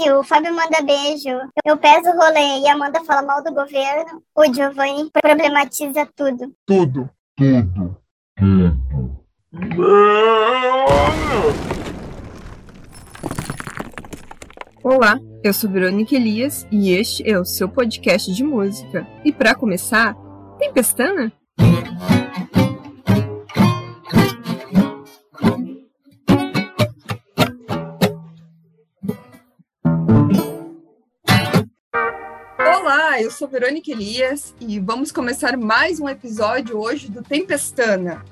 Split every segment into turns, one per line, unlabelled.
Se o Fábio manda beijo, eu peso o rolê e a Amanda fala mal do governo, o Giovanni problematiza tudo.
Tudo. Tudo. Tudo.
Olá, eu sou Verônica Elias e este é o seu podcast de música. E para começar, tem pestana? Eu sou Verônica Elias e vamos começar mais um episódio hoje do Tempestana.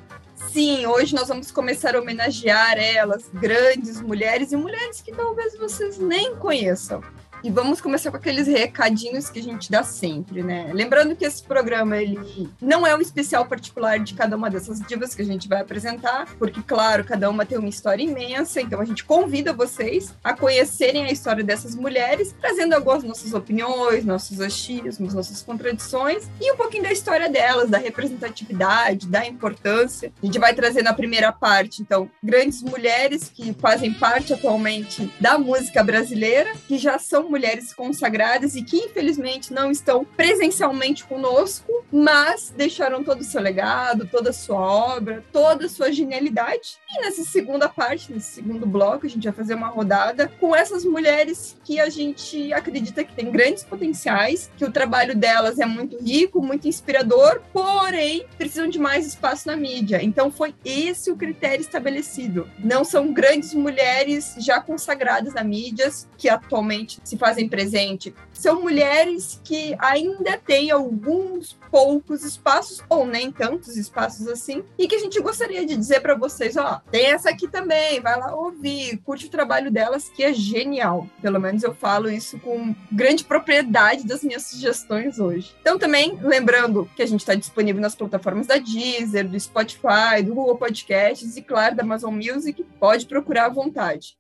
Sim, hoje nós vamos começar a homenagear elas, grandes mulheres e mulheres que talvez vocês nem conheçam. E vamos começar com aqueles recadinhos que a gente dá sempre, né? Lembrando que esse programa ele não é um especial particular de cada uma dessas divas que a gente vai apresentar, porque claro, cada uma tem uma história imensa, então a gente convida vocês a conhecerem a história dessas mulheres, trazendo algumas nossas opiniões, nossos achismos, nossas contradições e um pouquinho da história delas, da representatividade, da importância. A gente vai trazer na primeira parte, então, grandes mulheres que fazem parte atualmente da música brasileira, que já são mulheres consagradas e que infelizmente não estão presencialmente conosco, mas deixaram todo o seu legado, toda a sua obra, toda a sua genialidade. E nessa segunda parte, nesse segundo bloco, a gente vai fazer uma rodada com essas mulheres que a gente acredita que têm grandes potenciais, que o trabalho delas é muito rico, muito inspirador, porém precisam de mais espaço na mídia. Então foi esse o critério estabelecido. Não são grandes mulheres já consagradas na mídias que atualmente se fazem presente são mulheres que ainda têm alguns poucos espaços, ou nem tantos espaços assim, e que a gente gostaria de dizer para vocês: ó, tem essa aqui também, vai lá ouvir, curte o trabalho delas, que é genial. Pelo menos eu falo isso com grande propriedade das minhas sugestões hoje. Então, também, lembrando que a gente está disponível nas plataformas da Deezer, do Spotify, do Google Podcasts e, claro, da Amazon Music, pode procurar à vontade.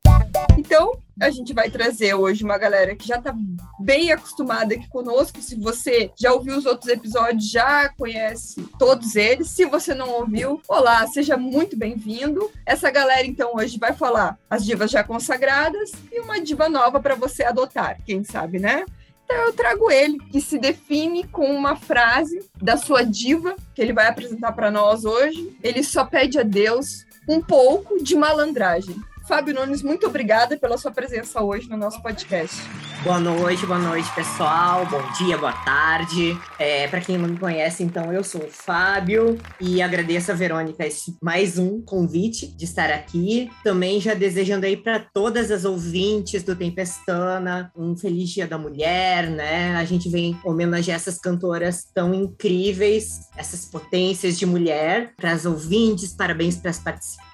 Então, a gente vai trazer hoje uma galera que já está bem acostumada aqui conosco. Se você já ouviu os outros episódios, já conhece todos eles. Se você não ouviu, olá, seja muito bem-vindo. Essa galera, então, hoje vai falar as divas já consagradas e uma diva nova para você adotar, quem sabe, né? Então eu trago ele, que se define com uma frase da sua diva, que ele vai apresentar para nós hoje. Ele só pede a Deus um pouco de malandragem. Fábio Nunes, muito obrigada pela sua presença hoje no nosso podcast.
Boa noite, boa noite, pessoal. Bom dia, boa tarde. É, para quem não me conhece, então, eu sou o Fábio e agradeço a Verônica esse mais um convite de estar aqui. Também já desejando aí para todas as ouvintes do Tempestana um feliz Dia da Mulher, né? A gente vem homenagear essas cantoras tão incríveis, essas potências de mulher. Para as ouvintes, parabéns para as participantes.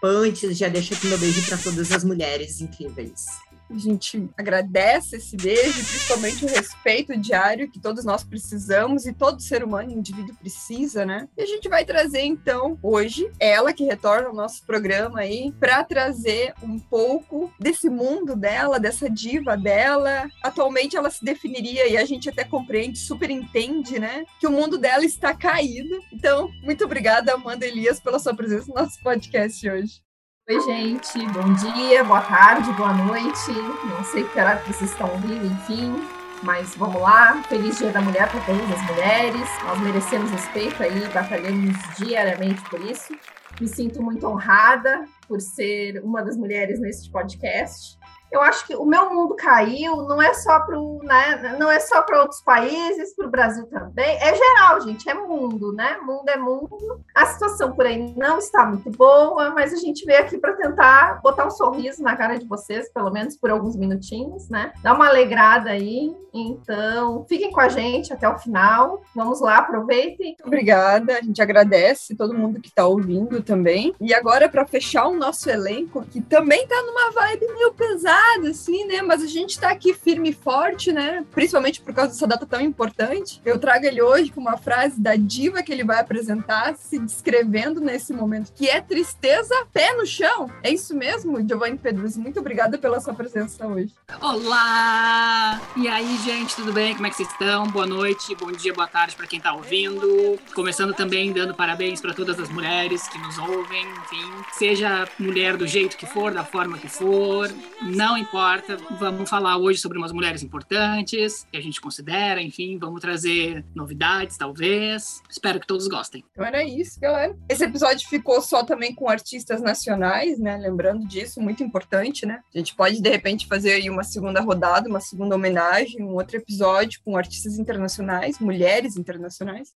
Já deixo aqui meu beijo para todas as mulheres incríveis.
A gente agradece esse beijo, principalmente o respeito diário que todos nós precisamos e todo ser humano, indivíduo precisa, né? E a gente vai trazer então hoje ela que retorna ao nosso programa aí para trazer um pouco desse mundo dela, dessa diva dela. Atualmente ela se definiria e a gente até compreende, super entende, né, que o mundo dela está caído. Então, muito obrigada Amanda Elias pela sua presença no nosso podcast hoje.
Oi, gente, bom dia, boa tarde, boa noite. Não sei que horário vocês estão ouvindo, enfim, mas vamos lá. Feliz Dia da Mulher para todas as mulheres. Nós merecemos respeito aí, batalhamos diariamente por isso. Me sinto muito honrada por ser uma das mulheres neste podcast. Eu acho que o meu mundo caiu não é só para né, não é só para outros países, para o Brasil também. É geral, gente, é mundo, né? Mundo é mundo. A situação por aí não está muito boa, mas a gente veio aqui para tentar botar um sorriso na cara de vocês, pelo menos por alguns minutinhos, né? Dar uma alegrada aí. Então, fiquem com a gente até o final. Vamos lá, aproveitem.
Obrigada, a gente agradece todo mundo que está ouvindo também. E agora, para fechar o nosso elenco, que também tá numa vibe meio pesada, assim, né? Mas a gente tá aqui firme e forte, né? Principalmente por causa dessa data tão importante. Eu trago ele hoje com uma frase da diva que ele vai apresentar, se descrevendo nesse momento, que é tristeza, pé no chão. É isso mesmo, Giovanni Pedroso. Muito obrigada pela sua presença hoje.
Olá! E aí, gente, tudo bem? Como é que vocês estão? Boa noite, bom dia, boa tarde para quem tá ouvindo. Começando também dando parabéns para todas as mulheres que nos ouvem, enfim, seja mulher do jeito que for, da forma que for, não importa. Vamos falar hoje sobre umas mulheres importantes que a gente considera, enfim, vamos trazer novidades, talvez. Espero que todos gostem.
Então era isso, galera. Esse episódio ficou só também com artistas nacionais, né? Lembrando disso, muito importante, né? A gente pode, de repente, fazer aí uma segunda rodada, uma segunda homenagem, um outro episódio com artistas internacionais, mulheres internacionais.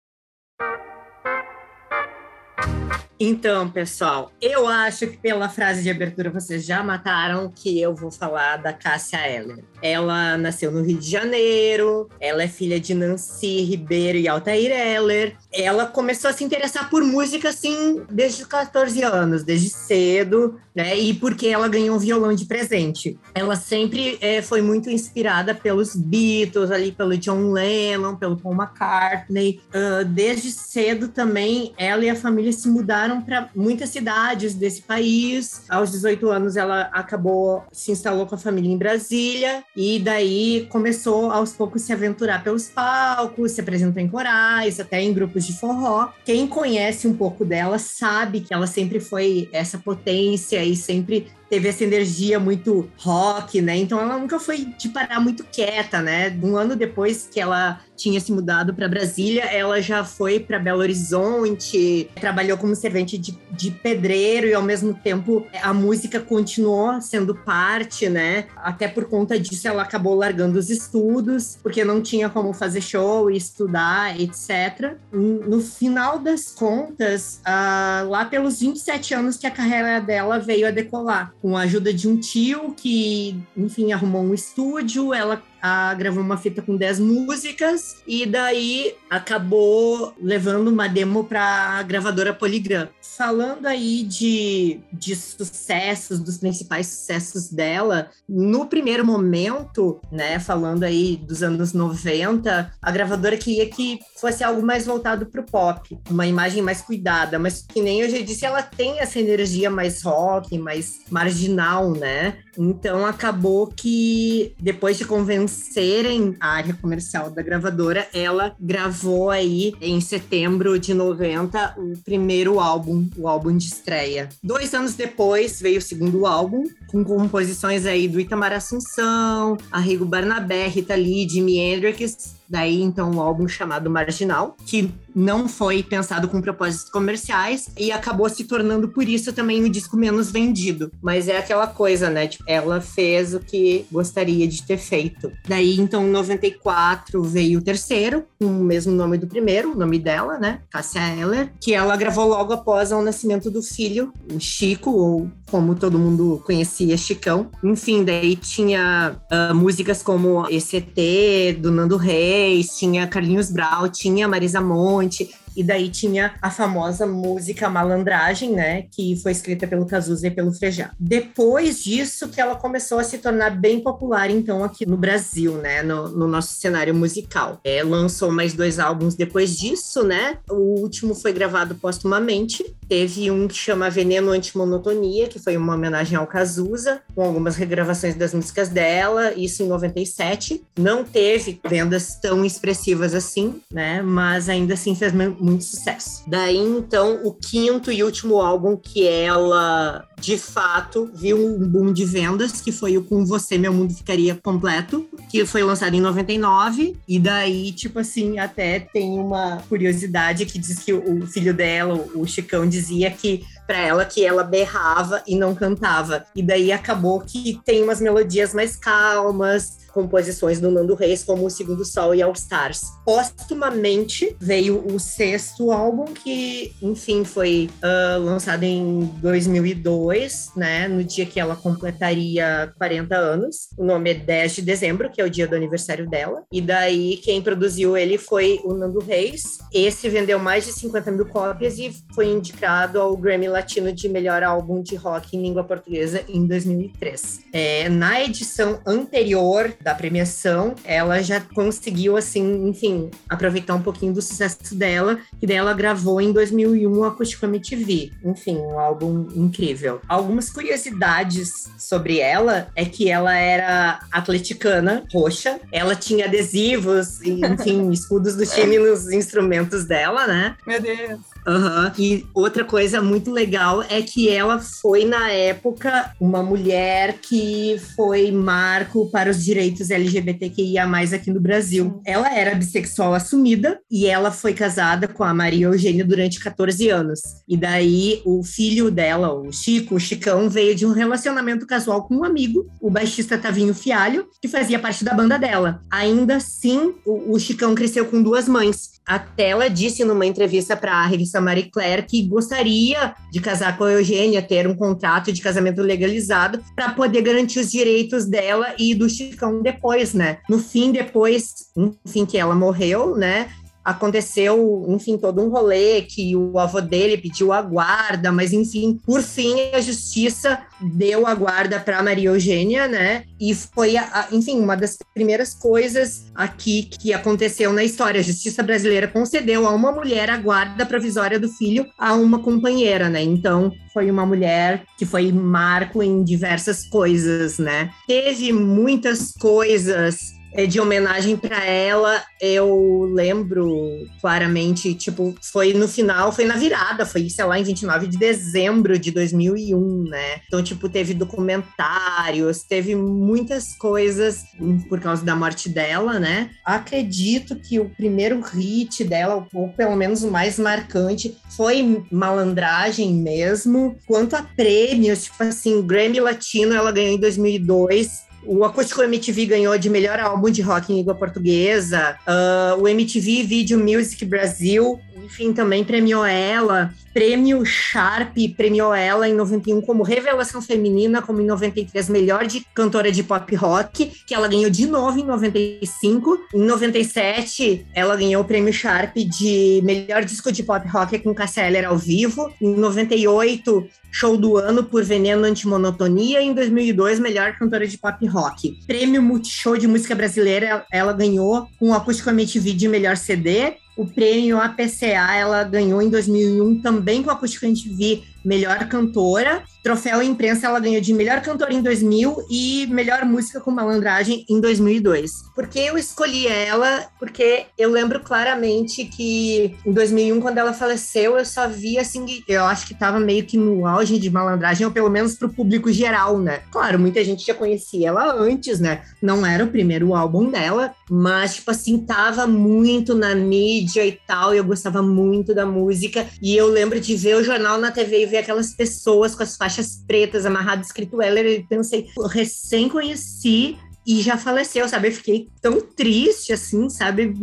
Então, pessoal, eu acho que pela frase de abertura vocês já mataram que eu vou falar da Cássia Eller. Ela nasceu no Rio de Janeiro, ela é filha de Nancy Ribeiro e Altair Eller. Ela começou a se interessar por música assim desde os 14 anos, desde cedo, né? E porque ela ganhou um violão de presente. Ela sempre é, foi muito inspirada pelos Beatles, ali pelo John Lennon, pelo Paul McCartney. Uh, desde cedo também ela e a família se mudaram mudaram para muitas cidades desse país. Aos 18 anos, ela acabou, se instalou com a família em Brasília e daí começou aos poucos se aventurar pelos palcos, se apresentou em corais, até em grupos de forró. Quem conhece um pouco dela sabe que ela sempre foi essa potência e sempre teve essa energia muito rock, né? Então ela nunca foi de parar muito quieta, né? Um ano depois que ela tinha se mudado para Brasília, ela já foi para Belo Horizonte, trabalhou como servente de, de, pedreiro e ao mesmo tempo a música continuou sendo parte, né? Até por conta disso ela acabou largando os estudos, porque não tinha como fazer show e estudar, etc. No final das contas, uh, lá pelos 27 anos que a carreira dela veio a decolar, com a ajuda de um tio que, enfim, arrumou um estúdio, ela a, gravou uma fita com 10 músicas e daí acabou levando uma demo para a gravadora Polygram. Falando aí de, de sucessos, dos principais sucessos dela, no primeiro momento, né, falando aí dos anos 90, a gravadora queria que fosse algo mais voltado para o pop, uma imagem mais cuidada, mas que nem eu já disse, ela tem essa energia mais rock, mais marginal, né? Então acabou que depois de convencerem a área comercial da gravadora, ela gravou aí em setembro de 90 o primeiro álbum, o álbum de estreia. Dois anos depois veio o segundo álbum, com composições aí do Itamar Assunção, Arrigo Barnabé, Rita Lee, Jimi Hendrix, daí então um álbum chamado Marginal, que não foi pensado com propósitos comerciais e acabou se tornando por isso também o disco menos vendido. Mas é aquela coisa, né? Tipo, ela fez o que gostaria de ter feito. Daí então em 94 veio o terceiro, com o mesmo nome do primeiro, o nome dela, né? Cássia Eller, que ela gravou logo após o nascimento do filho, o Chico, ou como todo mundo conhecia, Chicão. Enfim, daí tinha uh, músicas como ECT, do Nando Reis, tinha Carlinhos Brau, tinha Marisa Monte, e daí tinha a famosa música Malandragem, né? Que foi escrita pelo Cazuza e pelo Frejá. Depois disso que ela começou a se tornar bem popular, então, aqui no Brasil, né? No, no nosso cenário musical. É, lançou mais dois álbuns depois disso, né? O último foi gravado póstumamente. Teve um que chama Veneno Antimonotonia, que foi uma homenagem ao Cazuza, com algumas regravações das músicas dela, isso em 97. Não teve vendas tão expressivas assim, né? Mas ainda assim fez muito sucesso. Daí, então, o quinto e último álbum que ela de fato viu um boom de vendas, que foi o Com Você Meu Mundo Ficaria Completo, que foi lançado em 99. E daí, tipo assim, até tem uma curiosidade que diz que o filho dela, o Chicão, dizia que para ela que ela berrava e não cantava. E daí acabou que tem umas melodias mais calmas, composições do Nando Reis, como O Segundo Sol e All Stars. Póstumamente veio o sexto álbum, que, enfim, foi uh, lançado em 2002, né? No dia que ela completaria 40 anos. O nome é 10 de dezembro, que é o dia do aniversário dela. E daí, quem produziu ele foi o Nando Reis. Esse vendeu mais de 50 mil cópias e foi indicado ao Grammy Latino de melhor álbum de rock em língua portuguesa em 2003. É, na edição anterior da premiação, ela já conseguiu, assim, enfim, aproveitar um pouquinho do sucesso dela, que daí ela gravou em 2001 o Acústico MTV. Enfim, um álbum incrível. Algumas curiosidades sobre ela é que ela era atleticana, roxa, ela tinha adesivos, e, enfim, escudos do time nos instrumentos dela, né?
Meu Deus.
Uhum. E outra coisa muito legal é que ela foi, na época, uma mulher que foi marco para os direitos LGBTQIA aqui no Brasil. Ela era bissexual assumida e ela foi casada com a Maria Eugênia durante 14 anos. E daí o filho dela, o Chico, o Chicão, veio de um relacionamento casual com um amigo, o baixista Tavinho Fialho, que fazia parte da banda dela. Ainda assim, o, o Chicão cresceu com duas mães. Até ela disse numa entrevista para a revista Marie Claire que gostaria de casar com a Eugênia, ter um contrato de casamento legalizado para poder garantir os direitos dela e do Chicão depois, né? No fim, depois, enfim, que ela morreu, né? Aconteceu, enfim, todo um rolê que o avô dele pediu a guarda, mas enfim, por fim a justiça deu a guarda para Maria Eugênia, né? E foi, a, enfim, uma das primeiras coisas aqui que aconteceu na história. A justiça brasileira concedeu a uma mulher a guarda provisória do filho a uma companheira, né? Então, foi uma mulher que foi marco em diversas coisas, né? Teve muitas coisas de homenagem para ela, eu lembro claramente, tipo, foi no final, foi na virada, foi, sei lá, em 29 de dezembro de 2001, né? Então, tipo, teve documentários, teve muitas coisas por causa da morte dela, né? Acredito que o primeiro hit dela, ou pelo menos o mais marcante, foi Malandragem mesmo. Quanto a prêmios, tipo assim, Grammy Latino ela ganhou em 2002, o Acústico MTV ganhou de melhor álbum de rock em língua portuguesa. Uh, o MTV Video Music Brasil, enfim, também premiou ela. Prêmio Sharp premiou ela em 91 como revelação feminina, como em 93 melhor de cantora de pop rock, que ela ganhou de novo em 95. Em 97, ela ganhou o prêmio Sharp de melhor disco de pop rock com Cassia Eller ao vivo. Em 98, show do ano por Veneno Antimonotonia. Em 2002, melhor cantora de pop rock. Prêmio Multishow de música brasileira, ela ganhou com o Acústico MTV de melhor CD. O prêmio APCA ela ganhou em 2001 também com a Acústico MTV melhor cantora. Troféu imprensa ela ganhou de melhor cantora em 2000 e melhor música com malandragem em 2002. Por que eu escolhi ela? Porque eu lembro claramente que em 2001, quando ela faleceu, eu só vi assim, eu acho que estava meio que no auge de malandragem, ou pelo menos para o público geral, né? Claro, muita gente já conhecia ela antes, né? Não era o primeiro álbum dela, mas, tipo assim, tava muito na mídia e tal, e eu gostava muito da música. E eu lembro de ver o jornal na TV e ver aquelas pessoas com as faixas pretas amarradas escrito Heller, e pensei, recém conheci e já faleceu, sabe? Eu fiquei tão triste, assim, sabe?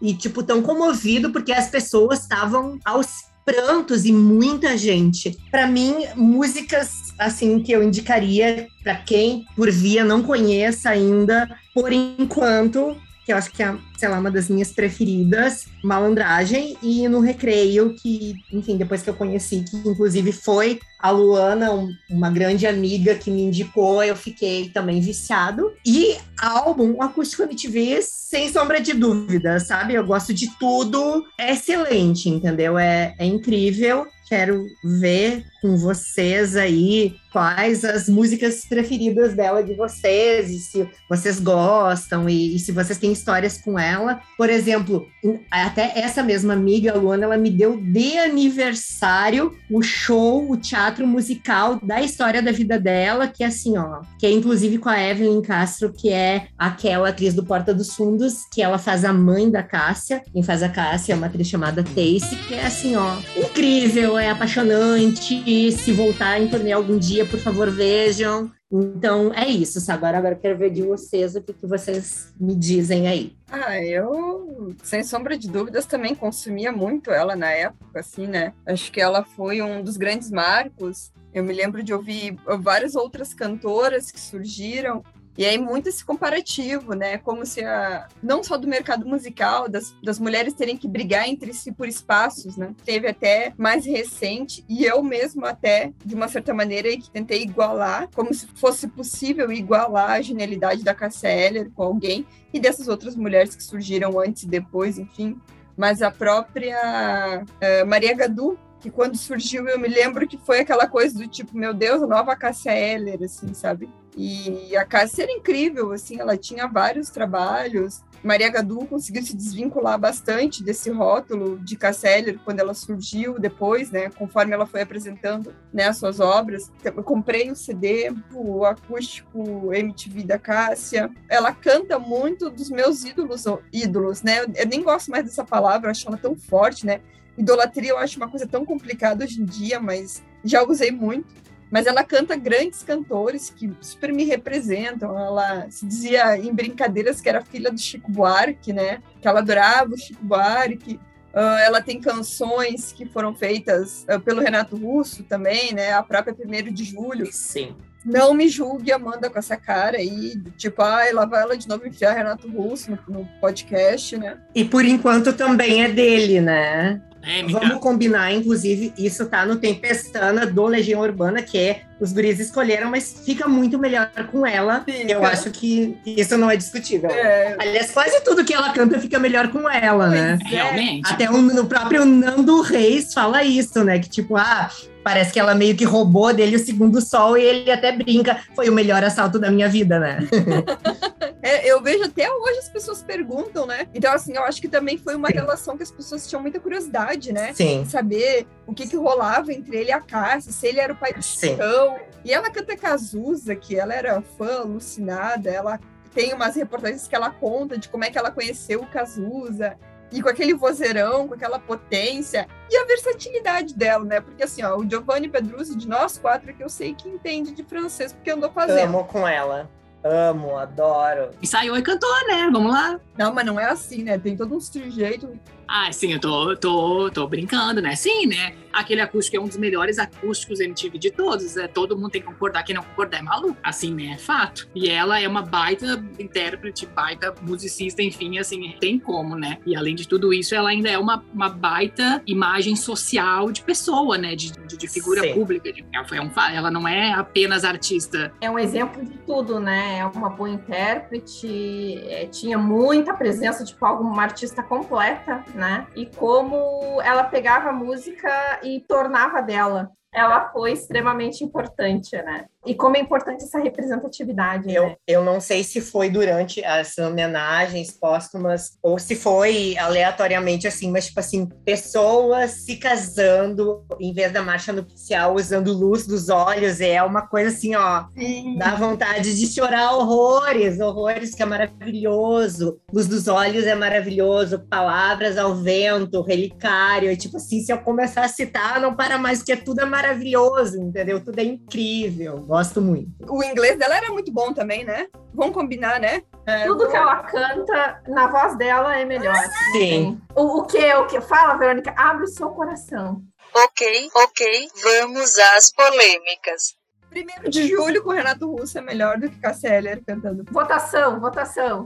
E, tipo, tão comovido porque as pessoas estavam aos prantos e muita gente. Para mim, músicas assim que eu indicaria para quem por via não conheça ainda, por enquanto, que eu acho que é, sei lá, uma das minhas preferidas, Malandragem, e no Recreio, que, enfim, depois que eu conheci, que inclusive foi a Luana, um, uma grande amiga que me indicou, eu fiquei também viciado. E álbum, Acústico MTV, sem sombra de dúvida, sabe? Eu gosto de tudo, é excelente, entendeu? É, é incrível. Quero ver com vocês aí quais as músicas preferidas dela de vocês, e se vocês gostam, e, e se vocês têm histórias com ela. Por exemplo, até essa mesma amiga, Luana, ela me deu de aniversário o show, o teatro musical da história da vida dela, que é assim, ó, que é inclusive com a Evelyn Castro, que é aquela atriz do Porta dos Fundos, que ela faz a mãe da Cássia. Quem faz a Cássia é uma atriz chamada Tace, que é assim, ó, incrível, é apaixonante. Se voltar em turnê algum dia, por favor, vejam. Então é isso? Agora, agora eu quero ver de vocês o que, que vocês me dizem aí.
Ah, eu, sem sombra de dúvidas, também consumia muito ela na época, assim, né? Acho que ela foi um dos grandes marcos. Eu me lembro de ouvir várias outras cantoras que surgiram e aí muito esse comparativo, né? Como se a, não só do mercado musical, das, das mulheres terem que brigar entre si por espaços, né? Teve até mais recente, e eu mesmo até, de uma certa maneira, que tentei igualar, como se fosse possível igualar a genialidade da Cassia com alguém, e dessas outras mulheres que surgiram antes e depois, enfim. Mas a própria uh, Maria Gadu, que quando surgiu eu me lembro que foi aquela coisa do tipo, meu Deus, nova Cassia Eller, assim, sabe? E a Cássia era incrível, assim, ela tinha vários trabalhos. Maria Gadu conseguiu se desvincular bastante desse rótulo de Casseller quando ela surgiu depois, né, conforme ela foi apresentando né, as suas obras. Eu comprei o CD, o acústico MTV da Cássia. Ela canta muito dos meus ídolos, ídolos, né? Eu nem gosto mais dessa palavra, acho ela tão forte, né? Idolatria eu acho uma coisa tão complicada hoje em dia, mas já usei muito mas ela canta grandes cantores que super me representam. Ela se dizia em brincadeiras que era filha do Chico Buarque, né? Que ela adorava o Chico Buarque. Uh, ela tem canções que foram feitas uh, pelo Renato Russo também, né? A própria Primeiro de Julho.
Sim.
Não me julgue, Amanda, com essa cara aí, tipo, ai, lá vai ela de novo enfiar Renato Russo no, no podcast, né?
E por enquanto também é dele, né? É, Vamos combinar, inclusive, isso tá no Tempestana do Legião Urbana, que é os guris escolheram, mas fica muito melhor com ela. Fica. Eu acho que isso não é discutível. É. Aliás, quase tudo que ela canta fica melhor com ela, né?
É. Realmente.
Até o, no próprio Nando Reis fala isso, né? Que tipo, ah, parece que ela meio que roubou dele o segundo sol e ele até brinca, foi o melhor assalto da minha vida, né?
é, eu vejo até hoje as pessoas perguntam, né? Então, assim, eu acho que também foi uma relação que as pessoas tinham muita curiosidade, né?
Sim.
Saber o que que rolava entre ele e a Cássia, se ele era o pai do Chicão. E ela canta Cazuza, que ela era fã alucinada, ela tem umas reportagens que ela conta de como é que ela conheceu o Cazuza e com aquele vozeirão, com aquela potência e a versatilidade dela, né? Porque assim, ó, o Giovanni Pedruzzi, de nós quatro, é que eu sei que entende de francês, porque andou fazendo.
Amo com ela. Amo, adoro.
Ensaiou e cantou, né? Vamos lá.
Não, mas não é assim, né? Tem todo um sujeito
ah, sim, eu tô, tô, tô brincando, né? Sim, né? Aquele acústico é um dos melhores acústicos MTV de todos. É, todo mundo tem que concordar, quem não concordar é maluco. Assim, né? É fato. E ela é uma baita intérprete, baita musicista, enfim, assim, tem como, né? E além de tudo isso, ela ainda é uma, uma baita imagem social de pessoa, né? De, de, de figura sim. pública. De, ela, foi um, ela não é apenas artista.
É um exemplo de tudo, né? É uma boa intérprete, é, tinha muita presença de palco, uma artista completa, né? E como ela pegava a música e tornava dela. Ela foi extremamente importante, né? E como é importante essa representatividade.
Eu,
né?
eu não sei se foi durante as homenagens póstumas ou se foi aleatoriamente assim, mas tipo assim, pessoas se casando em vez da marcha nupcial usando luz dos olhos. É uma coisa assim, ó, Sim. dá vontade de chorar horrores, horrores que é maravilhoso. Luz dos olhos é maravilhoso, palavras ao vento, relicário. E, tipo assim, se eu começar a citar, não para mais, porque tudo é maravilhoso, entendeu? Tudo é incrível Gosto muito.
O inglês dela era muito bom também, né? Vamos combinar, né?
É, Tudo que ela canta na voz dela é melhor.
Sim.
O, o que? O que? Fala, Verônica. Abre o seu coração.
Ok, ok. Vamos às polêmicas.
Primeiro de julho com Renato Russo é melhor do que Cassia Eller cantando.
Votação, votação.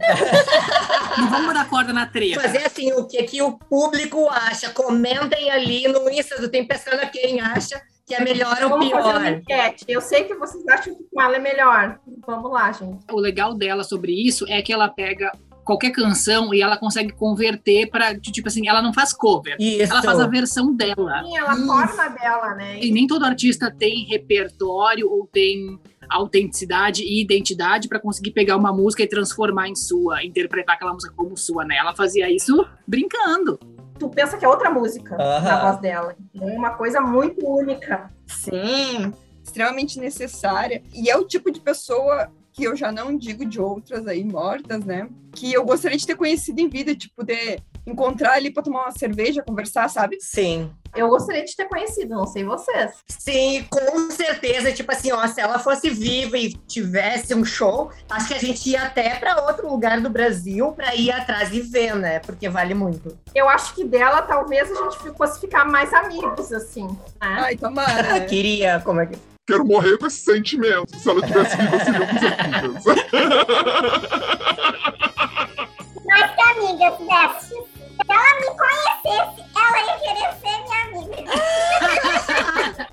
Não vamos dar corda na treta.
Fazer assim, o que, que o público acha. Comentem ali no Insta do Tempestana quem acha que é melhor ou
Vamos
pior?
Fazer uma enquete. Eu sei que vocês acham que ela é melhor. Vamos lá, gente.
O legal dela sobre isso é que ela pega qualquer canção e ela consegue converter para tipo assim, ela não faz cover,
Isso.
ela faz a versão dela.
Sim, ela
Isso.
forma dela, né?
E nem todo artista tem repertório ou tem autenticidade e identidade para conseguir pegar uma música e transformar em sua, interpretar aquela música como sua, né? Ela fazia isso brincando.
Tu pensa que é outra música
Aham.
na voz dela. É uma coisa muito única.
Sim, extremamente necessária. E é o tipo de pessoa que eu já não digo de outras aí mortas, né? Que eu gostaria de ter conhecido em vida, tipo, de encontrar ali para tomar uma cerveja, conversar, sabe?
Sim.
Eu gostaria de ter conhecido, não sei vocês.
Sim, com certeza. Tipo assim, ó, se ela fosse viva e tivesse um show, acho que a gente ia até para outro lugar do Brasil para ir atrás e ver, né? Porque vale muito.
Eu acho que dela talvez a gente fosse ficar mais amigos, assim. Né?
Ai, tomara.
Queria, como é que.
Quero morrer com esse sentimento. Se ela tivesse viva, seríamos amigas.
Nós que amigas, Beth. Se ela me conhecesse, ela ia querer ser minha amiga.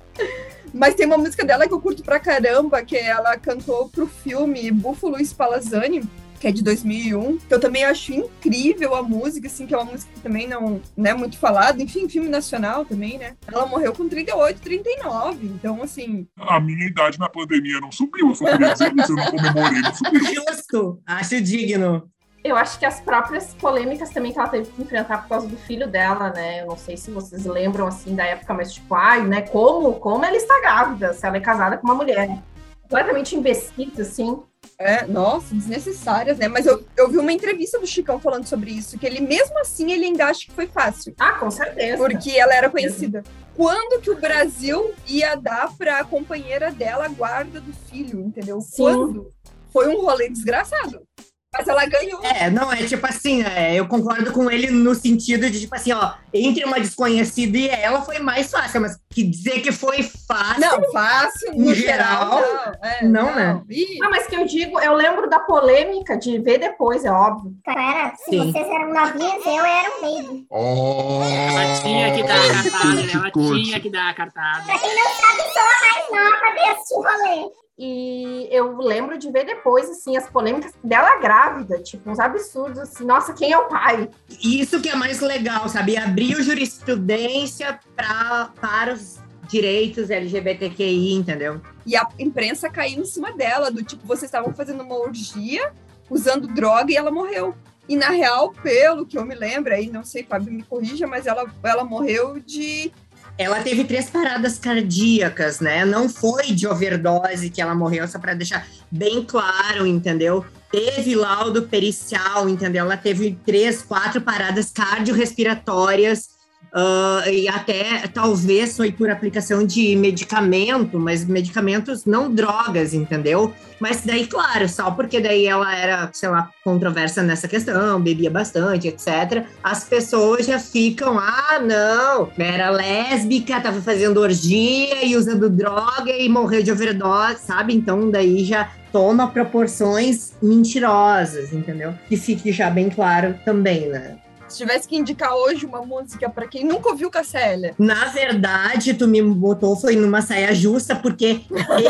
Mas tem uma música dela que eu curto pra caramba, que ela cantou pro filme Búfalo Spallanzani, que é de 2001, que eu também acho incrível a música, assim, que é uma música que também não não é muito falada, enfim, filme nacional também, né? Ela morreu com 38, 39, então, assim,
A minha idade na pandemia não subiu. Eu só queria dizer isso. Eu não comemorei, não subiu.
Justo, acho digno.
Eu acho que as próprias polêmicas também que ela teve que enfrentar por causa do filho dela, né? Eu não sei se vocês lembram, assim, da época, mas tipo, ai, né? Como, como ela está grávida, se ela é casada com uma mulher. Completamente imbecil, assim.
é, nossa, desnecessárias, né? Mas eu, eu vi uma entrevista do Chicão falando sobre isso, que ele, mesmo assim, ele ainda acha que foi fácil.
Ah, com certeza.
Porque ela era conhecida. Quando que o Brasil ia dar pra companheira dela a guarda do filho, entendeu?
Sim.
Quando? Foi um rolê desgraçado. Mas ela ganhou.
É, não, é tipo assim, é, eu concordo com ele no sentido de, tipo assim, ó, entre uma desconhecida e ela foi mais fácil, mas que dizer que foi fácil.
Não, fácil,
Em
no
geral,
geral, não. É,
não, né?
Ih,
Ah, mas que eu digo, eu lembro da polêmica de ver depois, é óbvio.
Cara, se
Sim.
vocês eram novinhas, eu era um baby.
Oh,
Ela tinha que dar a cartada, né? Ela tinha que dar a cartada.
Pra quem não sabe, sou a mais nova deste rolê.
E eu lembro de ver depois, assim, as polêmicas dela grávida, tipo, uns absurdos, assim, nossa, quem é o pai?
Isso que é mais legal, sabe? Abriu jurisprudência pra, para os direitos LGBTQI, entendeu?
E a imprensa caiu em cima dela, do tipo, vocês estavam fazendo uma orgia, usando droga e ela morreu. E na real, pelo que eu me lembro, aí não sei, Fábio me corrija, mas ela, ela morreu de.
Ela teve três paradas cardíacas, né? Não foi de overdose que ela morreu, só para deixar bem claro, entendeu? Teve laudo pericial, entendeu? Ela teve três, quatro paradas cardiorrespiratórias. Ah, e até talvez foi por aplicação de medicamento, mas medicamentos não drogas, entendeu? Mas daí, claro, só porque daí ela era, sei lá, controversa nessa questão, bebia bastante, etc. As pessoas já ficam, ah, não, era lésbica, tava fazendo orgia e usando droga e morreu de overdose, sabe? Então daí já toma proporções mentirosas, entendeu? Que fique já bem claro também, né?
Se tivesse que indicar hoje uma música pra quem nunca ouviu Cassélia.
Na verdade, tu me botou foi numa saia justa, porque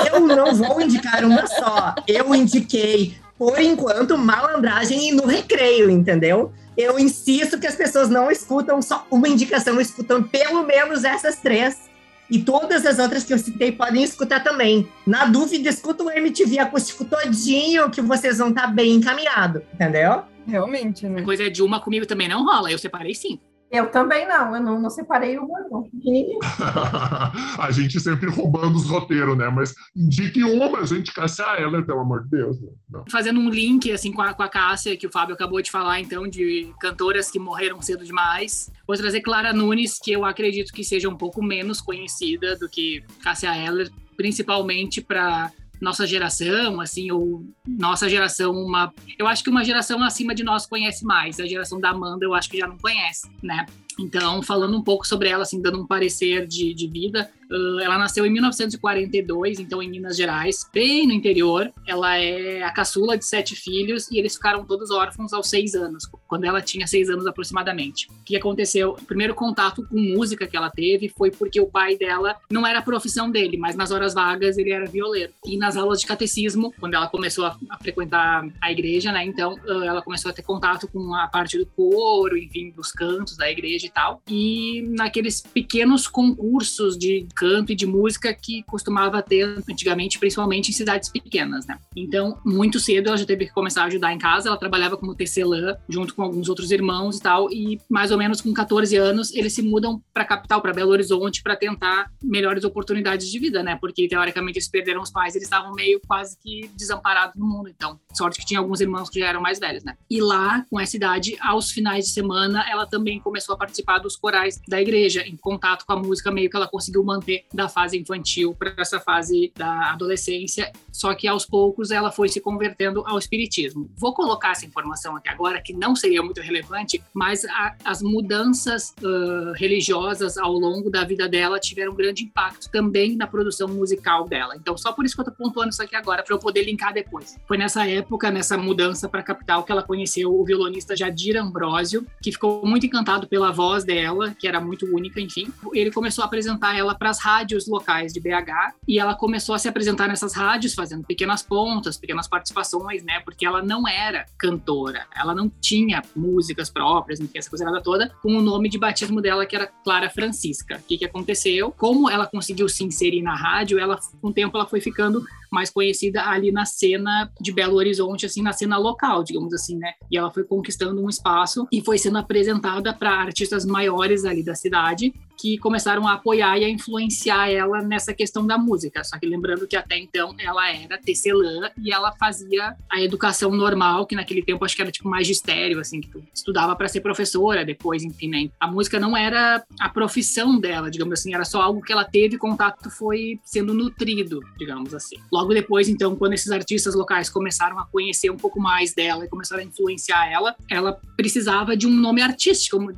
eu não vou indicar uma só. Eu indiquei, por enquanto, malandragem e no recreio, entendeu? Eu insisto que as pessoas não escutam só uma indicação, escutam pelo menos essas três. E todas as outras que eu citei podem escutar também. Na dúvida, escuta o MTV acústico todinho, que vocês vão estar bem encaminhados, entendeu?
Realmente, né?
Coisa de uma comigo também não rola. Eu separei sim.
Eu também não, eu não, não separei o não.
a gente sempre roubando os roteiros, né? Mas indique uma, a gente caçar ela, pelo amor de Deus. né? Não.
Fazendo um link assim com a, com a Cássia, que o Fábio acabou de falar, então, de cantoras que morreram cedo demais. Vou trazer Clara Nunes, que eu acredito que seja um pouco menos conhecida do que Cássia Eller, principalmente para nossa geração, assim, ou nossa geração, uma. Eu acho que uma geração acima de nós conhece mais. A geração da Amanda, eu acho que já não conhece, né? Então, falando um pouco sobre ela, assim, dando um parecer de, de vida, ela nasceu em 1942, então em Minas Gerais, bem no interior. Ela é a caçula de sete filhos e eles ficaram todos órfãos aos seis anos, quando ela tinha seis anos aproximadamente. O que aconteceu? O primeiro contato com música que ela teve foi porque o pai dela não era a profissão dele, mas nas horas vagas ele era violeiro. E nas aulas de catecismo, quando ela começou a, a frequentar a igreja, né, então ela começou a ter contato com a parte do coro, enfim, dos cantos da igreja e tal. E naqueles pequenos concursos de canto e de música que costumava ter antigamente, principalmente em cidades pequenas, né? Então, muito cedo ela já teve que começar a ajudar em casa, ela trabalhava como tecelã junto com alguns outros irmãos e tal, e mais ou menos com 14 anos eles se mudam para a capital, para Belo Horizonte, para tentar melhores oportunidades de vida, né? Porque teoricamente eles perderam os pais, eles estavam meio quase que desamparados no mundo, então, sorte que tinha alguns irmãos que já eram mais velhos, né? E lá, com essa idade, aos finais de semana, ela também começou a participar dos corais da igreja, em contato com a música, meio que ela conseguiu manter da fase infantil para essa fase da adolescência, só que aos poucos ela foi se convertendo ao espiritismo. Vou colocar essa informação aqui agora, que não seria muito relevante, mas a, as mudanças uh, religiosas ao longo da vida dela tiveram um grande impacto também na produção musical dela. Então, só por isso que eu estou pontuando isso aqui agora, para eu poder linkar depois. Foi nessa época, nessa mudança para a capital, que ela conheceu o violonista Jadir Ambrosio, que ficou muito encantado pela voz dela, que era muito única, enfim. Ele começou a apresentar ela para as rádios locais de BH e ela começou a se apresentar nessas rádios fazendo pequenas pontas, pequenas participações, né? Porque ela não era cantora, ela não tinha músicas próprias, enfim, essa coisa toda, com o nome de batismo dela que era Clara Francisca. O que, que aconteceu? Como ela conseguiu se inserir na rádio, ela com o tempo ela foi ficando mais conhecida ali na cena de Belo Horizonte, assim, na cena local, digamos assim, né? E ela foi conquistando um espaço e foi sendo apresentada para artistas maiores ali da cidade que começaram a apoiar e a influenciar ela nessa questão da música. Só que lembrando que até então ela era tecelã e ela fazia a educação normal, que naquele tempo acho que era tipo magistério, assim, que tu estudava para ser professora depois, enfim, né? A música não era a profissão dela, digamos assim, era só algo que ela teve contato, foi sendo nutrido, digamos assim. Logo depois, então, quando esses artistas locais começaram a conhecer um pouco mais dela e começaram a influenciar ela, ela precisava de um nome artístico,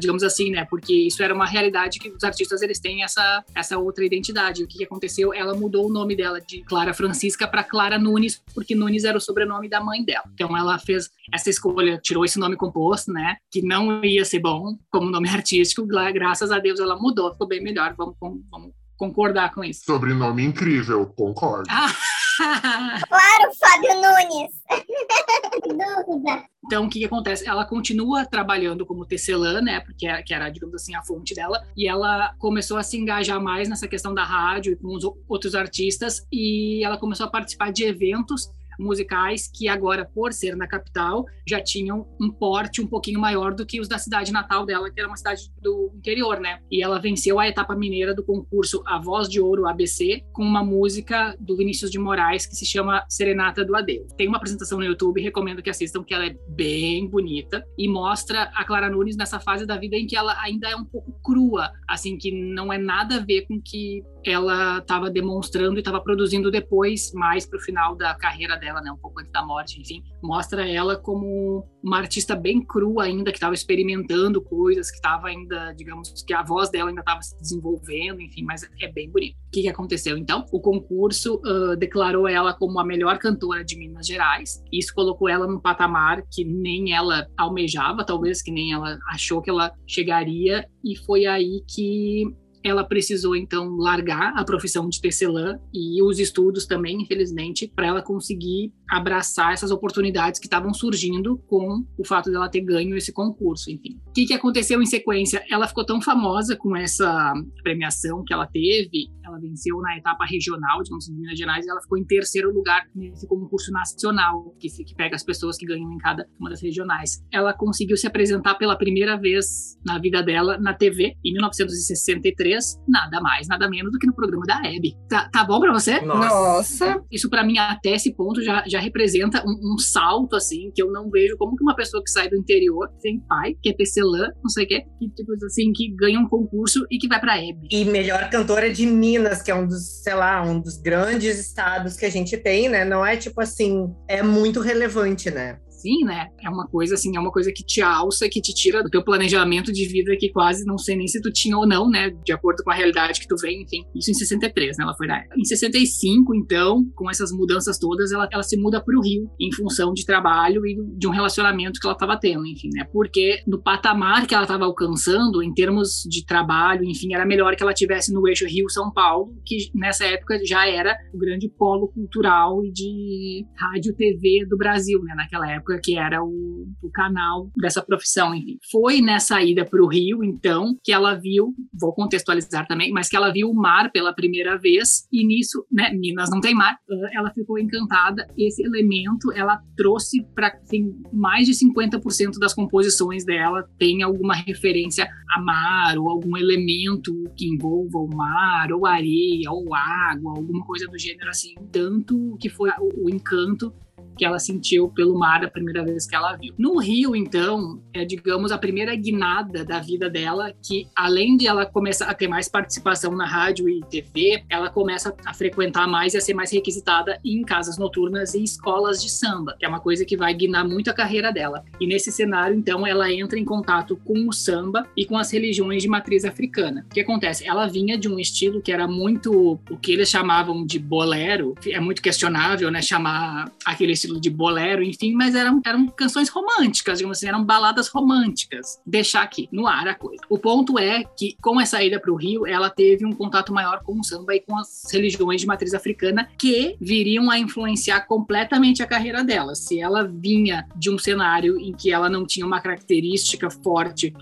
digamos assim, né? Porque isso era uma realidade que os artistas eles têm essa, essa outra identidade. O que, que aconteceu? Ela mudou o nome dela de Clara Francisca para Clara Nunes, porque Nunes era o sobrenome da mãe dela. Então ela fez essa escolha, tirou esse nome composto, né? Que não ia ser bom como nome artístico. Graças a Deus ela mudou, ficou bem melhor. Vamos, vamos concordar com isso.
Sobrenome incrível, concordo.
Ah. claro, Fábio Nunes. Dúvida.
Então, o que, que, acontece? Ela continua trabalhando como tecelã, né? Porque era, que era, digamos assim, a fonte dela. E ela começou a se engajar mais nessa questão da rádio e com os outros artistas. E ela começou a participar de eventos musicais que agora, por ser na capital, já tinham um porte um pouquinho maior do que os da cidade natal dela, que era uma cidade do interior, né? E ela venceu a etapa mineira do concurso A Voz de Ouro ABC com uma música do Vinícius de Moraes que se chama Serenata do Adeus. Tem uma apresentação no YouTube, recomendo que assistam, que ela é bem bonita e mostra a Clara Nunes nessa fase da vida em que ela ainda é um pouco crua, assim, que não é nada a ver com que ela estava demonstrando e estava produzindo depois, mais para o final da carreira dela, né, um pouco antes da morte, enfim, mostra ela como uma artista bem crua ainda, que estava experimentando coisas, que estava ainda, digamos, que a voz dela ainda estava se desenvolvendo, enfim, mas é bem bonito. O que, que aconteceu então? O concurso uh, declarou ela como a melhor cantora de Minas Gerais. Isso colocou ela num patamar que nem ela almejava, talvez que nem ela achou que ela chegaria, e foi aí que ela precisou então largar a profissão de tecelã e os estudos também, infelizmente, para ela conseguir abraçar essas oportunidades que estavam surgindo com o fato dela ter ganho esse concurso, enfim. O que, que aconteceu em sequência? Ela ficou tão famosa com essa premiação que ela teve, ela venceu na etapa regional, de Minas Gerais, e ela ficou em terceiro lugar nesse concurso nacional, que, que pega as pessoas que ganham em cada uma das regionais. Ela conseguiu se apresentar pela primeira vez na vida dela na TV, em 1963, nada mais, nada menos do que no programa da Hebe. Tá, tá bom para você?
Nossa!
Isso para mim, até esse ponto, já, já representa um, um, salto, assim, que eu não vejo como que uma pessoa que sai do interior, sem pai, que é tecelã, não sei o quê, que, tipo assim, que ganha um concurso e que vai pra Hebe.
E melhor cantora de Minas, que é um dos, sei lá, um dos grandes estados que a gente tem, né? Não é tipo assim, é muito relevante, né?
Assim, né? É uma coisa assim, é uma coisa que te alça, que te tira do teu planejamento de vida que quase não sei nem se tu tinha ou não, né? De acordo com a realidade que tu vem, enfim. Isso em 63, né? Ela foi época. Em 65, então, com essas mudanças todas, ela, ela se muda para o Rio em função de trabalho e de um relacionamento que ela estava tendo, enfim, né? Porque no patamar que ela estava alcançando, em termos de trabalho, enfim, era melhor que ela tivesse no eixo Rio-São Paulo, que nessa época já era o grande polo cultural e de rádio TV do Brasil, né? Naquela época que era o, o canal dessa profissão, enfim. Foi nessa ida para o Rio, então, que ela viu, vou contextualizar também, mas que ela viu o mar pela primeira vez e nisso, né? Minas não tem mar. Ela ficou encantada. Esse elemento ela trouxe para assim, mais de 50% das composições dela tem alguma referência a mar ou algum elemento que envolva o mar ou areia ou água, alguma coisa do gênero assim. Tanto que foi o, o encanto que ela sentiu pelo mar a primeira vez que ela viu. No Rio, então, é, digamos, a primeira guinada da vida dela, que além de ela começar a ter mais participação na rádio e TV, ela começa a frequentar mais e a ser mais requisitada em casas noturnas e escolas de samba, que é uma coisa que vai guinar muito a carreira dela. E nesse cenário, então, ela entra em contato com o samba e com as religiões de matriz africana. O que acontece? Ela vinha de um estilo que era muito o que eles chamavam de bolero, é muito questionável, né, chamar aquele estilo de bolero, enfim, mas eram, eram canções românticas, digamos assim, eram baladas românticas. Deixar aqui no ar a coisa. O ponto é que, com essa ida para o Rio, ela teve um contato maior com o samba e com as religiões de matriz africana que viriam a influenciar completamente a carreira dela. Se ela vinha de um cenário em que ela não tinha uma característica forte,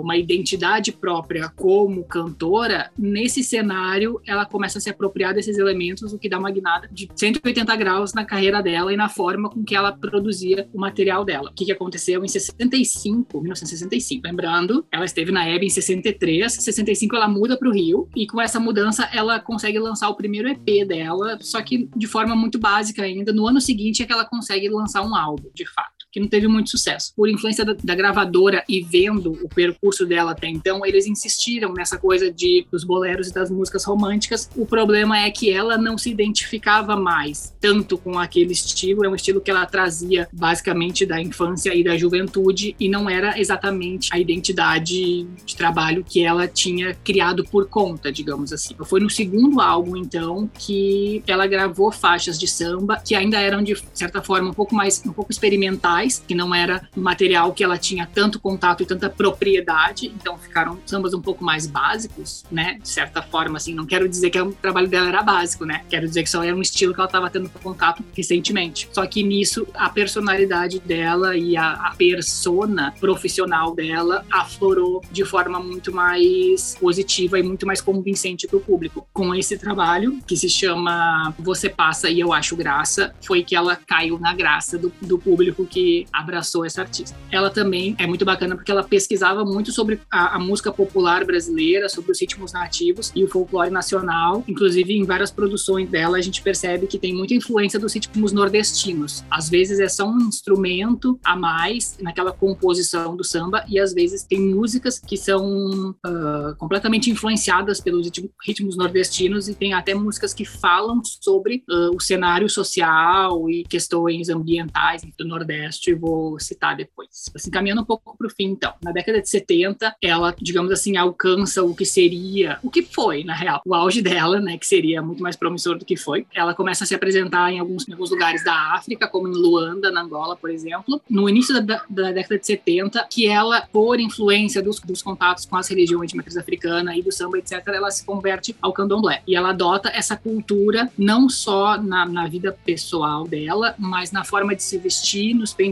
uma identidade própria como cantora, nesse cenário ela começa a se apropriar desses elementos, o que dá uma guinada de 180 graus na carreira dela e na forma forma com que ela produzia o material dela. O que, que aconteceu em 65, 1965? Lembrando, ela esteve na Hebe em 63, 65 ela muda para o Rio e com essa mudança ela consegue lançar o primeiro EP dela, só que de forma muito básica ainda. No ano seguinte é que ela consegue lançar um álbum, de fato que não teve muito sucesso. Por influência da, da, gravadora e vendo o percurso dela até então, eles insistiram nessa coisa de dos boleros e das músicas românticas. O problema é que ela não se identificava mais tanto com aquele estilo, é um estilo que ela trazia basicamente da infância e da juventude e não era exatamente a identidade de trabalho que ela tinha criado por conta, digamos assim. Foi no segundo álbum então que ela gravou faixas de samba que ainda eram de certa forma um pouco mais um pouco experimentais que não era material que ela tinha tanto contato e tanta propriedade, então ficaram sambas um pouco mais básicos, né? De certa forma, assim, não quero dizer que o trabalho dela era básico, né? Quero dizer que só era um estilo que ela estava tendo contato recentemente. Só que nisso, a personalidade dela e a, a persona profissional dela aflorou de forma muito mais positiva e muito mais convincente para o público. Com esse trabalho, que se chama Você Passa e Eu Acho Graça, foi que ela caiu na graça do, do público que abraçou essa artista. Ela também é muito bacana porque ela pesquisava muito sobre a, a música popular brasileira, sobre os ritmos nativos e o folclore nacional. Inclusive, em várias produções dela, a gente percebe que tem muita influência dos ritmos nordestinos. Às vezes é só um instrumento a mais naquela composição do samba, e às vezes tem músicas que são uh, completamente influenciadas pelos ritmos nordestinos, e tem até músicas que falam sobre uh, o cenário social e questões ambientais do Nordeste e vou citar depois. Assim, caminhando um pouco para o fim, então. Na década de 70, ela, digamos assim, alcança o que seria, o que foi, na real, o auge dela, né, que seria muito mais promissor do que foi. Ela começa a se apresentar em alguns, em alguns lugares da África, como em Luanda, na Angola, por exemplo. No início da, da década de 70, que ela, por influência dos, dos contatos com as religiões de matriz africana e do samba, etc., ela se converte ao candomblé. E ela adota essa cultura não só na, na vida pessoal dela, mas na forma de se vestir, nos penteados.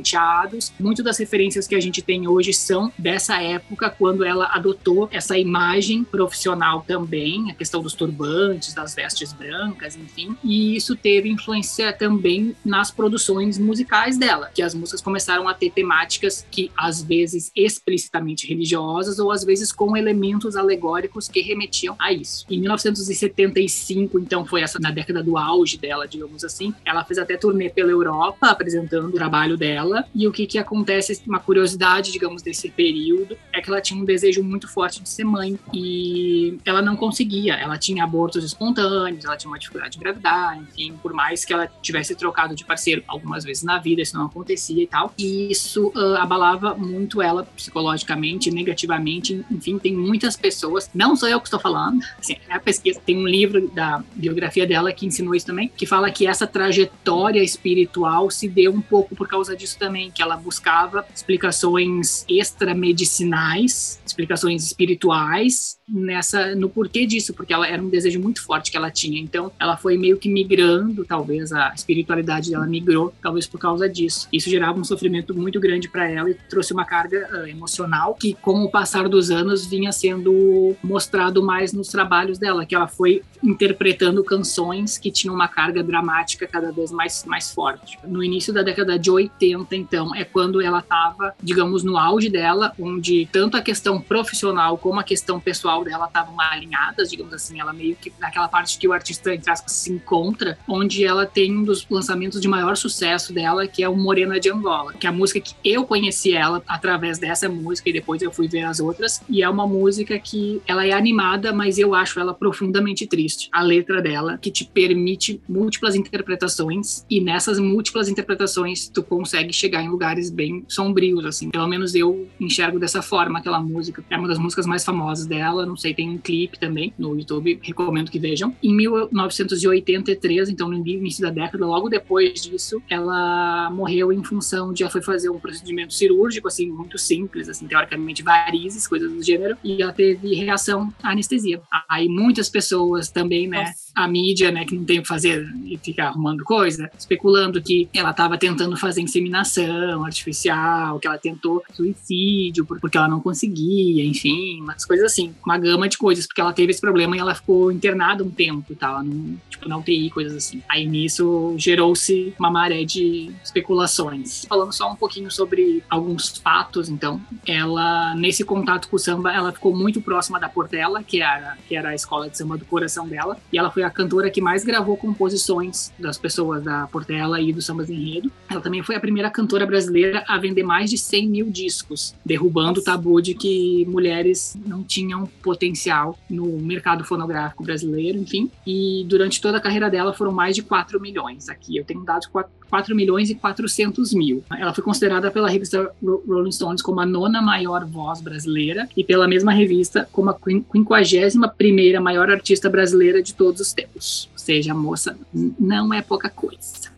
Muitas das referências que a gente tem hoje são dessa época, quando ela adotou essa imagem profissional também, a questão dos turbantes, das vestes brancas, enfim. E isso teve influência também nas produções musicais dela, que as músicas começaram a ter temáticas que às vezes explicitamente religiosas ou às vezes com elementos alegóricos que remetiam a isso. Em 1975, então foi essa na década do auge dela, digamos assim, ela fez até turnê pela Europa apresentando o trabalho dela E o que que acontece, uma curiosidade, digamos, desse período, é que ela tinha um desejo muito forte de ser mãe e ela não conseguia. Ela tinha abortos espontâneos, ela tinha uma dificuldade de engravidar, enfim, por mais que ela tivesse trocado de parceiro algumas vezes na vida, isso não acontecia e tal. E isso uh, abalava muito ela psicologicamente, negativamente. Enfim, tem muitas pessoas, não sou eu que estou falando, assim, é a pesquisa, tem um livro da biografia dela que ensinou isso também, que fala que essa trajetória espiritual se deu um pouco por causa disso também, que ela buscava explicações extramedicinais, explicações espirituais nessa no porquê disso, porque ela era um desejo muito forte que ela tinha. Então, ela foi meio que migrando, talvez a espiritualidade dela migrou, talvez por causa disso. Isso gerava um sofrimento muito grande para ela e trouxe uma carga uh, emocional que, com o passar dos anos, vinha sendo mostrado mais nos trabalhos dela, que ela foi interpretando canções que tinham uma carga dramática cada vez mais mais forte. No início da década de 80, então, é quando ela estava, digamos, no auge dela, onde tanto a questão profissional como a questão pessoal visual dela estavam alinhadas, digamos assim, ela meio que naquela parte que o artista, entre aspas, se encontra, onde ela tem um dos lançamentos de maior sucesso dela, que é o Morena de Angola, que é a música que eu conheci ela através dessa música e depois eu fui ver as outras, e é uma música que ela é animada, mas eu acho ela profundamente triste. A letra dela, que te permite múltiplas interpretações, e nessas múltiplas interpretações tu consegue chegar em lugares bem sombrios, assim. Pelo menos eu enxergo dessa forma aquela música. É uma das músicas mais famosas dela, não sei, tem um clipe também no YouTube, recomendo que vejam. Em 1983, então no início da década, logo depois disso, ela morreu em função de ela foi fazer um procedimento cirúrgico, assim, muito simples, assim, teoricamente varizes, coisas do gênero, e ela teve reação à anestesia. Aí muitas pessoas também, né, Nossa. A mídia, né, que não tem o que fazer e fica arrumando coisa, especulando que ela estava tentando fazer inseminação artificial, que ela tentou suicídio porque ela não conseguia, enfim, umas coisas assim, uma gama de coisas, porque ela teve esse problema e ela ficou internada um tempo, tava no, tipo, na UTI, coisas assim. Aí nisso gerou-se uma maré de especulações. Falando só um pouquinho sobre alguns fatos, então, ela, nesse contato com o samba, ela ficou muito próxima da Portela, que era, que era a escola de samba do coração dela, e ela foi a cantora que mais gravou composições das pessoas da Portela e do Samba Enredo. Ela também foi a primeira cantora brasileira a vender mais de 100 mil discos, derrubando o tabu de que mulheres não tinham potencial no mercado fonográfico brasileiro, enfim. E durante toda a carreira dela foram mais de 4 milhões. Aqui eu tenho dados 4, 4 milhões e 400 mil. Ela foi considerada pela revista Rolling Stones como a nona maior voz brasileira e pela mesma revista como a 51 primeira maior artista brasileira de todos os tempos. Ou seja, a moça não é pouca coisa.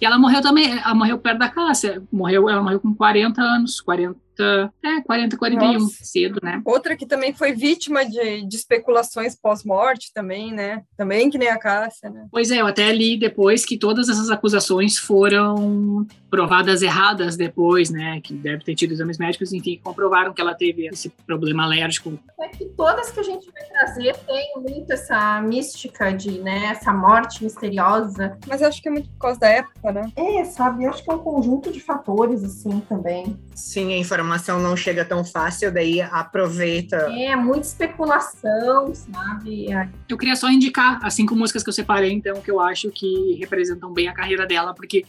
E ela morreu também, ela morreu perto da Cássia. Morreu, ela morreu com 40 anos, 40 40, é, 40, 41, Nossa. cedo, né?
Outra que também foi vítima de, de especulações pós-morte também, né? Também que nem a Cássia, né?
Pois é, eu até li depois que todas essas acusações foram provadas erradas depois, né? Que deve ter tido exames médicos, enfim, que comprovaram que ela teve esse problema alérgico.
É que todas que a gente vai trazer tem muito essa mística de, né, essa morte misteriosa.
Mas acho que é muito por causa da época, né?
É, sabe? Eu acho que é um conjunto de fatores, assim, também.
Sim, a informação não chega tão fácil, daí aproveita.
É, muita especulação, sabe? É.
Eu queria só indicar as cinco músicas que eu separei, então, que eu acho que representam bem a carreira dela, porque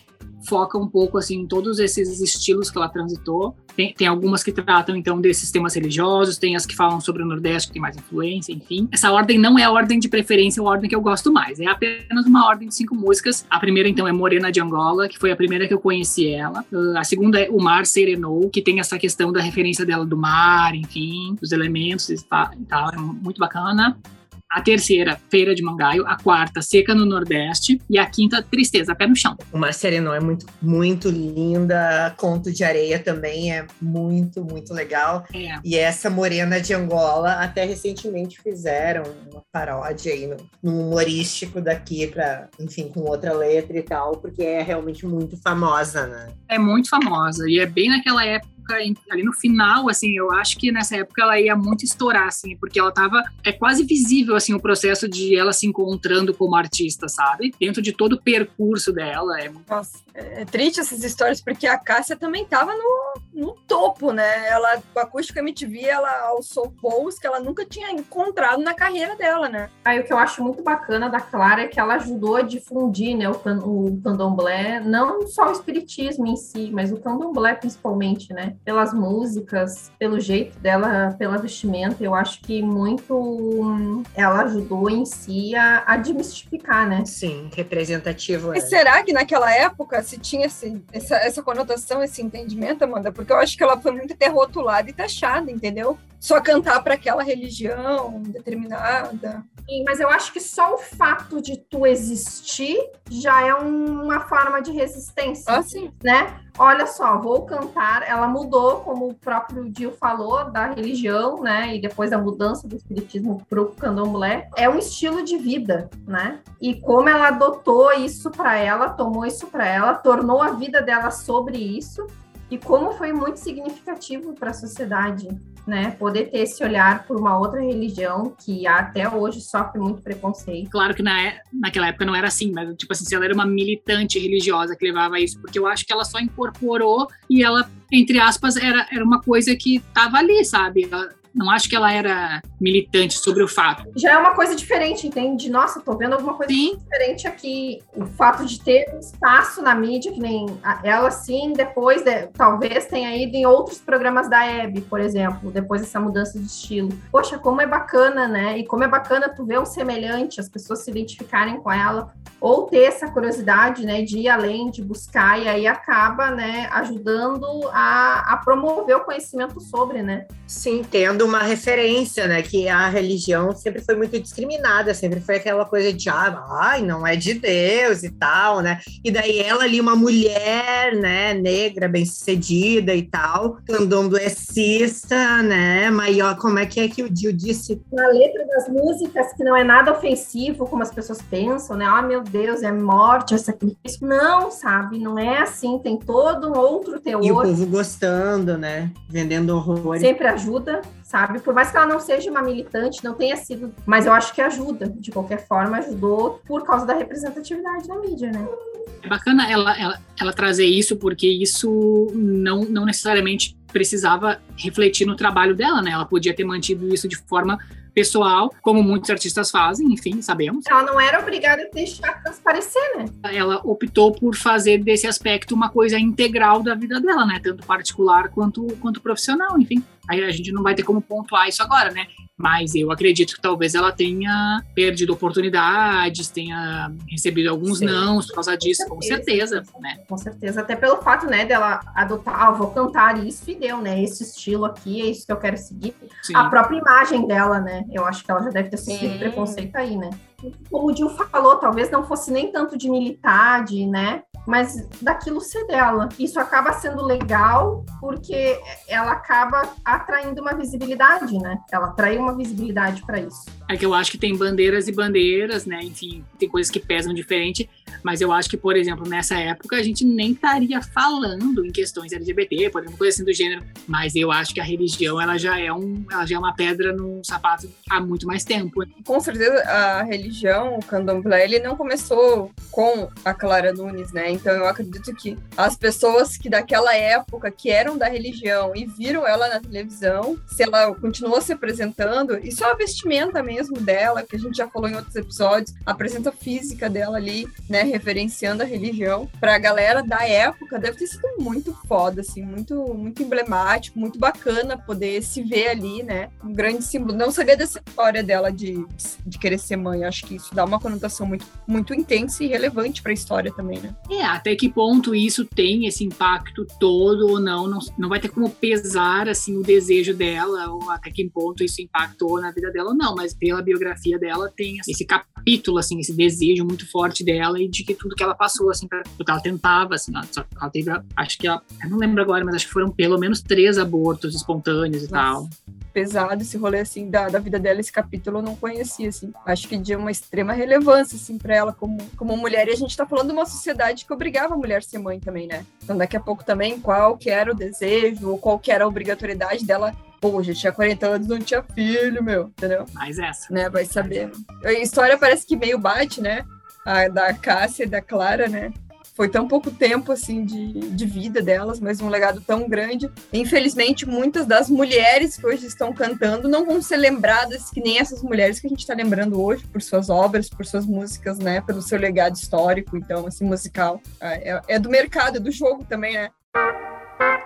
foca um pouco assim em todos esses estilos que ela transitou. Tem, tem, algumas que tratam então desses temas religiosos, tem as que falam sobre o Nordeste que tem mais influência, enfim. Essa ordem não é a ordem de preferência, é a ordem que eu gosto mais. É apenas uma ordem de cinco músicas. A primeira então é Morena de Angola, que foi a primeira que eu conheci ela. A segunda é O Mar Serenou, que tem essa questão da referência dela do mar, enfim, dos elementos e tal, é muito bacana a terceira, Feira de Mangaio, a quarta, Seca no Nordeste e a quinta, Tristeza, Pé no Chão.
O Mar Serenão é muito, muito linda, Conto de Areia também é muito, muito legal. É. E essa Morena de Angola, até recentemente fizeram uma paródia aí no, no humorístico daqui, pra, enfim, com outra letra e tal, porque é realmente muito famosa, né?
É muito famosa e é bem naquela época época, ali no final, assim, eu acho que nessa época ela ia muito estourar, assim, porque ela tava, é quase visível, assim, o processo de ela se encontrando como artista, sabe? Dentro de todo o percurso dela. É...
Nossa, é, é triste essas histórias, porque a Cássia também tava no, no topo, né? Ela, com a Acústica MTV, ela alçou voos que ela nunca tinha encontrado na carreira dela, né?
Aí o que eu acho muito bacana da Clara é que ela ajudou a difundir, né, o, o candomblé, não só o espiritismo em si, mas o candomblé principalmente, né? Pelas músicas, pelo jeito dela, pela vestimenta, eu acho que muito ela ajudou em si a, a desmistificar, né?
Sim, representativo.
E é. será que naquela época se tinha esse, essa, essa conotação, esse entendimento, Amanda? Porque eu acho que ela foi muito até rotulada e taxada, entendeu? Só cantar para aquela religião determinada.
Sim, mas eu acho que só o fato de tu existir já é uma forma de resistência.
Ah, sim.
Né? Olha só, vou cantar. Ela mudou, como o próprio Dio falou, da religião, né? E depois da mudança do espiritismo para o candomblé. É um estilo de vida, né? E como ela adotou isso para ela, tomou isso para ela, tornou a vida dela sobre isso. E como foi muito significativo para a sociedade né? Poder ter esse olhar por uma outra religião que até hoje sofre muito preconceito.
Claro que na, naquela época não era assim, mas tipo assim, ela era uma militante religiosa que levava isso, porque eu acho que ela só incorporou e ela, entre aspas, era, era uma coisa que estava ali, sabe? Ela, não acho que ela era militante sobre o fato.
Já é uma coisa diferente, entende? Nossa, tô vendo alguma coisa sim. diferente aqui. O fato de ter um espaço na mídia, que nem ela sim, depois, de, talvez tenha ido em outros programas da Hebe, por exemplo, depois dessa mudança de estilo. Poxa, como é bacana, né? E como é bacana tu ver um semelhante, as pessoas se identificarem com ela, ou ter essa curiosidade, né, de ir além, de buscar, e aí acaba, né, ajudando a, a promover o conhecimento sobre, né?
Sim, tendo uma referência, né, que a religião sempre foi muito discriminada, sempre foi aquela coisa de, ah, ai, não é de Deus e tal, né? E daí ela ali, uma mulher, né, negra, bem-sucedida e tal, candomblessista, né, maior, como é que é que o Dio disse?
Na letra das músicas, que não é nada ofensivo, como as pessoas pensam, né, ah, meu Deus, é morte, é sacrifício. Não, sabe? Não é assim, tem todo um outro teor.
E o povo gostando, né? Vendendo horror.
Sempre ajuda, sabe? Por mais que ela não seja uma militante, não tenha sido, mas eu acho que ajuda. De qualquer forma, ajudou por causa da representatividade na mídia, né?
É bacana ela, ela, ela trazer isso, porque isso não, não necessariamente precisava refletir no trabalho dela, né? Ela podia ter mantido isso de forma pessoal, como muitos artistas fazem, enfim, sabemos.
Ela não era obrigada a deixar transparecer, né?
Ela optou por fazer desse aspecto uma coisa integral da vida dela, né? Tanto particular quanto, quanto profissional, enfim. Aí a gente não vai ter como pontuar isso agora, né? Mas eu acredito que talvez ela tenha perdido oportunidades, tenha recebido alguns Sim. nãos por causa disso, com certeza, com certeza, né?
Com certeza, até pelo fato, né, dela adotar, ah, vou cantar isso e deu, né? Esse estilo aqui, é isso que eu quero seguir. Sim. A própria imagem dela, né? Eu acho que ela já deve ter sofrido preconceito aí, né? Como o Dil falou, talvez não fosse nem tanto de militar, de, né? Mas daquilo ser dela. Isso acaba sendo legal porque ela acaba atraindo uma visibilidade, né? Ela atrai uma visibilidade para isso.
É que eu acho que tem bandeiras e bandeiras, né? Enfim, tem coisas que pesam diferente, mas eu acho que, por exemplo, nessa época a gente nem estaria falando em questões LGBT, por exemplo, coisa assim do gênero, mas eu acho que a religião ela já é um, ela já é uma pedra no sapato há muito mais tempo.
Com certeza a religião, o candomblé, ele não começou com a Clara Nunes, né? Então eu acredito que as pessoas que daquela época que eram da religião e viram ela na televisão, se ela continuou se apresentando, e só a vestimenta mesmo dela, que a gente já falou em outros episódios, a presença física dela ali, né, referenciando a religião, pra galera da época deve ter sido muito foda, assim, muito, muito emblemático, muito bacana poder se ver ali, né? Um grande símbolo. Não sabia dessa história dela de, de querer ser mãe. Acho que isso dá uma conotação muito, muito intensa e relevante para a história também, né?
É, até que ponto isso tem esse impacto todo ou não, não, não vai ter como pesar assim o desejo dela ou até que ponto isso impactou na vida dela ou não, mas pela biografia dela tem esse capítulo assim, esse desejo muito forte dela e de que tudo que ela passou assim, pra, que ela tentava assim, ela, ela teve, acho que ela, eu não lembro agora, mas acho que foram pelo menos três abortos espontâneos e Nossa. tal.
pesado esse rolê, assim, da, da vida dela, esse capítulo eu não conhecia, assim. Acho que de uma extrema relevância, assim, pra ela como, como mulher. E a gente tá falando de uma sociedade que obrigava a mulher a ser mãe também, né? Então, daqui a pouco também, qual que era o desejo, ou qual que era a obrigatoriedade dela Pô, já tinha 40 anos, não tinha filho, meu, entendeu?
Mais essa.
Né, vai saber. A história parece que meio bate, né? A da Cássia e da Clara, né? Foi tão pouco tempo, assim, de, de vida delas, mas um legado tão grande. Infelizmente, muitas das mulheres que hoje estão cantando não vão ser lembradas que nem essas mulheres que a gente está lembrando hoje, por suas obras, por suas músicas, né? Pelo seu legado histórico, então, assim, musical. É, é do mercado, é do jogo também, né?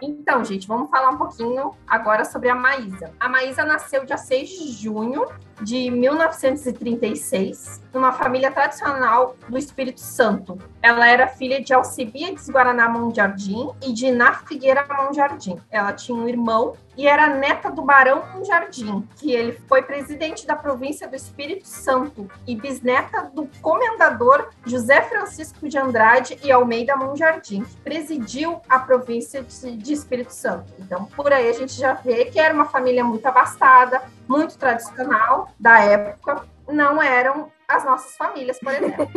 Então, gente, vamos falar um pouquinho agora sobre a Maísa. A Maísa nasceu dia 6 de junho de 1936, numa família tradicional do Espírito Santo. Ela era filha de Alcibiades Guaraná Monjardim e de Iná Figueira Monjardim. Ela tinha um irmão e era neta do Barão Monjardim, que ele foi presidente da província do Espírito Santo e bisneta do comendador José Francisco de Andrade e Almeida Monjardim, que presidiu a província de, Espírito Santo. Então, por aí a gente já vê que era uma família muito abastada, muito tradicional da época, não eram as nossas famílias, por exemplo.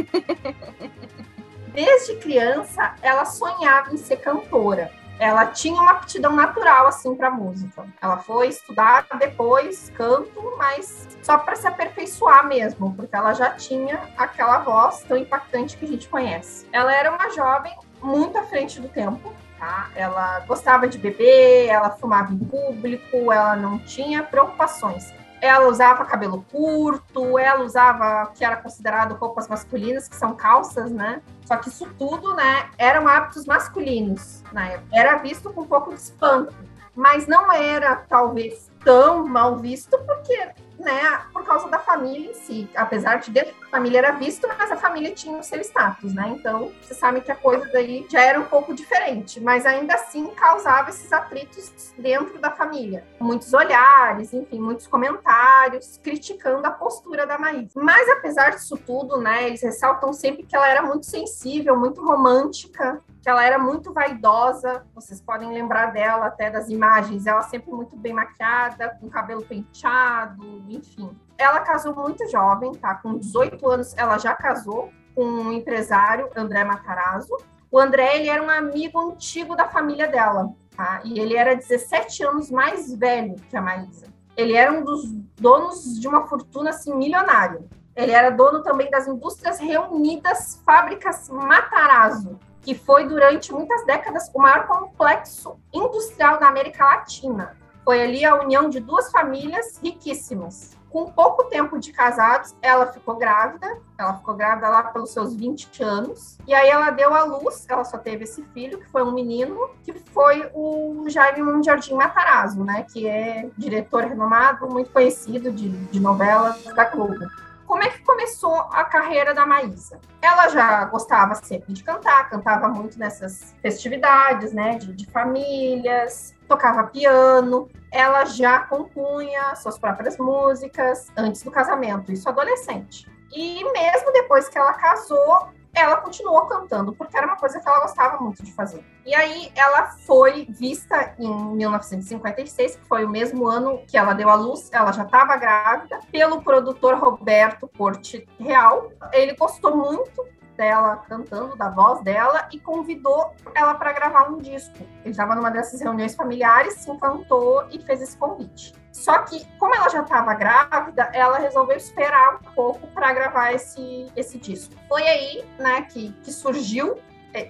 Desde criança, ela sonhava em ser cantora. Ela tinha uma aptidão natural assim para música. Ela foi estudar depois canto, mas só para se aperfeiçoar mesmo, porque ela já tinha aquela voz tão impactante que a gente conhece. Ela era uma jovem muito à frente do tempo, Tá? Ela gostava de beber, ela fumava em público, ela não tinha preocupações. Ela usava cabelo curto, ela usava o que era considerado roupas masculinas, que são calças, né? Só que isso tudo, né, eram hábitos masculinos na época. Era visto com um pouco de espanto, mas não era talvez tão mal visto porque né, por causa da família em si. Apesar de dentro da família era visto, mas a família tinha o seu status, né? Então, você sabe que a coisa daí já era um pouco diferente, mas ainda assim causava esses atritos dentro da família. Muitos olhares, enfim, muitos comentários criticando a postura da Maísa. Mas apesar disso tudo, né, eles ressaltam sempre que ela era muito sensível, muito romântica, que ela era muito vaidosa. Vocês podem lembrar dela até das imagens. Ela sempre muito bem maquiada, com cabelo penteado, enfim. Ela casou muito jovem, tá? Com 18 anos ela já casou com um empresário, André Matarazzo. O André, ele era um amigo antigo da família dela, tá? E ele era 17 anos mais velho que a Maísa. Ele era um dos donos de uma fortuna, assim, milionária. Ele era dono também das Indústrias Reunidas Fábricas Matarazzo, que foi durante muitas décadas o maior complexo industrial da América Latina. Foi ali a união de duas famílias riquíssimas. Com pouco tempo de casados, ela ficou grávida. Ela ficou grávida lá pelos seus 20 anos. E aí ela deu à luz, ela só teve esse filho, que foi um menino, que foi o Jaime Jardim Matarazzo, né? Que é diretor renomado, muito conhecido de, de novelas da Globo como é que começou a carreira da Maísa? Ela já gostava sempre de cantar, cantava muito nessas festividades, né, de, de famílias, tocava piano. Ela já compunha suas próprias músicas antes do casamento, isso adolescente. E mesmo depois que ela casou, ela continuou cantando, porque era uma coisa que ela gostava muito de fazer. E aí ela foi vista em 1956, que foi o mesmo ano que ela deu à luz, ela já estava grávida, pelo produtor Roberto Corte Real. Ele gostou muito dela cantando, da voz dela, e convidou ela para gravar um disco. Ele estava numa dessas reuniões familiares, se encantou e fez esse convite. Só que, como ela já estava grávida, ela resolveu esperar um pouco para gravar esse, esse disco. Foi aí né, que, que surgiu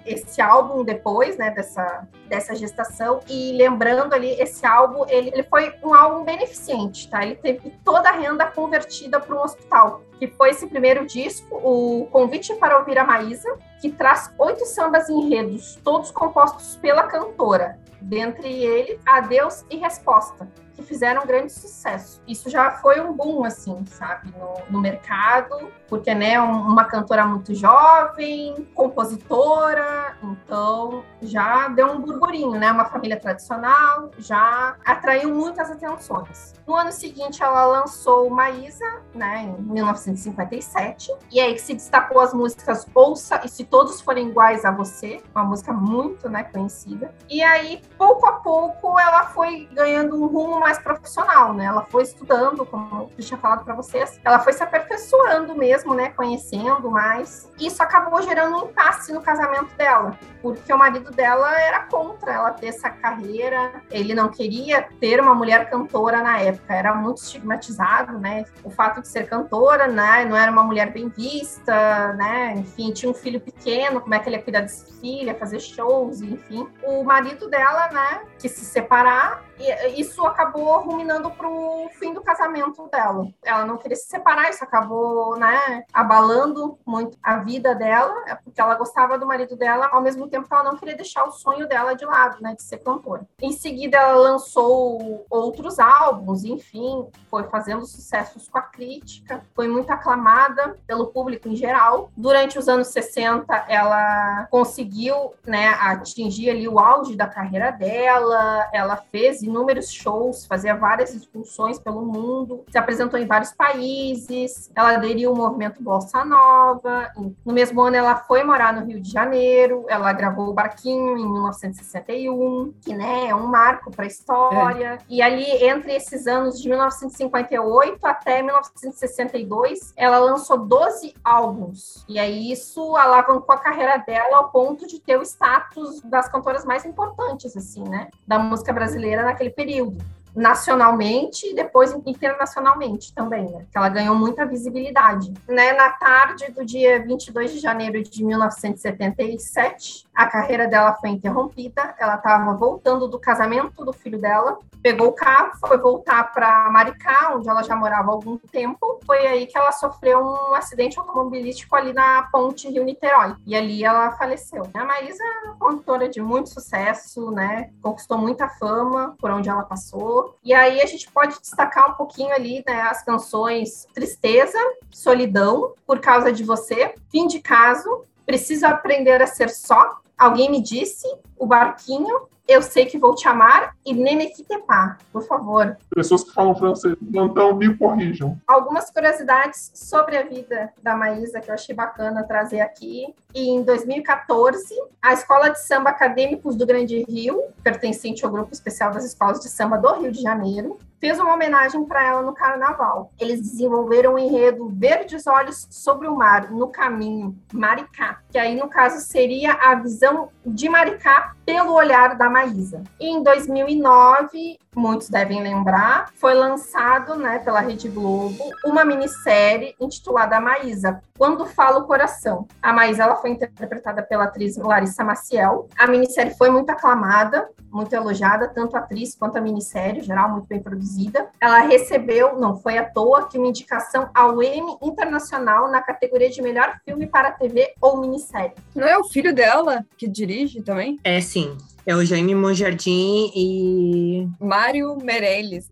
esse álbum depois, né, dessa, dessa gestação, e lembrando ali, esse álbum, ele, ele foi um álbum beneficente, tá? Ele teve toda a renda convertida para um hospital, que foi esse primeiro disco, o Convite para Ouvir a Maísa, que traz oito sambas enredos, todos compostos pela cantora, dentre eles Adeus e Resposta, que fizeram grande sucesso. Isso já foi um boom, assim, sabe, no, no mercado, porque, né, uma cantora muito jovem, compositora, então já deu um burburinho, né, uma família tradicional, já atraiu muitas atenções. No ano seguinte, ela lançou Maísa, né, em 1957, e aí que se destacou as músicas Ouça e Se Todos Forem Iguais a Você, uma música muito, né, conhecida. E aí, pouco a pouco, ela foi ganhando um rumo mais profissional, né? Ela foi estudando, como eu tinha falado para vocês, ela foi se aperfeiçoando mesmo, né? Conhecendo mais. Isso acabou gerando um impasse no casamento dela, porque o marido dela era contra ela ter essa carreira. Ele não queria ter uma mulher cantora na época, era muito estigmatizado, né? O fato de ser cantora, né? Não era uma mulher bem vista, né? Enfim, tinha um filho pequeno, como é que ele ia cuidar desse filho, ia fazer shows, enfim. O marido dela, né? Que se separar e isso acabou ruminando pro fim do casamento dela. Ela não queria se separar, isso acabou, né, abalando muito a vida dela, é porque ela gostava do marido dela, ao mesmo tempo que ela não queria deixar o sonho dela de lado, né, de ser cantora. Em seguida, ela lançou outros álbuns, enfim, foi fazendo sucessos com a crítica, foi muito aclamada pelo público em geral. Durante os anos 60, ela conseguiu, né, atingir ali o auge da carreira dela, ela fez inúmeros shows, fazia várias excursões pelo mundo, se apresentou em vários países, ela aderiu ao movimento Bossa Nova. No mesmo ano, ela foi morar no Rio de Janeiro, ela gravou o Barquinho em 1961, que né, é um marco para a história. É. E ali, entre esses anos de 1958 até 1962, ela lançou 12 álbuns. E aí isso alavancou a carreira dela ao ponto de ter o status das cantoras mais importantes, assim, né? Da música brasileira naquele período nacionalmente e depois internacionalmente também, né? Que ela ganhou muita visibilidade. Né? Na tarde do dia 22 de janeiro de 1977, a carreira dela foi interrompida. Ela estava voltando do casamento do filho dela, pegou o carro, foi voltar para Maricá, onde ela já morava há algum tempo. Foi aí que ela sofreu um acidente automobilístico ali na ponte Rio-Niterói. E ali ela faleceu. A Maísa é uma de muito sucesso, né? Conquistou muita fama por onde ela passou e aí a gente pode destacar um pouquinho ali, né, as canções Tristeza, Solidão, Por Causa de Você, Fim de Caso, Preciso Aprender a Ser Só, Alguém Me Disse, O Barquinho, eu sei que vou te amar e Nenekitepá, por favor.
Pessoas que falam francês, então me corrijam.
Algumas curiosidades sobre a vida da Maísa que eu achei bacana trazer aqui. E em 2014, a Escola de Samba Acadêmicos do Grande Rio, pertencente ao Grupo Especial das Escolas de Samba do Rio de Janeiro, fez uma homenagem para ela no carnaval. Eles desenvolveram o um enredo Verdes Olhos sobre o Mar, no caminho, Maricá, que aí no caso seria a visão de Maricá pelo olhar da Maísa. E em 2009, muitos devem lembrar, foi lançado né, pela Rede Globo uma minissérie intitulada Maísa, Quando Fala o Coração. A Maísa ela foi interpretada pela atriz Larissa Maciel. A minissérie foi muito aclamada, muito elogiada, tanto a atriz quanto a minissérie, em geral, muito bem produzida. Ela recebeu, não foi à toa, que uma indicação ao Emmy Internacional na categoria de melhor filme para TV ou minissérie.
Não é o filho dela que dirige também?
É, sim. É o Jaime Monjardim e.
Mário Meirelles.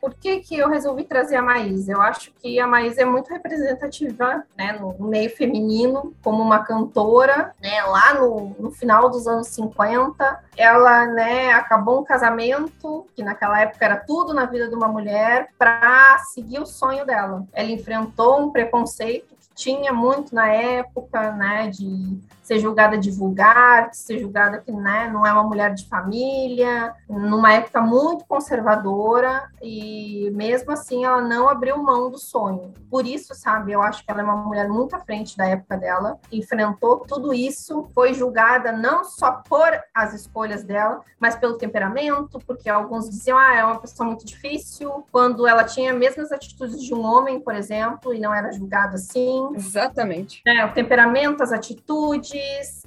Por que, que eu resolvi trazer a Maísa? Eu acho que a Maísa é muito representativa né, no meio feminino, como uma cantora, né, lá no, no final dos anos 50. Ela né, acabou um casamento, que naquela época era tudo na vida de uma mulher, para seguir o sonho dela. Ela enfrentou um preconceito que tinha muito na época, né, de ser julgada de vulgar, ser julgada que né, não é uma mulher de família, numa época muito conservadora, e mesmo assim ela não abriu mão do sonho. Por isso, sabe, eu acho que ela é uma mulher muito à frente da época dela, enfrentou tudo isso, foi julgada não só por as escolhas dela, mas pelo temperamento, porque alguns diziam, ah, é uma pessoa muito difícil, quando ela tinha as mesmas atitudes de um homem, por exemplo, e não era julgada assim.
Exatamente.
É, o temperamento, as atitudes,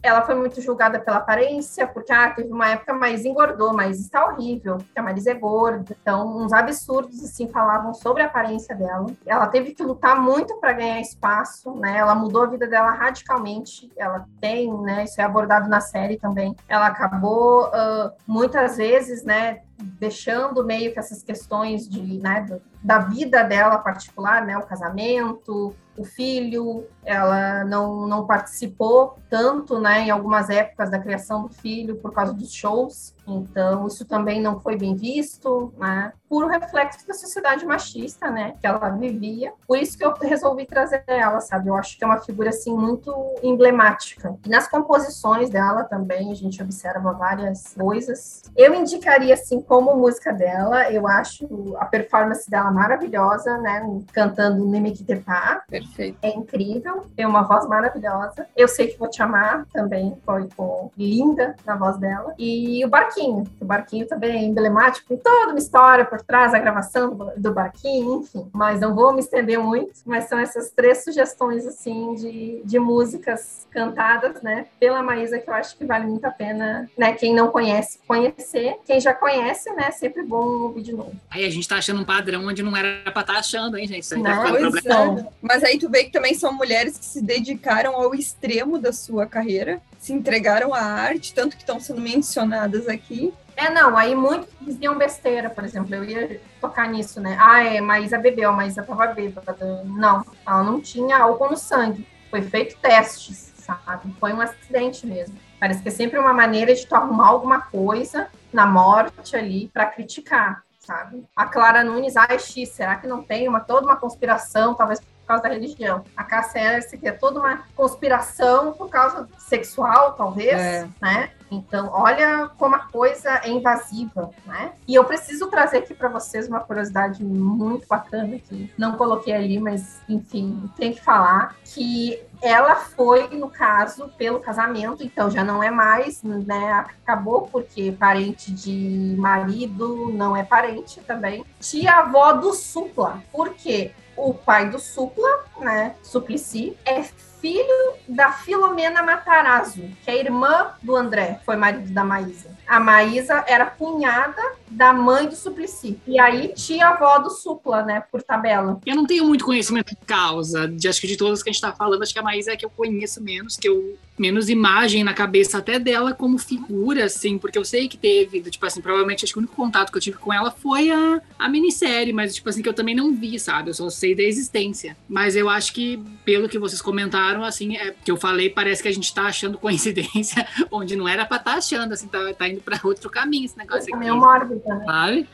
ela foi muito julgada pela aparência, porque ah, teve uma época mais engordou, mas está horrível, porque a Marisa é gorda. Então, uns absurdos assim falavam sobre a aparência dela. Ela teve que lutar muito para ganhar espaço, né? Ela mudou a vida dela radicalmente. Ela tem, né? Isso é abordado na série também. Ela acabou uh, muitas vezes, né? Deixando meio que essas questões de, né, da vida dela particular, né, o casamento, o filho, ela não, não participou tanto, né, em algumas épocas da criação do filho por causa dos shows. Então, isso também não foi bem visto, né? Puro reflexo da sociedade machista, né? Que ela vivia. Por isso que eu resolvi trazer ela, sabe? Eu acho que é uma figura, assim, muito emblemática. E nas composições dela também, a gente observa várias coisas. Eu indicaria, assim, como música dela, eu acho a performance dela maravilhosa, né? Cantando Nimic Tepá.
Perfeito.
É incrível. Tem uma voz maravilhosa. Eu sei que vou te amar também. Foi, foi linda na voz dela. E o Barquinho barquinho. O barquinho também é emblemático, tem toda uma história por trás da gravação do, do barquinho, enfim. Mas não vou me estender muito, mas são essas três sugestões, assim, de, de músicas cantadas, né, pela Maísa, que eu acho que vale muito a pena, né, quem não conhece, conhecer. Quem já conhece, né, sempre bom ouvir de novo.
Aí a gente tá achando um padrão onde não era pra estar tá achando, hein, gente? Isso aí
não,
tá
pois é. Mas aí tu vê que também são mulheres que se dedicaram ao extremo da sua carreira, se entregaram à arte, tanto que estão sendo mencionadas aqui.
É, não, aí muitos diziam besteira, por exemplo, eu ia tocar nisso, né? Ah, é, Maísa bebeu, Maísa tava bêbada. Não, ela não tinha álcool no sangue. Foi feito testes, sabe? Foi um acidente mesmo. Parece que é sempre uma maneira de tu arrumar alguma coisa na morte ali para criticar, sabe? A Clara Nunes, ah, X, será que não tem uma toda uma conspiração, talvez por causa da religião. A Cássia Ellis, que é toda uma conspiração por causa sexual, talvez, é. né? Então, olha como a coisa é invasiva, né? E eu preciso trazer aqui para vocês uma curiosidade muito bacana que não coloquei ali, mas enfim, tem que falar que ela foi, no caso, pelo casamento, então já não é mais, né? Acabou porque parente de marido não é parente também. Tia-avó do Supla. Por quê? O pai do Supla, né? Suplicy, é filho da Filomena Matarazzo, que é irmã do André, foi marido da Maísa. A Maísa era cunhada da mãe do Suplicy. E aí, tia-avó do Supla, né, por tabela.
Eu não tenho muito conhecimento de causa, de, acho que de todas que a gente tá falando, acho que a Maísa é que eu conheço menos, que eu menos imagem na cabeça até dela como figura, assim, porque eu sei que teve, tipo assim, provavelmente acho que o único contato que eu tive com ela foi a, a minissérie, mas tipo assim, que eu também não vi, sabe? Eu só sei da existência. Mas eu acho que, pelo que vocês comentaram, assim, é que eu falei, parece que a gente tá achando coincidência onde não era pra estar tá achando, assim, tá, tá indo pra outro caminho esse negócio aqui.
É meio mórbida, né?
Sabe?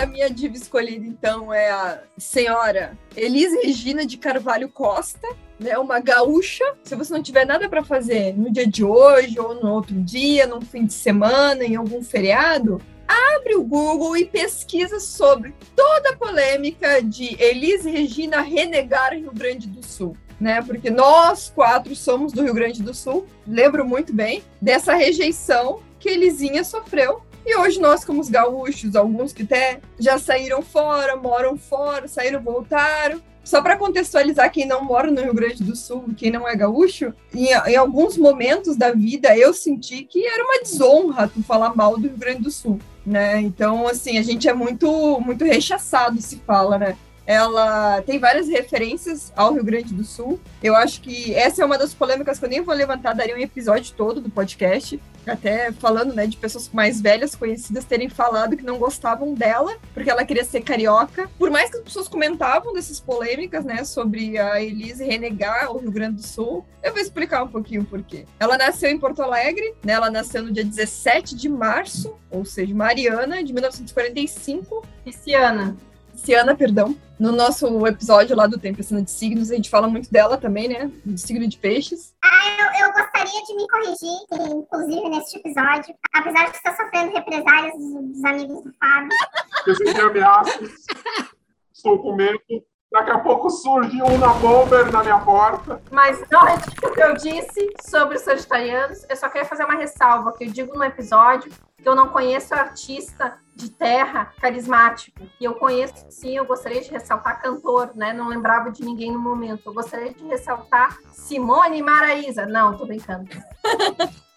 A minha diva escolhida, então, é a senhora Elise Regina de Carvalho Costa, né, uma gaúcha. Se você não tiver nada para fazer no dia de hoje, ou no outro dia, num fim de semana, em algum feriado, abre o Google e pesquisa sobre toda a polêmica de Elise Regina renegar Rio Grande do Sul. Né, porque nós quatro somos do Rio Grande do Sul, lembro muito bem dessa rejeição que Elisinha sofreu e hoje nós, como os gaúchos, alguns que até já saíram fora, moram fora, saíram, voltaram. Só para contextualizar quem não mora no Rio Grande do Sul, quem não é gaúcho, em, em, alguns momentos da vida eu senti que era uma desonra tu falar mal do Rio Grande do Sul, né? Então, assim, a gente é muito, muito rechaçado, se fala, né? Ela tem várias referências ao Rio Grande do Sul. Eu acho que essa é uma das polêmicas que eu nem vou levantar, daria um episódio todo do podcast, até falando, né, de pessoas mais velhas conhecidas terem falado que não gostavam dela, porque ela queria ser carioca. Por mais que as pessoas comentavam dessas polêmicas, né, sobre a Elise renegar o Rio Grande do Sul, eu vou explicar um pouquinho por quê. Ela nasceu em Porto Alegre, né, ela nasceu no dia 17 de março, ou seja, Mariana, de 1945.
Pisciana.
Ciana, perdão. No nosso episódio lá do Tempestade de Signos, a gente fala muito dela também, né? Do signo de peixes.
Ah, eu, eu gostaria de me corrigir, inclusive neste episódio, apesar de estar sofrendo represálias dos, dos amigos do Fábio.
Eu senti ameaças. Estou com medo. Daqui a pouco surge uma bomber na minha porta.
Mas não é o que eu disse sobre os sagitarianos. Eu só queria fazer uma ressalva que eu digo no episódio que eu não conheço artista de terra carismático. E eu conheço, sim, eu gostaria de ressaltar cantor, né? Não lembrava de ninguém no momento. Eu gostaria de ressaltar Simone Maraíza. Não, tô brincando.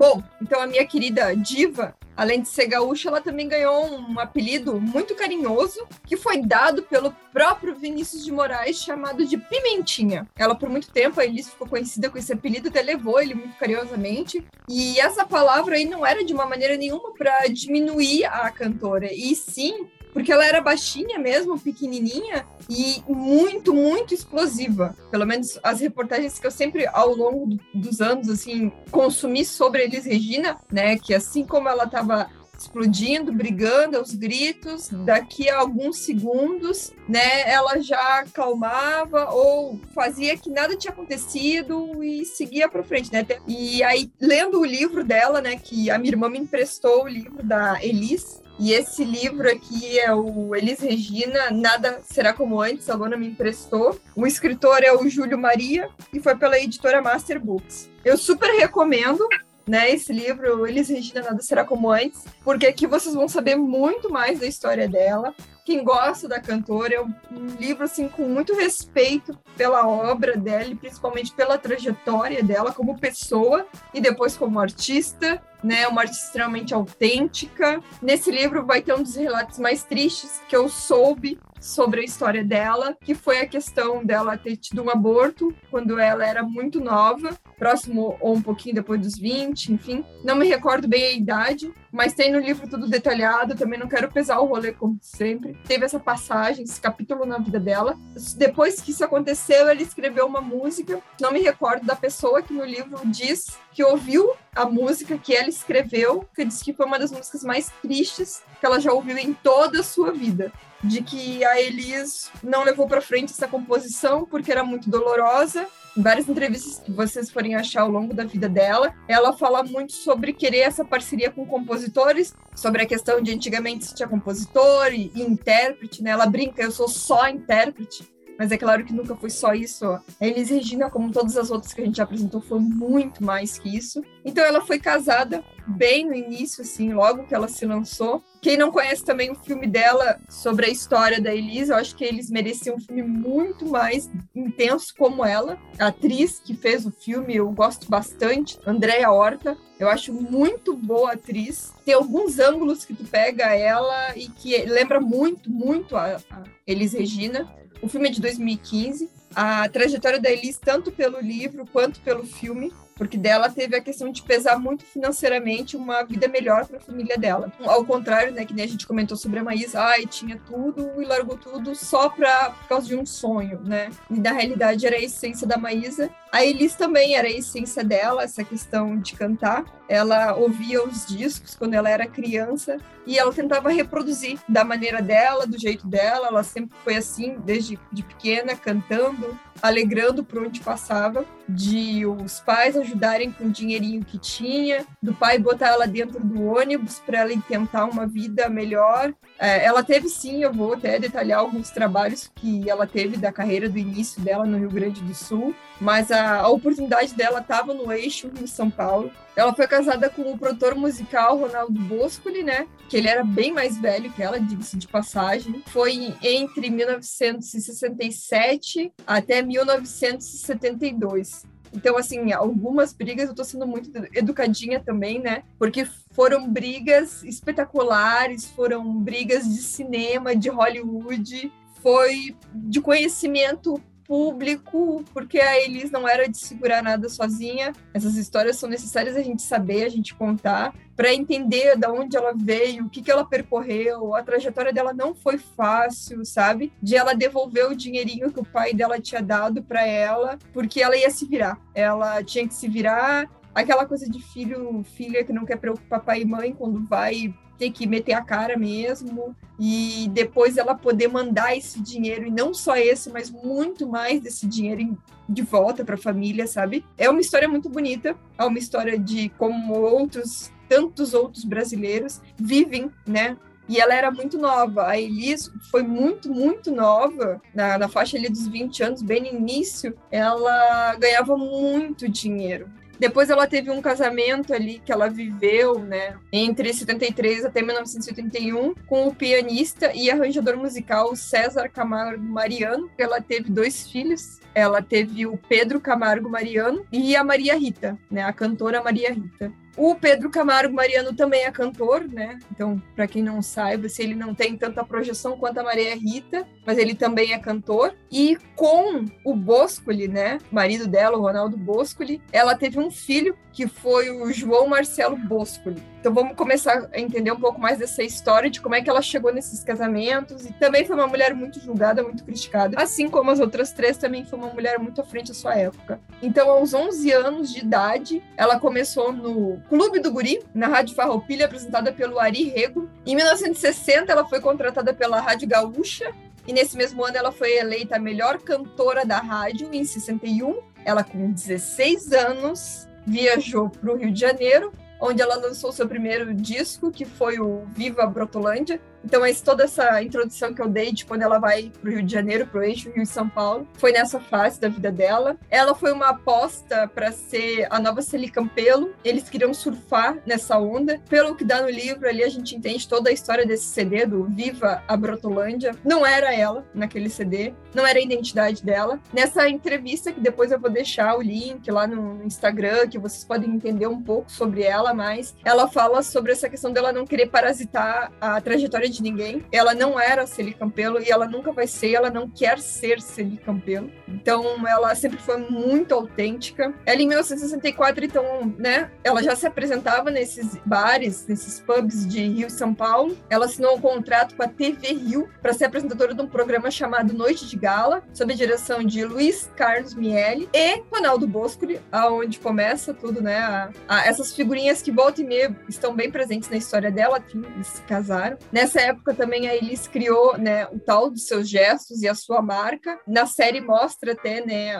Bom, então a minha querida diva, além de ser gaúcha, ela também ganhou um apelido muito carinhoso que foi dado pelo próprio Vinícius de Moraes, chamado de Pimentinha. Ela, por muito tempo, a Elis ficou conhecida com esse apelido, até levou ele muito carinhosamente. E essa palavra aí não era de uma maneira nenhuma para diminuir a cantora, e sim porque ela era baixinha mesmo, pequenininha e muito, muito explosiva. Pelo menos as reportagens que eu sempre, ao longo do, dos anos, assim, consumi sobre Elis Regina, né, que assim como ela estava explodindo, brigando aos gritos. Daqui a alguns segundos, né, ela já acalmava ou fazia que nada tinha acontecido e seguia para frente, né? E aí lendo o livro dela, né, que a minha irmã me emprestou o livro da Elis, e esse livro aqui é o Elis Regina, Nada Será Como Antes, a Lona me emprestou. O escritor é o Júlio Maria e foi pela editora Master Books. Eu super recomendo, né, esse livro, Elis Regina Nada Será Como Antes, porque aqui vocês vão saber muito mais da história dela. Quem gosta da cantora, é um livro assim com muito respeito pela obra dela e principalmente pela trajetória dela como pessoa e depois como artista, né, uma artista extremamente autêntica. Nesse livro vai ter um dos relatos mais tristes que eu soube sobre a história dela, que foi a questão dela ter tido um aborto quando ela era muito nova, próximo ou um pouquinho depois dos 20, enfim. Não me recordo bem a idade, mas tem no livro tudo detalhado, também não quero pesar o rolê como sempre. Teve essa passagem, esse capítulo na vida dela. Depois que isso aconteceu, ele escreveu uma música, não me recordo da pessoa que no livro diz que ouviu a música que ela escreveu, que diz que foi uma das músicas mais tristes que ela já ouviu em toda a sua vida de que a Elis não levou para frente essa composição porque era muito dolorosa. Em várias entrevistas que vocês forem achar ao longo da vida dela, ela fala muito sobre querer essa parceria com compositores, sobre a questão de antigamente se tinha compositor e, e intérprete, né? Ela brinca, eu sou só intérprete mas é claro que nunca foi só isso. A Elis Regina, como todas as outras que a gente já apresentou, foi muito mais que isso. Então ela foi casada bem no início, assim, logo que ela se lançou. Quem não conhece também o filme dela sobre a história da Elise, eu acho que eles mereciam um filme muito mais intenso como ela. A atriz que fez o filme, eu gosto bastante, Andréa Horta. Eu acho muito boa atriz. Tem alguns ângulos que tu pega ela e que lembra muito, muito a, a Elis Regina. O filme é de 2015. A trajetória da Elise, tanto pelo livro quanto pelo filme, porque dela teve a questão de pesar muito financeiramente uma vida melhor para a família dela. Ao contrário, né, que nem a gente comentou sobre a Maísa, ai, tinha tudo e largou tudo só pra, por causa de um sonho, né? E na realidade era a essência da Maísa. A Elis também era a essência dela, essa questão de cantar. Ela ouvia os discos quando ela era criança e ela tentava reproduzir da maneira dela, do jeito dela. Ela sempre foi assim, desde de pequena, cantando, alegrando por onde passava, de os pais ajudarem com o dinheirinho que tinha, do pai botar ela dentro do ônibus para ela tentar uma vida melhor. É, ela teve sim, eu vou até detalhar alguns trabalhos que ela teve da carreira do início dela no Rio Grande do Sul, mas a, a oportunidade dela estava no eixo em São Paulo. Ela foi casada com o produtor musical Ronaldo Boscoli, né? Que ele era bem mais velho que ela, diga-se de passagem. Foi entre 1967 até 1972. Então, assim, algumas brigas, eu tô sendo muito educadinha também, né? Porque foram brigas espetaculares, foram brigas de cinema, de Hollywood, foi de conhecimento público, porque a Elis não era de segurar nada sozinha. Essas histórias são necessárias a gente saber, a gente contar, para entender de onde ela veio, o que, que ela percorreu. A trajetória dela não foi fácil, sabe? De ela devolver o dinheirinho que o pai dela tinha dado para ela, porque ela ia se virar. Ela tinha que se virar. Aquela coisa de filho, filha que não quer preocupar pai e mãe quando vai ter que meter a cara mesmo e depois ela poder mandar esse dinheiro e não só esse, mas muito mais desse dinheiro de volta para a família, sabe? É uma história muito bonita, é uma história de como outros tantos outros brasileiros vivem, né? E ela era muito nova. A Elis foi muito, muito nova, na, na faixa ali dos 20 anos, bem no início. Ela ganhava muito dinheiro. Depois ela teve um casamento ali que ela viveu, né, entre 73 até 1981, com o pianista e arranjador musical César Camargo Mariano. Ela teve dois filhos. Ela teve o Pedro Camargo Mariano e a Maria Rita, né, a cantora Maria Rita. O Pedro Camargo Mariano também é cantor, né? Então, para quem não saiba, se ele não tem tanta projeção quanto a Maria Rita, mas ele também é cantor. E com o Boscoli, né? Marido dela, o Ronaldo Boscoli, ela teve um filho que foi o João Marcelo Boscoli. Então vamos começar a entender um pouco mais dessa história de como é que ela chegou nesses casamentos e também foi uma mulher muito julgada, muito criticada, assim como as outras três também foi uma mulher muito à frente da sua época. Então aos 11 anos de idade, ela começou no Clube do Guri, na Rádio Farroupilha, apresentada pelo Ari Rego. Em 1960 ela foi contratada pela Rádio Gaúcha e nesse mesmo ano ela foi eleita a melhor cantora da rádio em 61. Ela com 16 anos viajou para o Rio de Janeiro, onde ela lançou seu primeiro disco, que foi o Viva Brotolândia, então, esse, toda essa introdução que eu dei de quando ela vai para o Rio de Janeiro, para o eixo Rio São Paulo, foi nessa fase da vida dela. Ela foi uma aposta para ser a nova Celi Campelo. Eles queriam surfar nessa onda. Pelo que dá no livro ali, a gente entende toda a história desse CD, do Viva a Brotolândia. Não era ela naquele CD, não era a identidade dela. Nessa entrevista, que depois eu vou deixar o link lá no Instagram, que vocês podem entender um pouco sobre ela, mas ela fala sobre essa questão dela não querer parasitar a trajetória de ninguém. Ela não era Celi Campelo e ela nunca vai ser, ela não quer ser Celi Campelo. Então, ela sempre foi muito autêntica. Ela, em 1964, então, né, ela já se apresentava nesses bares, nesses pubs de Rio e São Paulo. Ela assinou um contrato com a TV Rio para ser apresentadora de um programa chamado Noite de Gala, sob a direção de Luiz Carlos Miele e Ronaldo Boscoli, aonde começa tudo, né? A, a, essas figurinhas que volta e meia estão bem presentes na história dela, que se casaram. Nessa época também a Elis criou né, o tal dos seus gestos e a sua marca. Na série mostra até né,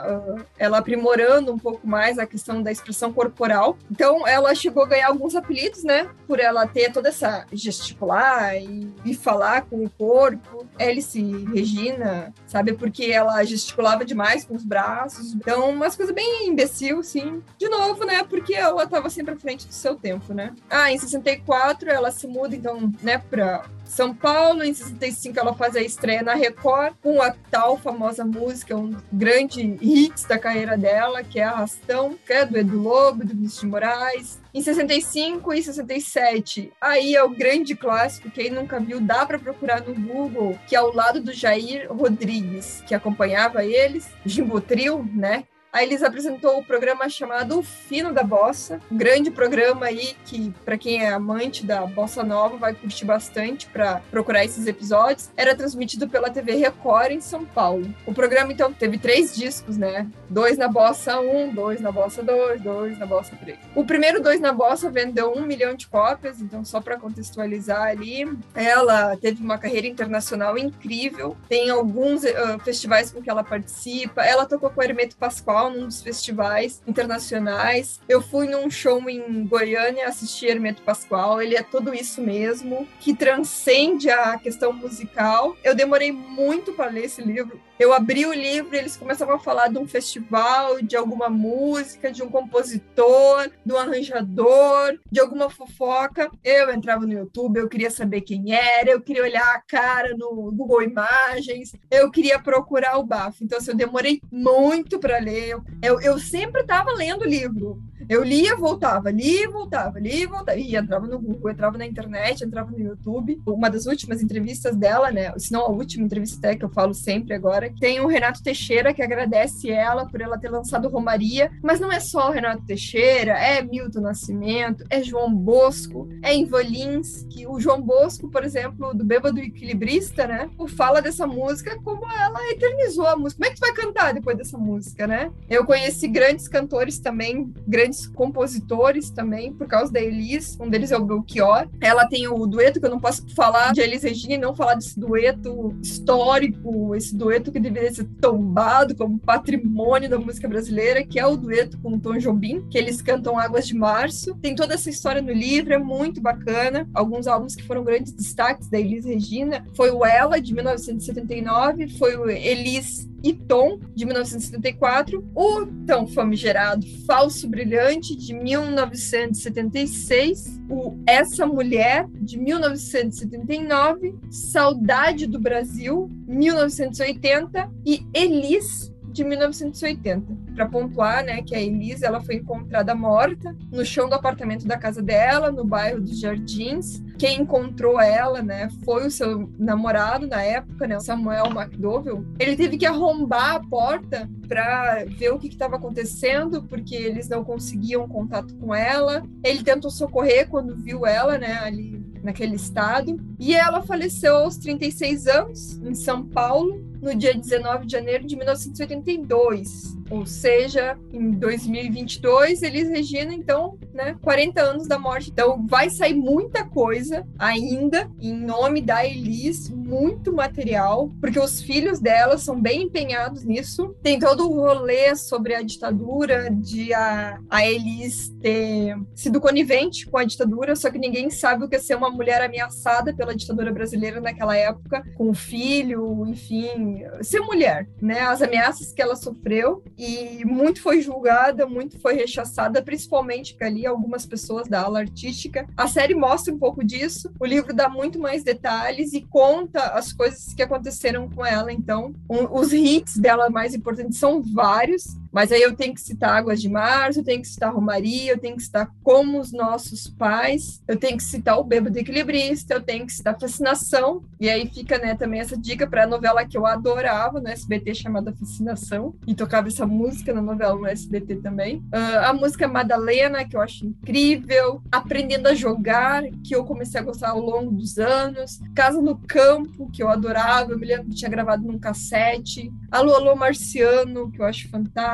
ela aprimorando um pouco mais a questão da expressão corporal. Então ela chegou a ganhar alguns apelidos, né? Por ela ter toda essa gesticular e, e falar com o corpo. Hélice Regina, sabe? Porque ela gesticulava demais com os braços. Então, umas coisas bem imbecil, sim. De novo, né? Porque ela estava sempre à frente do seu tempo, né? Ah, em 64 ela se muda, então, né, para são Paulo, em 65 ela faz a estreia na Record, com a tal famosa música, um grande hit da carreira dela, que é Arrastão, que é do Edu Lobo, do Vinícius de Moraes. Em 65 e 67, aí é o grande clássico, quem nunca viu, dá para procurar no Google, que é ao lado do Jair Rodrigues, que acompanhava eles, Jimbotril, né? Aí eles apresentou o programa chamado Fino da Bossa, um grande programa aí que, para quem é amante da bossa nova, vai curtir bastante para procurar esses episódios. Era transmitido pela TV Record em São Paulo. O programa, então, teve três discos, né? Dois na bossa 1, um, dois na bossa 2, dois na bossa 3. O primeiro dois na bossa vendeu um milhão de cópias, então, só para contextualizar ali, ela teve uma carreira internacional incrível. Tem alguns uh, festivais com que ela participa. Ela tocou com o Hermeto Pascoal num dos festivais internacionais. Eu fui num show em Goiânia assistir Hermeto Pascoal. Ele é tudo isso mesmo, que transcende a questão musical. Eu demorei muito para ler esse livro. Eu abri o livro e eles começavam a falar de um festival, de alguma música, de um compositor, de um arranjador, de alguma fofoca. Eu entrava no YouTube, eu queria saber quem era, eu queria olhar a cara no Google Imagens, eu queria procurar o bafo. Então, assim, eu demorei muito para ler eu, eu sempre estava lendo livro. Eu lia, voltava, lia, voltava, lia, voltava. E entrava no Google, entrava na internet, entrava no YouTube. Uma das últimas entrevistas dela, né? Se não a última entrevista até que eu falo sempre agora, tem o Renato Teixeira que agradece ela por ela ter lançado Romaria. Mas não é só o Renato Teixeira, é Milton Nascimento, é João Bosco, é Involinski. O João Bosco, por exemplo, do Bêbado Equilibrista, né? Fala dessa música como ela eternizou a música. Como é que tu vai cantar depois dessa música, né? Eu conheci grandes cantores também, grandes compositores também, por causa da Elis. Um deles é o Belchior. Ela tem o dueto, que eu não posso falar de Elis Regina e não falar desse dueto histórico, esse dueto que deveria ser tombado como patrimônio da música brasileira, que é o dueto com Tom Jobim, que eles cantam Águas de Março. Tem toda essa história no livro, é muito bacana. Alguns álbuns que foram grandes destaques da Elis Regina. Foi o Ela, de 1979, foi o Elis e Tom, de 1974, o tão famigerado Falso Brilhante, de 1976, o Essa Mulher, de 1979, Saudade do Brasil, 1980, e Elis, de 1980. Para pontuar, né, que a Elise ela foi encontrada morta no chão do apartamento da casa dela, no bairro dos Jardins. Quem encontrou ela, né, foi o seu namorado na época, né, Samuel McDowell. Ele teve que arrombar a porta para ver o que estava acontecendo, porque eles não conseguiam contato com ela. Ele tentou socorrer quando viu ela, né, ali naquele estado. E ela faleceu aos 36 anos, em São Paulo, no dia 19 de janeiro de 1982. Ou seja, em 2022, Elis Regina, então, né, 40 anos da morte. Então, vai sair muita coisa ainda em nome da Elis, muito material, porque os filhos dela são bem empenhados nisso. Tem todo o rolê sobre a ditadura, de a, a Elis ter sido conivente com a ditadura, só que ninguém sabe o que é ser uma mulher ameaçada pela ditadura brasileira naquela época, com o filho, enfim, ser mulher, né? As ameaças que ela sofreu e muito foi julgada, muito foi rechaçada, principalmente ali algumas pessoas da ala artística. A série mostra um pouco disso, o livro dá muito mais detalhes e conta as coisas que aconteceram com ela. Então, um, os hits dela mais importantes são vários, mas aí eu tenho que citar Águas de Março, eu tenho que citar Romaria, eu tenho que citar Como os Nossos Pais, eu tenho que citar O Bêbado Equilibrista, eu tenho que citar Fascinação, e aí fica né, também essa dica para a novela que eu adorava no SBT chamada Fascinação, e tocava essa música na novela no SBT também. Uh, a música Madalena, que eu acho incrível, Aprendendo a Jogar, que eu comecei a gostar ao longo dos anos, Casa no Campo, que eu adorava, eu me lembro que tinha gravado num cassete, Alô, Alô Marciano, que eu acho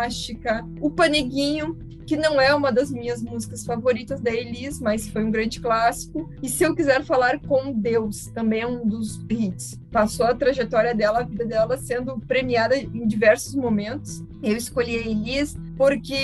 fantástica, O Paneguinho, que não é uma das minhas músicas favoritas da Elis, mas foi um grande clássico. E se eu quiser falar com Deus, também é um dos hits. Passou a trajetória dela, a vida dela sendo premiada em diversos momentos. Eu escolhi a Elis porque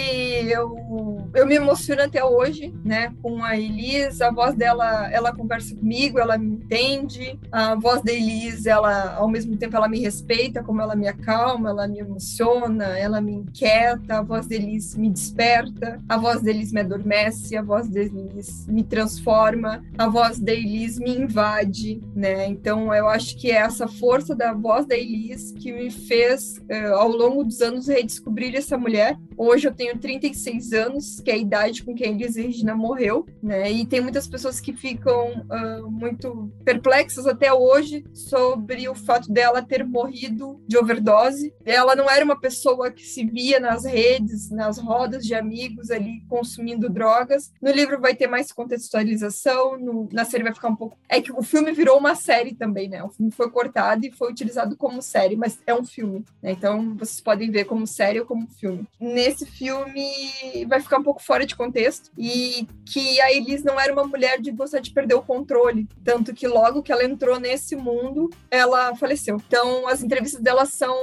eu, eu me emociono até hoje, né, com a Elis, a voz dela, ela conversa comigo, ela me entende, a voz da Elis, ela, ao mesmo tempo, ela me respeita, como ela me acalma, ela me emociona, ela me inquieta, a voz da Elis me desperta, a voz da Elis me adormece, a voz da Elis me transforma, a voz da Elis me invade, né, então eu acho que é essa força da voz da Elis que me fez, uh, ao longo dos anos, redescobrir essa mulher, Hoje eu tenho 36 anos, que é a idade com que a Elis Regina morreu, né? E tem muitas pessoas que ficam uh, muito perplexas até hoje sobre o fato dela ter morrido de overdose. Ela não era uma pessoa que se via nas redes, nas rodas de amigos ali consumindo drogas. No livro vai ter mais contextualização, no, na série vai ficar um pouco. É que o filme virou uma série também, né? O filme foi cortado e foi utilizado como série, mas é um filme, né? Então vocês podem ver como série ou como filme. Nesse esse filme vai ficar um pouco fora de contexto e que a Elis não era uma mulher de gostar de perder o controle, tanto que logo que ela entrou nesse mundo, ela faleceu. Então, as entrevistas dela são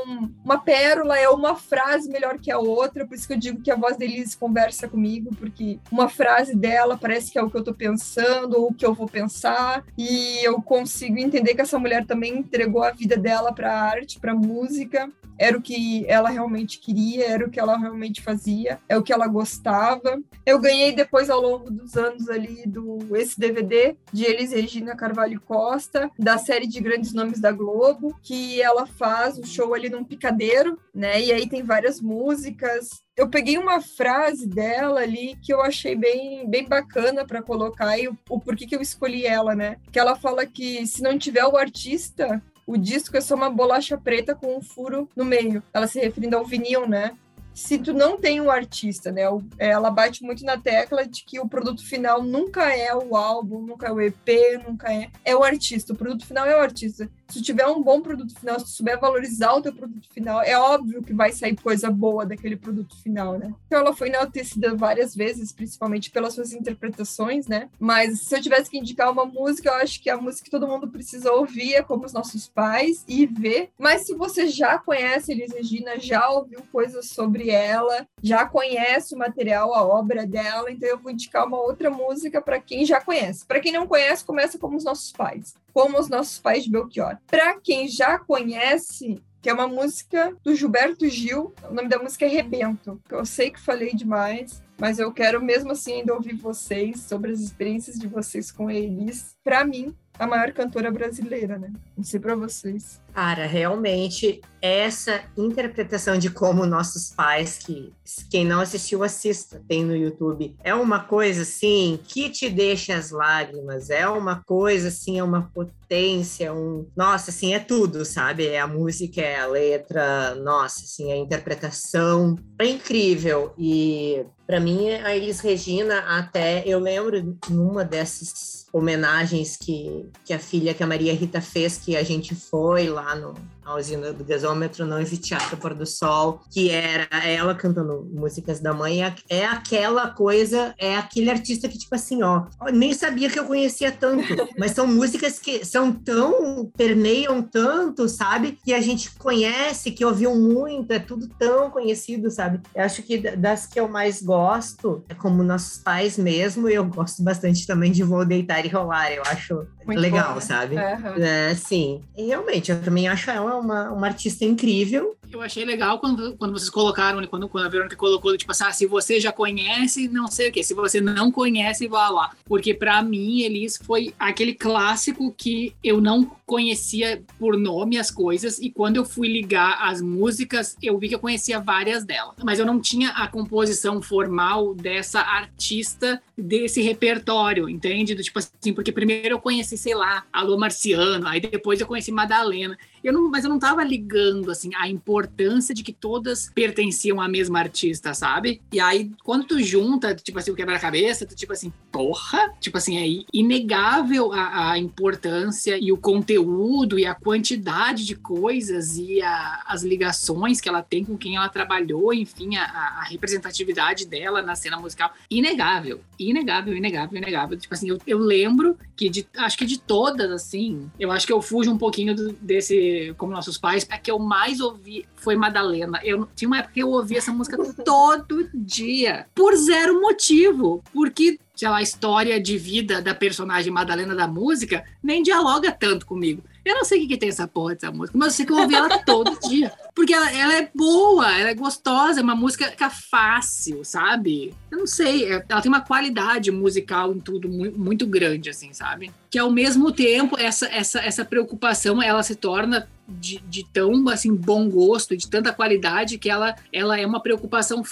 uma pérola, é uma frase melhor que a outra, por isso que eu digo que a voz da Elis conversa comigo, porque uma frase dela parece que é o que eu tô pensando ou o que eu vou pensar, e eu consigo entender que essa mulher também entregou a vida dela para arte, para música, era o que ela realmente queria, era o que ela realmente fazia, é o que ela gostava. Eu ganhei depois ao longo dos anos ali do esse DVD de Elis Regina Carvalho Costa, da série de grandes nomes da Globo, que ela faz o show ali num picadeiro, né? E aí tem várias músicas, eu peguei uma frase dela ali que eu achei bem, bem bacana para colocar e o, o porquê que eu escolhi ela, né? Que ela fala que se não tiver o artista, o disco é só uma bolacha preta com um furo no meio. Ela se referindo ao vinil, né? Se tu não tem um artista, né? Ela bate muito na tecla de que o produto final nunca é o álbum, nunca é o EP, nunca é. É o artista. O produto final é o artista se tiver um bom produto final, se souber valorizar o teu produto final, é óbvio que vai sair coisa boa daquele produto final, né? Então ela foi enaltecida várias vezes, principalmente pelas suas interpretações, né? Mas se eu tivesse que indicar uma música, eu acho que a música que todo mundo precisa ouvir é como os nossos pais e ver. Mas se você já conhece Elis Regina, já ouviu coisas sobre ela, já conhece o material, a obra dela, então eu vou indicar uma outra música para quem já conhece. Para quem não conhece, começa como os nossos pais como os nossos pais de Belchior. Para quem já conhece, que é uma música do Gilberto Gil, o nome da música é Rebento. Eu sei que falei demais, mas eu quero mesmo assim ainda ouvir vocês sobre as experiências de vocês com a Elis. Para mim, a maior cantora brasileira, né? Não sei para vocês.
Cara, realmente essa interpretação de como nossos pais, que quem não assistiu, assista, tem no YouTube, é uma coisa assim que te deixa as lágrimas, é uma coisa assim, é uma potência, um. Nossa, assim, é tudo, sabe? É a música, é a letra, nossa, assim, a interpretação é incrível. E para mim, a Elis Regina, até eu lembro numa dessas homenagens que, que a filha, que a Maria Rita fez, que a gente foi lá no, a usina do gasômetro, não Teatro Pôr do Sol, que era ela cantando músicas da mãe, é, é aquela coisa, é aquele artista que, tipo assim, ó, nem sabia que eu conhecia tanto, mas são músicas que são tão, permeiam tanto, sabe? Que a gente conhece, que ouviu muito, é tudo tão conhecido, sabe? Eu acho que das que eu mais gosto, é como nossos pais mesmo, e eu gosto bastante também de Vou Deitar e Rolar, eu acho muito legal, bom, né? sabe? Uhum. É, sim, e realmente, eu também acho ela uma, uma artista incrível.
Eu achei legal quando, quando vocês colocaram, quando, quando a Verônica colocou, tipo assim, ah, se você já conhece, não sei o quê. Se você não conhece, vá lá. Porque para mim, Elis foi aquele clássico que eu não conhecia por nome as coisas e quando eu fui ligar as músicas, eu vi que eu conhecia várias delas. Mas eu não tinha a composição formal dessa artista desse repertório, entende? Do tipo assim, porque primeiro eu conheci, sei lá, Alô Marciano, aí depois eu conheci Madalena. Eu não, mas eu não tava ligando assim a importância de que todas pertenciam à mesma artista, sabe? E aí quando tu junta, tipo assim, o quebra-cabeça, tu tipo assim, porra, tipo assim, é inegável a, a importância e o conteúdo e a quantidade de coisas e a, as ligações que ela tem com quem ela trabalhou, enfim, a, a representatividade dela na cena musical, inegável, inegável, inegável, inegável. Tipo assim, eu, eu lembro que de, acho que de todas, assim, eu acho que eu fujo um pouquinho do, desse como nossos pais, a que eu mais ouvi foi Madalena. Eu tinha uma época que eu ouvia essa música todo dia, por zero motivo, porque sei lá, a história de vida da personagem Madalena da música nem dialoga tanto comigo. Eu não sei o que, que tem essa porra dessa música, mas eu sei que eu ouvi ela todo dia. Porque ela, ela, é boa, ela é gostosa, é uma música que é fácil, sabe? Eu não sei, é, ela tem uma qualidade musical em tudo muito, muito grande, assim, sabe? Que ao mesmo tempo, essa, essa, essa preocupação, ela se torna de, de tão, assim, bom gosto, de tanta qualidade, que ela, ela é uma preocupação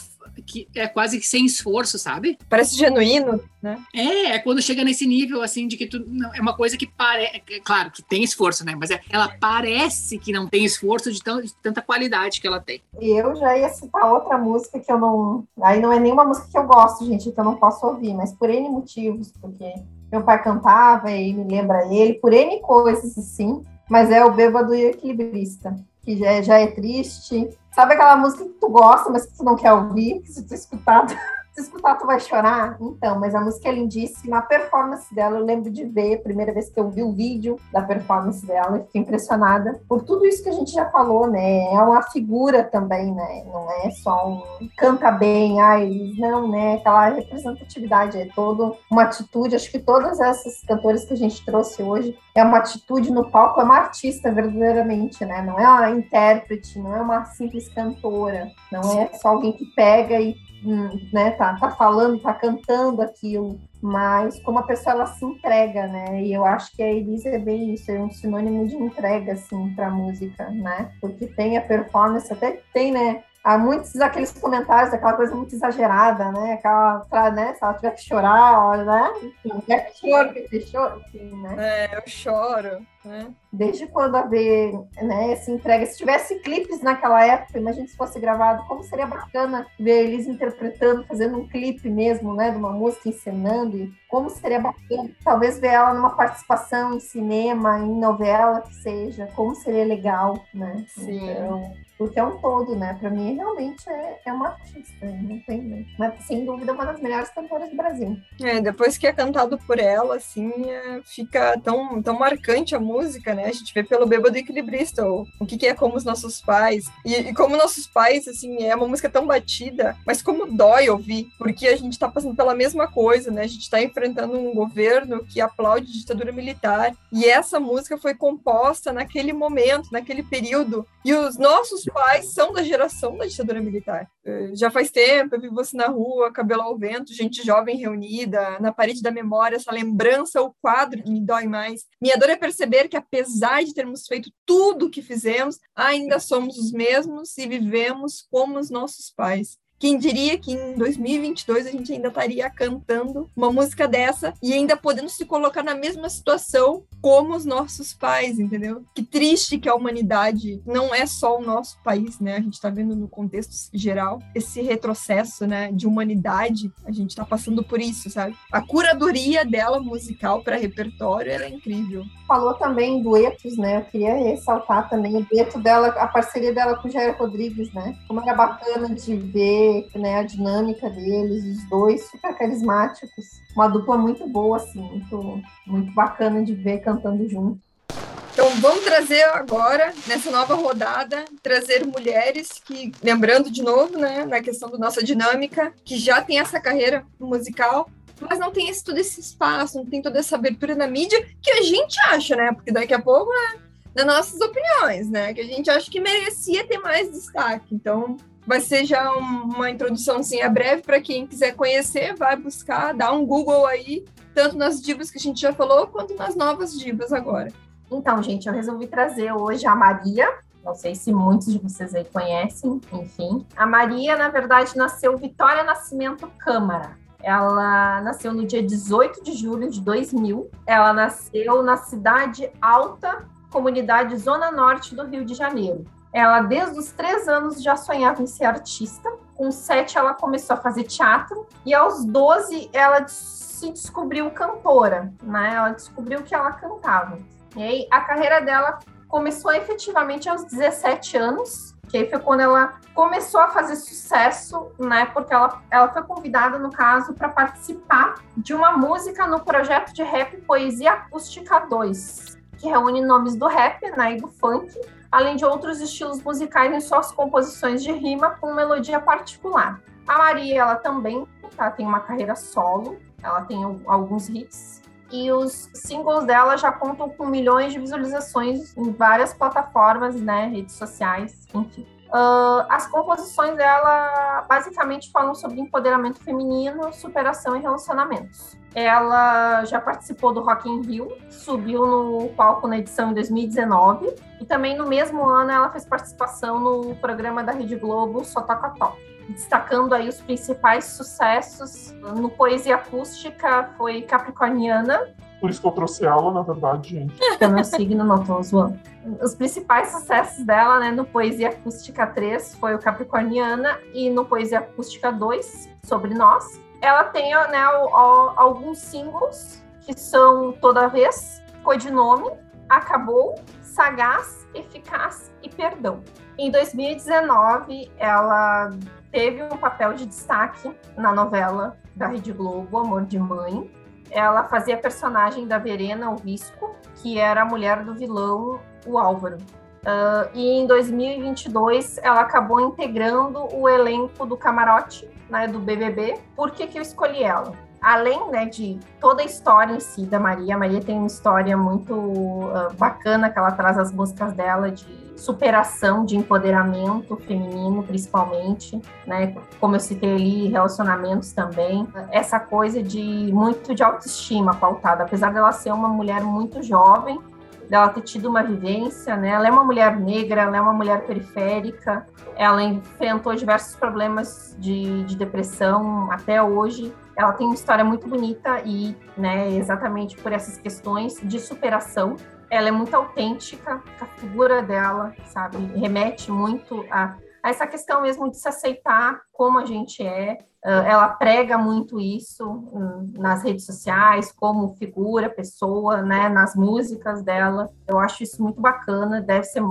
que é quase que sem esforço, sabe?
Parece genuíno, né?
É, é quando chega nesse nível, assim, de que tu. Não, é uma coisa que parece. É claro que tem esforço, né? Mas é, ela parece que não tem esforço de, tão, de tanta qualidade que ela tem.
E eu já ia citar outra música que eu não. Aí não é nenhuma música que eu gosto, gente, que eu não posso ouvir, mas por N motivos, porque meu pai cantava e me lembra ele, por N coisas assim, mas é o Bêbado e Equilibrista, que já é, já é triste, Sabe aquela música que tu gosta, mas que tu não quer ouvir? Que se tu escutar, se escutar, tu vai chorar? Então, mas a música é lindíssima. A performance dela, eu lembro de ver, a primeira vez que eu vi o vídeo da performance dela, eu fiquei impressionada por tudo isso que a gente já falou, né? É uma figura também, né? Não é só um canta bem, ai, não, né? Aquela representatividade, é toda uma atitude. Acho que todas essas cantoras que a gente trouxe hoje é uma atitude no palco, é uma artista verdadeiramente, né? Não é uma intérprete, não é uma simples cantora, não é só alguém que pega e né, tá, tá falando, tá cantando aquilo, mas como a pessoa ela se entrega, né? E eu acho que a Elisa é bem isso, é um sinônimo de entrega, assim, pra música, né? Porque tem a performance, até tem, né? Há muitos daqueles comentários, aquela coisa muito exagerada, né? Aquela, pra, né? Se ela tiver que chorar, né? Enfim, é que choro, que choro, enfim, né?
É, eu choro, né?
Desde quando a ver, né, se entrega. Se tivesse clipes naquela época, imagina se fosse gravado, como seria bacana ver eles interpretando, fazendo um clipe mesmo, né, de uma música, encenando, e como seria bacana, talvez ver ela numa participação em cinema, em novela, que seja, como seria legal, né?
Sim.
Então, porque é um todo, né? Para mim, realmente é, é uma artista, não tem, né? mas sem dúvida uma das melhores cantoras do Brasil.
É, depois que é cantado por ela, assim, é, fica tão, tão marcante a música, né? A gente vê pelo Bêbado Equilibrista, o, o que, que é como os nossos pais. E, e, como nossos pais, assim, é uma música tão batida, mas como dói ouvir, porque a gente tá passando pela mesma coisa, né? A gente tá enfrentando um governo que aplaude ditadura militar, e essa música foi composta naquele momento, naquele período, e os nossos pais são da geração da ditadura militar. Eh, já faz tempo, eu vi você na rua, cabelo ao vento, gente jovem reunida, na parede da memória, essa lembrança, o quadro me dói mais. Minha dor é perceber que, apesar de termos feito tudo o que fizemos, ainda somos os mesmos e vivemos como os nossos pais. Quem diria que em 2022 a gente ainda estaria cantando uma música dessa e ainda podendo se colocar na mesma situação como os nossos pais, entendeu? Que triste que a humanidade não é só o nosso país, né? A gente está vendo no contexto geral esse retrocesso, né, de humanidade. A gente está passando por isso, sabe? A curadoria dela musical para repertório era incrível.
Falou também em duetos, né? Eu queria ressaltar também o dueto dela, a parceria dela com o Jair Rodrigues, né? Como era bacana de ver né, a dinâmica deles, os dois super carismáticos. Uma dupla muito boa, assim, muito, muito bacana de ver cantando junto.
Então vamos trazer agora, nessa nova rodada, trazer mulheres que, lembrando de novo, né, na questão da nossa dinâmica, que já tem essa carreira musical, mas não tem esse, todo esse espaço, não tem toda essa abertura na mídia que a gente acha, né? Porque daqui a pouco, né, nas nossas opiniões, né? Que a gente acha que merecia ter mais destaque. Então, vai ser já uma introdução é breve para quem quiser conhecer, vai buscar, dá um Google aí, tanto nas divas que a gente já falou, quanto nas novas divas agora.
Então, gente, eu resolvi trazer hoje a Maria. Não sei se muitos de vocês aí conhecem, enfim. A Maria, na verdade, nasceu Vitória Nascimento Câmara. Ela nasceu no dia 18 de julho de 2000. Ela nasceu na cidade Alta, comunidade Zona Norte do Rio de Janeiro. Ela, desde os três anos, já sonhava em ser artista. Com sete, ela começou a fazer teatro. E aos 12, ela se descobriu cantora, né? Ela descobriu que ela cantava. E aí, a carreira dela começou efetivamente aos 17 anos, que aí foi quando ela começou a fazer sucesso, né? Porque ela, ela foi convidada, no caso, para participar de uma música no projeto de rap Poesia Acústica 2, que reúne nomes do rap né, e do funk, além de outros estilos musicais em suas composições de rima com melodia particular. A Maria, ela também tá, tem uma carreira solo, ela tem alguns hits, e os singles dela já contam com milhões de visualizações em várias plataformas, né, redes sociais, enfim. Uh, as composições dela basicamente falam sobre empoderamento feminino, superação e relacionamentos. Ela já participou do Rock in Rio, subiu no palco na edição em 2019 e também no mesmo ano ela fez participação no programa da Rede Globo Só Toca Top. Destacando aí os principais sucessos no Poesia Acústica foi Capricorniana,
por isso que eu trouxe ela, na verdade, gente.
Porque meu signo não tô zoando. Os principais sucessos dela, né, no Poesia Acústica 3 foi o Capricorniana e no Poesia Acústica 2, Sobre Nós. Ela tem, né, alguns singles que são Toda Vez, Codinome, Acabou, Sagaz, Eficaz e Perdão. Em 2019, ela teve um papel de destaque na novela da Rede Globo, Amor de Mãe, ela fazia a personagem da Verena, o Visco, que era a mulher do vilão, o Álvaro. Uh, e em 2022 ela acabou integrando o elenco do camarote né, do BBB. Por que, que eu escolhi ela? Além né, de toda a história em si da Maria, a Maria tem uma história muito uh, bacana que ela traz as músicas dela de superação, de empoderamento feminino, principalmente, né? Como eu citei ali, relacionamentos também. Essa coisa de muito de autoestima pautada, apesar dela ser uma mulher muito jovem, dela ter tido uma vivência, né? Ela é uma mulher negra, ela é uma mulher periférica, ela enfrentou diversos problemas de, de depressão até hoje. Ela tem uma história muito bonita e, né, exatamente por essas questões de superação. Ela é muito autêntica, a figura dela, sabe, remete muito a, a essa questão mesmo de se aceitar como a gente é, ela prega muito isso hum, nas redes sociais, como figura, pessoa, né, nas músicas dela. Eu acho isso muito bacana, deve ser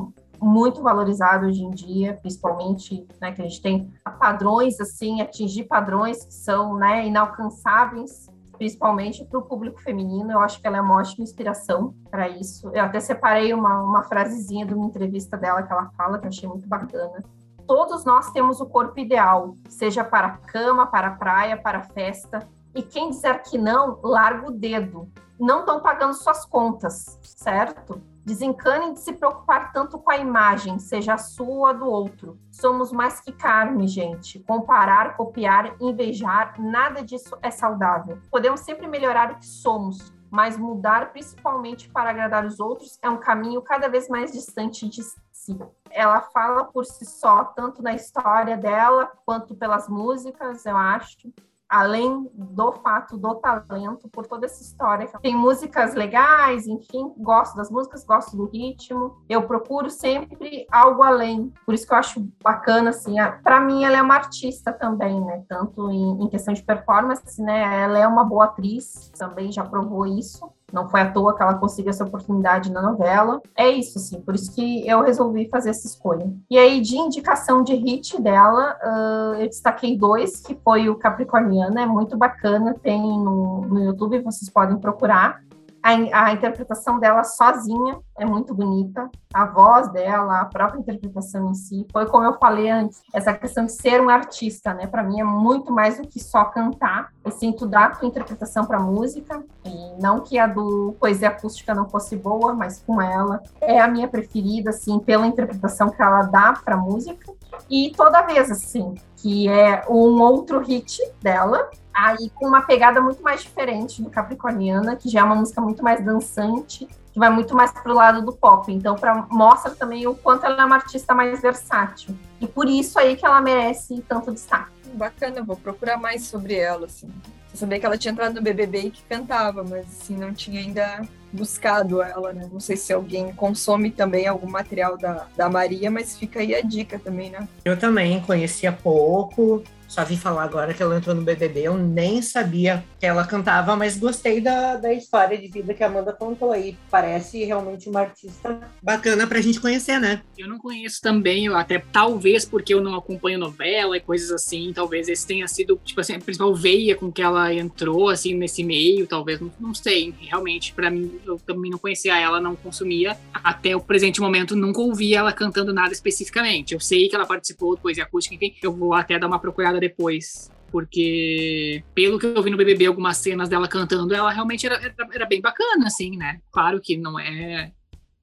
muito valorizado hoje em dia, principalmente, né, que a gente tem padrões assim, atingir padrões que são, né, inalcançáveis, principalmente para o público feminino. Eu acho que ela é uma ótima inspiração para isso. Eu até separei uma, uma frasezinha de uma entrevista dela que ela fala que eu achei muito bacana todos nós temos o corpo ideal, seja para cama, para praia, para festa. E quem disser que não, larga o dedo. Não estão pagando suas contas, certo? Desencane de se preocupar tanto com a imagem, seja a sua ou do outro. Somos mais que carne, gente. Comparar, copiar, invejar, nada disso é saudável. Podemos sempre melhorar o que somos, mas mudar principalmente para agradar os outros é um caminho cada vez mais distante de si. Ela fala por si só, tanto na história dela quanto pelas músicas, eu acho além do fato do talento, por toda essa história. Tem músicas legais, enfim, gosto das músicas, gosto do ritmo. Eu procuro sempre algo além. Por isso que eu acho bacana, assim, para mim ela é uma artista também, né? Tanto em, em questão de performance, né? Ela é uma boa atriz, também já provou isso. Não foi à toa que ela conseguiu essa oportunidade na novela. É isso, sim. Por isso que eu resolvi fazer essa escolha. E aí, de indicação de hit dela, uh, eu destaquei dois, que foi o Capricorniana, é muito bacana, tem no, no YouTube, vocês podem procurar a, a, interpretação dela sozinha é muito bonita, a voz dela, a própria interpretação em si. Foi como eu falei antes, essa questão de ser um artista, né? Para mim é muito mais do que só cantar, e sim tu dar a tua interpretação para música, e não que a do poesia acústica não fosse boa, mas com ela é a minha preferida, assim, pela interpretação que ela dá para música. E toda vez assim, que é um outro hit dela, aí com uma pegada muito mais diferente do Capricorniana, que já é uma música muito mais dançante, que vai muito mais pro lado do pop. Então, pra, mostra também o quanto ela é uma artista mais versátil. E por isso aí que ela merece tanto destaque.
Bacana, vou procurar mais sobre ela, assim. Eu sabia que ela tinha entrado no BBB e que cantava, mas assim, não tinha ainda buscado ela, né? Não sei se alguém consome também algum material da, da Maria, mas fica aí a dica também, né?
Eu também conhecia pouco, só vi falar agora que ela entrou no BBB, eu nem sabia que ela cantava, mas gostei da, da história de vida que a Amanda contou aí. Parece realmente uma artista bacana pra gente conhecer, né?
Eu não conheço também, até talvez porque eu não acompanho novela e coisas assim, talvez esse tenha sido, tipo assim, a principal veia com que ela entrou, assim, nesse meio, talvez, não, não sei. Realmente, para mim, eu também não conhecia ela, não consumia. Até o presente momento, nunca ouvi ela cantando nada especificamente. Eu sei que ela participou de poesia acústica, enfim, eu vou até dar uma procurada depois. Porque, pelo que eu vi no BBB, algumas cenas dela cantando, ela realmente era, era, era bem bacana, assim, né? Claro que não é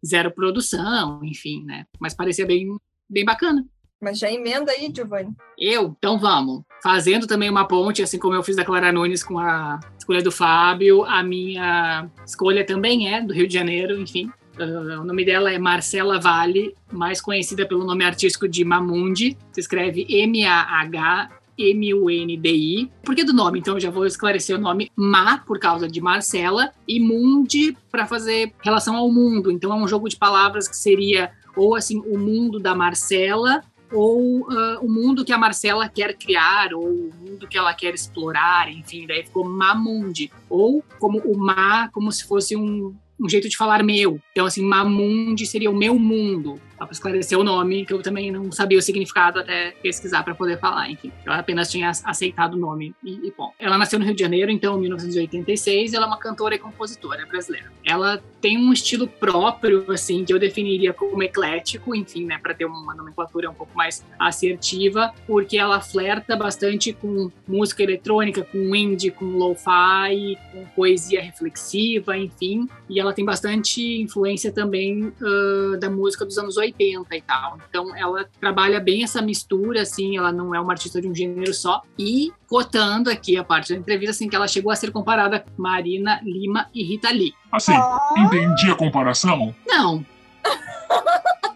zero produção, enfim, né? Mas parecia bem, bem bacana.
Mas já emenda aí, Giovanni.
Eu? Então vamos. Fazendo também uma ponte, assim como eu fiz da Clara Nunes com a escolha do Fábio, a minha escolha também é do Rio de Janeiro, enfim. Uh, o nome dela é Marcela Vale, mais conhecida pelo nome artístico de Mamundi. Se escreve M-A-H M-U-N-D-I. Por que do nome? Então eu já vou esclarecer o nome Ma, por causa de Marcela, e Mundi, para fazer relação ao mundo. Então é um jogo de palavras que seria ou assim, o mundo da Marcela, ou uh, o mundo que a Marcela quer criar, ou o mundo que ela quer explorar, enfim, daí ficou Mamundi. Ou como o Ma, como se fosse um, um jeito de falar meu. Então, assim, Mamundi seria o meu mundo. Para esclarecer o nome, que eu também não sabia o significado até pesquisar para poder falar, enfim. Eu apenas tinha aceitado o nome e, e, bom. Ela nasceu no Rio de Janeiro, então, em 1986, ela é uma cantora e compositora brasileira. Ela tem um estilo próprio, assim, que eu definiria como eclético, enfim, né, para ter uma nomenclatura um pouco mais assertiva, porque ela flerta bastante com música eletrônica, com indie, com lo-fi, com poesia reflexiva, enfim, e ela tem bastante influência também uh, da música dos anos 80 e tal. Então ela trabalha bem essa mistura, assim, ela não é uma artista de um gênero só. E cotando aqui a parte da entrevista, assim, que ela chegou a ser comparada com Marina Lima e Rita Lee.
Assim, entendi a comparação?
Não.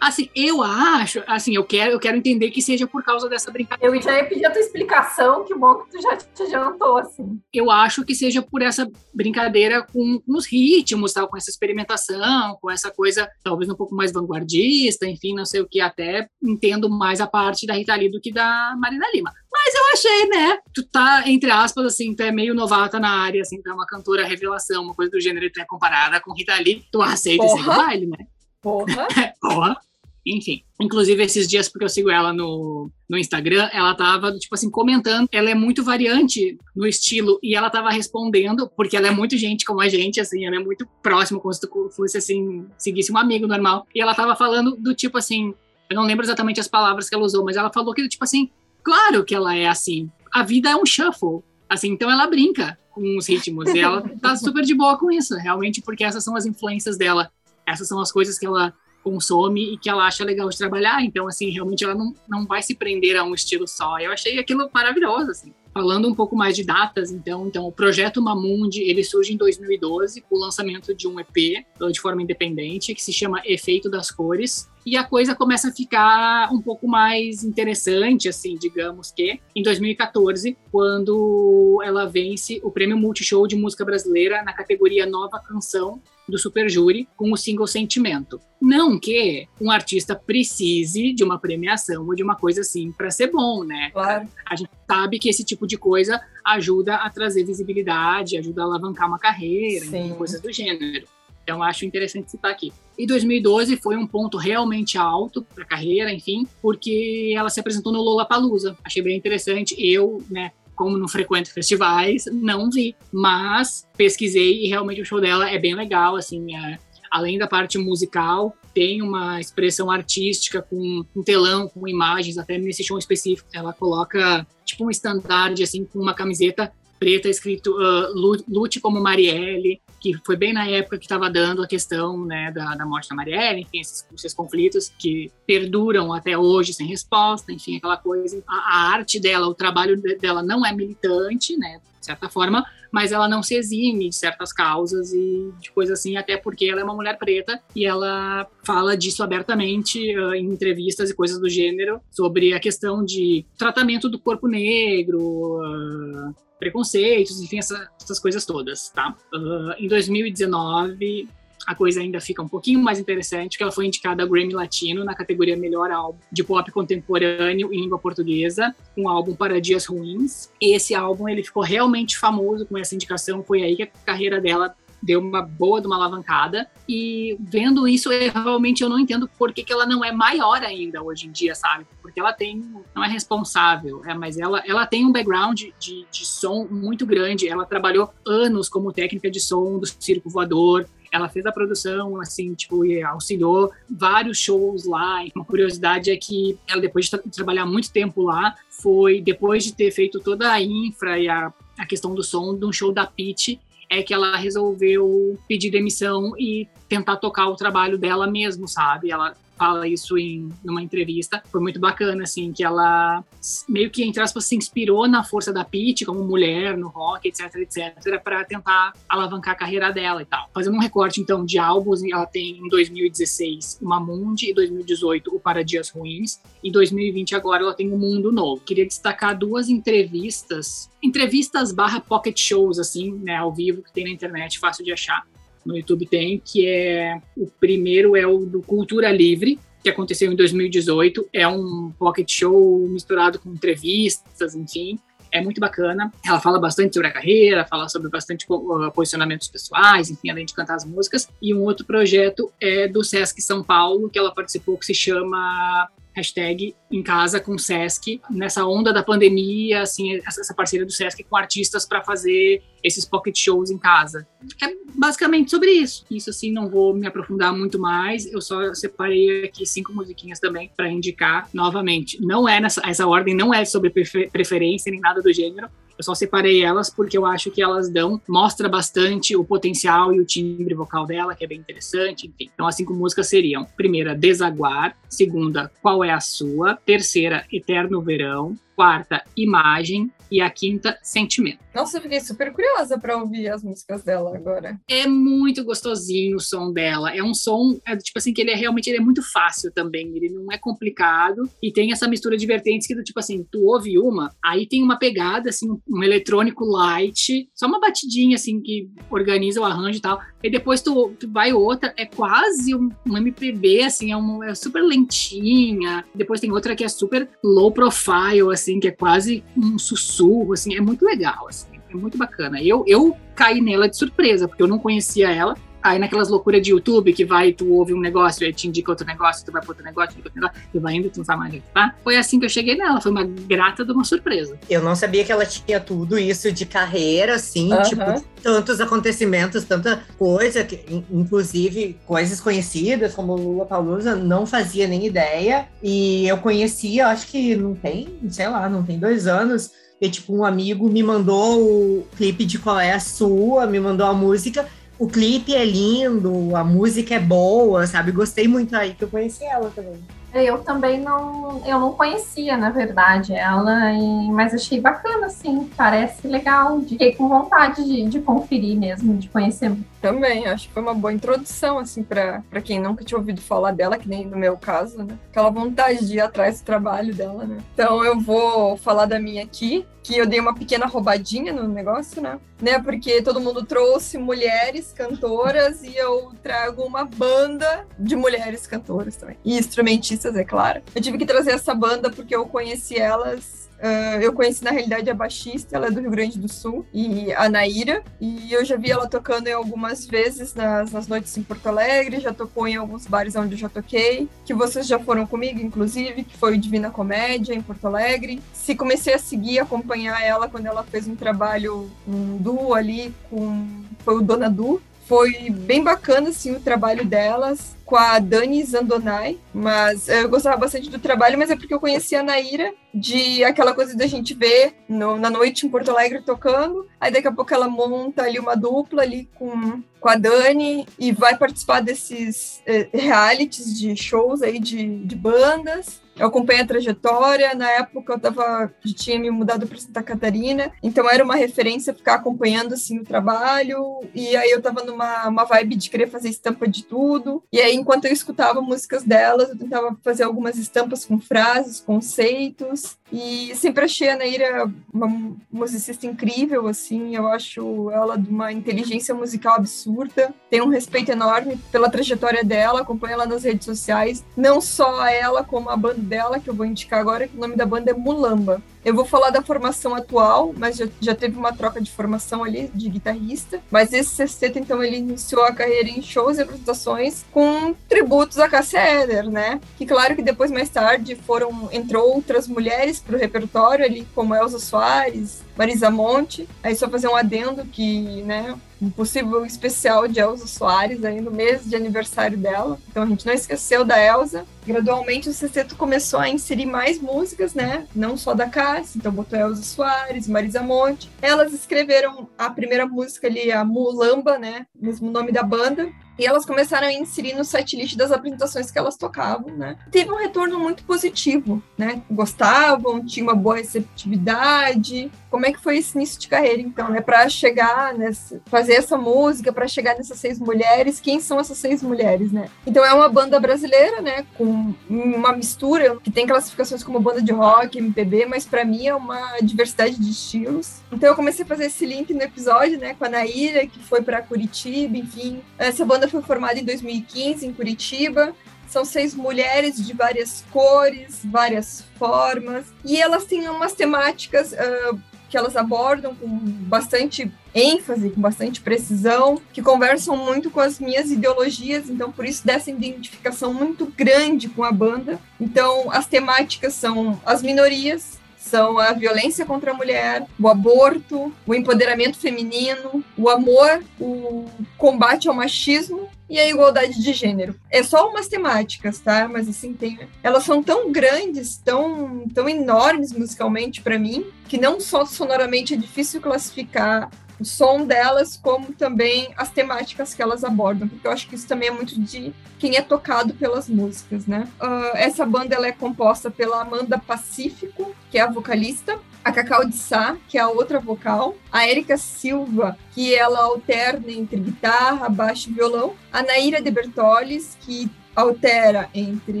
Assim, eu acho, assim, eu quero, eu quero entender que seja por causa dessa brincadeira.
Eu já ia pedir a tua explicação, que bom que tu já te adiantou, assim.
Eu acho que seja por essa brincadeira com, com os ritmos, tal, com essa experimentação, com essa coisa talvez um pouco mais vanguardista, enfim, não sei o que, até entendo mais a parte da Rita Lee do que da Marina Lima. Mas eu achei, né? Tu tá, entre aspas, assim, tu é meio novata na área, assim, tu é uma cantora revelação, uma coisa do gênero, e tu é comparada com Rita Lee, tu aceita esse baile, né?
Porra!
Porra! Enfim, inclusive esses dias, porque eu sigo ela no, no Instagram, ela tava, tipo assim, comentando. Ela é muito variante no estilo e ela tava respondendo, porque ela é muito gente como a gente, assim, ela é muito próxima, como se tu fosse, assim, seguisse um amigo normal. E ela tava falando do tipo assim, eu não lembro exatamente as palavras que ela usou, mas ela falou que, tipo assim, claro que ela é assim. A vida é um shuffle. Assim, então ela brinca com os ritmos e ela tá super de boa com isso, realmente, porque essas são as influências dela essas são as coisas que ela consome e que ela acha legal de trabalhar. Então, assim, realmente ela não, não vai se prender a um estilo só. Eu achei aquilo maravilhoso, assim. Falando um pouco mais de datas, então, então o projeto Mamundi ele surge em 2012 com o lançamento de um EP de forma independente que se chama Efeito das Cores e a coisa começa a ficar um pouco mais interessante, assim, digamos que em 2014, quando ela vence o Prêmio Multishow de Música Brasileira na categoria Nova Canção do Superjúri com o single Sentimento. Não que um artista precise de uma premiação ou de uma coisa assim para ser bom, né?
Claro.
A gente sabe que esse tipo de coisa ajuda a trazer visibilidade, ajuda a alavancar uma carreira, enfim, coisas do gênero. Então acho interessante citar aqui. E 2012 foi um ponto realmente alto para a carreira, enfim, porque ela se apresentou no Lollapalooza. Achei bem interessante. Eu, né, como não frequento festivais, não vi, mas pesquisei e realmente o show dela é bem legal, assim, é, além da parte musical, tem uma expressão artística com um telão, com imagens, até nesse show específico. Ela coloca tipo um estandarte, assim, com uma camiseta preta escrito uh, Lute como Marielle, que foi bem na época que estava dando a questão né, da, da morte da Marielle, enfim, esses, esses, conflitos que perduram até hoje sem resposta, enfim, aquela coisa. A, a arte dela, o trabalho dela não é militante, né, certa forma, mas ela não se exime de certas causas e de coisas assim, até porque ela é uma mulher preta e ela fala disso abertamente uh, em entrevistas e coisas do gênero, sobre a questão de tratamento do corpo negro, uh, preconceitos, enfim, essa, essas coisas todas, tá? Uh, em 2019, a coisa ainda fica um pouquinho mais interessante, porque ela foi indicada ao Grammy Latino na categoria Melhor Álbum de Pop Contemporâneo em Língua Portuguesa, um álbum para dias ruins. Esse álbum ele ficou realmente famoso com essa indicação, foi aí que a carreira dela deu uma boa de uma alavancada. E vendo isso, eu, realmente eu não entendo por que, que ela não é maior ainda hoje em dia, sabe? Porque ela tem, não é responsável, é, mas ela, ela tem um background de, de som muito grande. Ela trabalhou anos como técnica de som do Circo Voador, ela fez a produção, assim, tipo, e auxiliou vários shows lá. Uma curiosidade é que ela, depois de tra trabalhar muito tempo lá, foi depois de ter feito toda a infra e a, a questão do som de um show da Pitty, é que ela resolveu pedir demissão e tentar tocar o trabalho dela mesmo, sabe? Ela fala isso em numa entrevista. Foi muito bacana, assim, que ela meio que, entre aspas, se inspirou na força da Pete como mulher no rock, etc, etc, para tentar alavancar a carreira dela e tal. Fazendo um recorte, então, de álbuns, ela tem em 2016 o Mamundi, em 2018 o Para Dias Ruins, e 2020 agora ela tem o Mundo Novo. Queria destacar duas entrevistas, entrevistas barra pocket shows, assim, né, ao vivo, que tem na internet, fácil de achar no YouTube tem, que é o primeiro é o do Cultura Livre, que aconteceu em 2018. É um pocket show misturado com entrevistas, enfim. É muito bacana. Ela fala bastante sobre a carreira, fala sobre bastante uh, posicionamentos pessoais, enfim, além de cantar as músicas. E um outro projeto é do Sesc São Paulo, que ela participou, que se chama hashtag em casa com o Sesc, nessa onda da pandemia, assim, essa parceria do Sesc com artistas para fazer esses pocket shows em casa. É basicamente sobre isso. Isso, assim, não vou me aprofundar muito mais, eu só separei aqui cinco musiquinhas também para indicar novamente. Não é nessa essa ordem, não é sobre preferência nem nada do gênero, eu só separei elas porque eu acho que elas dão, mostra bastante o potencial e o timbre vocal dela, que é bem interessante, enfim. Então as cinco músicas seriam: primeira, Desaguar, segunda, Qual é a sua, terceira, Eterno Verão, quarta, Imagem e a quinta, Sentimento.
Nossa, eu fiquei super curiosa para ouvir as músicas dela agora.
É muito gostosinho o som dela. É um som, é, tipo assim, que ele é realmente ele é muito fácil também. Ele não é complicado e tem essa mistura de vertentes que, tipo assim, tu ouve uma, aí tem uma pegada, assim, um eletrônico light, só uma batidinha, assim, que organiza o arranjo e tal. E depois tu, tu vai outra, é quase um, um MPB, assim, é, um, é super lentinha. Depois tem outra que é super low profile, assim, que é quase um sussurro, assim, é muito legal, assim, é muito bacana. Eu, eu caí nela de surpresa, porque eu não conhecia ela, Aí naquelas loucuras de YouTube que vai, tu ouve um negócio, aí te indica outro negócio, tu vai para outro negócio, outro negócio, tu vai indo, tu não sabe mais onde tá. Foi assim que eu cheguei nela, foi uma grata de uma surpresa.
Eu não sabia que ela tinha tudo isso de carreira, assim, uhum. tipo, tantos acontecimentos, tanta coisa, que, inclusive coisas conhecidas, como Lula Palusa, não fazia nem ideia. E eu conhecia, acho que não tem, sei lá, não tem dois anos. E, tipo, um amigo me mandou o clipe de qual é a sua, me mandou a música o clipe é lindo, a música é boa, sabe? Gostei muito aí que eu conheci ela também.
Eu também não, eu não conhecia, na verdade, ela, e, mas achei bacana, assim, parece legal. Fiquei com vontade de, de conferir mesmo, de conhecer.
Também, acho que foi uma boa introdução, assim, para quem nunca tinha ouvido falar dela, que nem no meu caso, né? Aquela vontade de ir atrás do trabalho dela, né? Então eu vou falar da minha aqui, que eu dei uma pequena roubadinha no negócio, né? né? Porque todo mundo trouxe mulheres cantoras e eu trago uma banda de mulheres cantoras também. E instrumentistas, é claro. Eu tive que trazer essa banda porque eu conheci elas Uh, eu conheci na realidade a baixista, ela é do Rio Grande do Sul, e a Naira, e eu já vi ela tocando em algumas vezes nas, nas noites em Porto Alegre, já tocou em alguns bares onde eu já toquei, que vocês já foram comigo, inclusive, que foi o Divina Comédia em Porto Alegre. Se comecei a seguir, acompanhar ela quando ela fez um trabalho, um duo ali com. Foi o Dona Du, foi bem bacana assim o trabalho delas com a Dani Zandonai, mas eu gostava bastante do trabalho, mas é porque eu conhecia a Naira de aquela coisa da gente ver no, na noite em Porto Alegre tocando, aí daqui a pouco ela monta ali uma dupla ali com, com a Dani e vai participar desses eh, realities de shows aí de, de bandas. Eu acompanhei a trajetória, na época eu tava, tinha me mudado para Santa Catarina, então era uma referência ficar acompanhando assim o trabalho, e aí eu tava numa uma vibe de querer fazer estampa de tudo, e aí enquanto eu escutava músicas delas, eu tentava fazer algumas estampas com frases, conceitos, e sempre achei a Naira uma musicista incrível, assim, eu acho ela de uma inteligência musical absurda, tenho um respeito enorme pela trajetória dela, acompanho ela nas redes sociais, não só ela, como a banda dela, que eu vou indicar agora, que o nome da banda é Mulamba. Eu vou falar da formação atual, mas já, já teve uma troca de formação ali de guitarrista. Mas esse sexteto, então, ele iniciou a carreira em shows e apresentações com tributos a Cássia Eller, né? Que claro que depois, mais tarde, foram, entrou outras mulheres para o repertório ali, como Elza Soares, Marisa Monte. Aí só fazer um adendo que, né, um possível especial de Elza Soares aí no mês de aniversário dela. Então a gente não esqueceu da Elza. Gradualmente o sexteto começou a inserir mais músicas, né? Não só da Cássia, então botou Elza Soares, Marisa Monte. Elas escreveram a primeira música ali, a Mulamba, né? Mesmo nome da banda. E elas começaram a inserir no setlist das apresentações que elas tocavam, né? Teve um retorno muito positivo, né? Gostavam, tinha uma boa receptividade. Como é que foi esse início de carreira, então, né? Para chegar nessa, fazer essa música, para chegar nessas seis mulheres, quem são essas seis mulheres, né? Então é uma banda brasileira, né? Com uma mistura que tem classificações como banda de rock, MPB, mas para mim é uma diversidade de estilos. Então eu comecei a fazer esse link no episódio, né? Com a Naira, que foi para Curitiba, enfim. Essa banda foi formada em 2015 em Curitiba. São seis mulheres de várias cores, várias formas, e elas têm umas temáticas uh, que elas abordam com bastante ênfase, com bastante precisão, que conversam muito com as minhas ideologias, então por isso dessa identificação muito grande com a banda. Então as temáticas são as minorias, são a violência contra a mulher, o aborto, o empoderamento feminino, o amor, o combate ao machismo e a igualdade de gênero. É só umas temáticas, tá? Mas assim tem, elas são tão grandes, tão tão enormes musicalmente para mim, que não só sonoramente é difícil classificar o som delas, como também as temáticas que elas abordam, porque eu acho que isso também é muito de quem é tocado pelas músicas, né? Uh, essa banda ela é composta pela Amanda Pacífico, que é a vocalista, a Cacau de Sá, que é a outra vocal, a Erika Silva, que ela alterna entre guitarra, baixo e violão, a Naira de Bertoles, que altera entre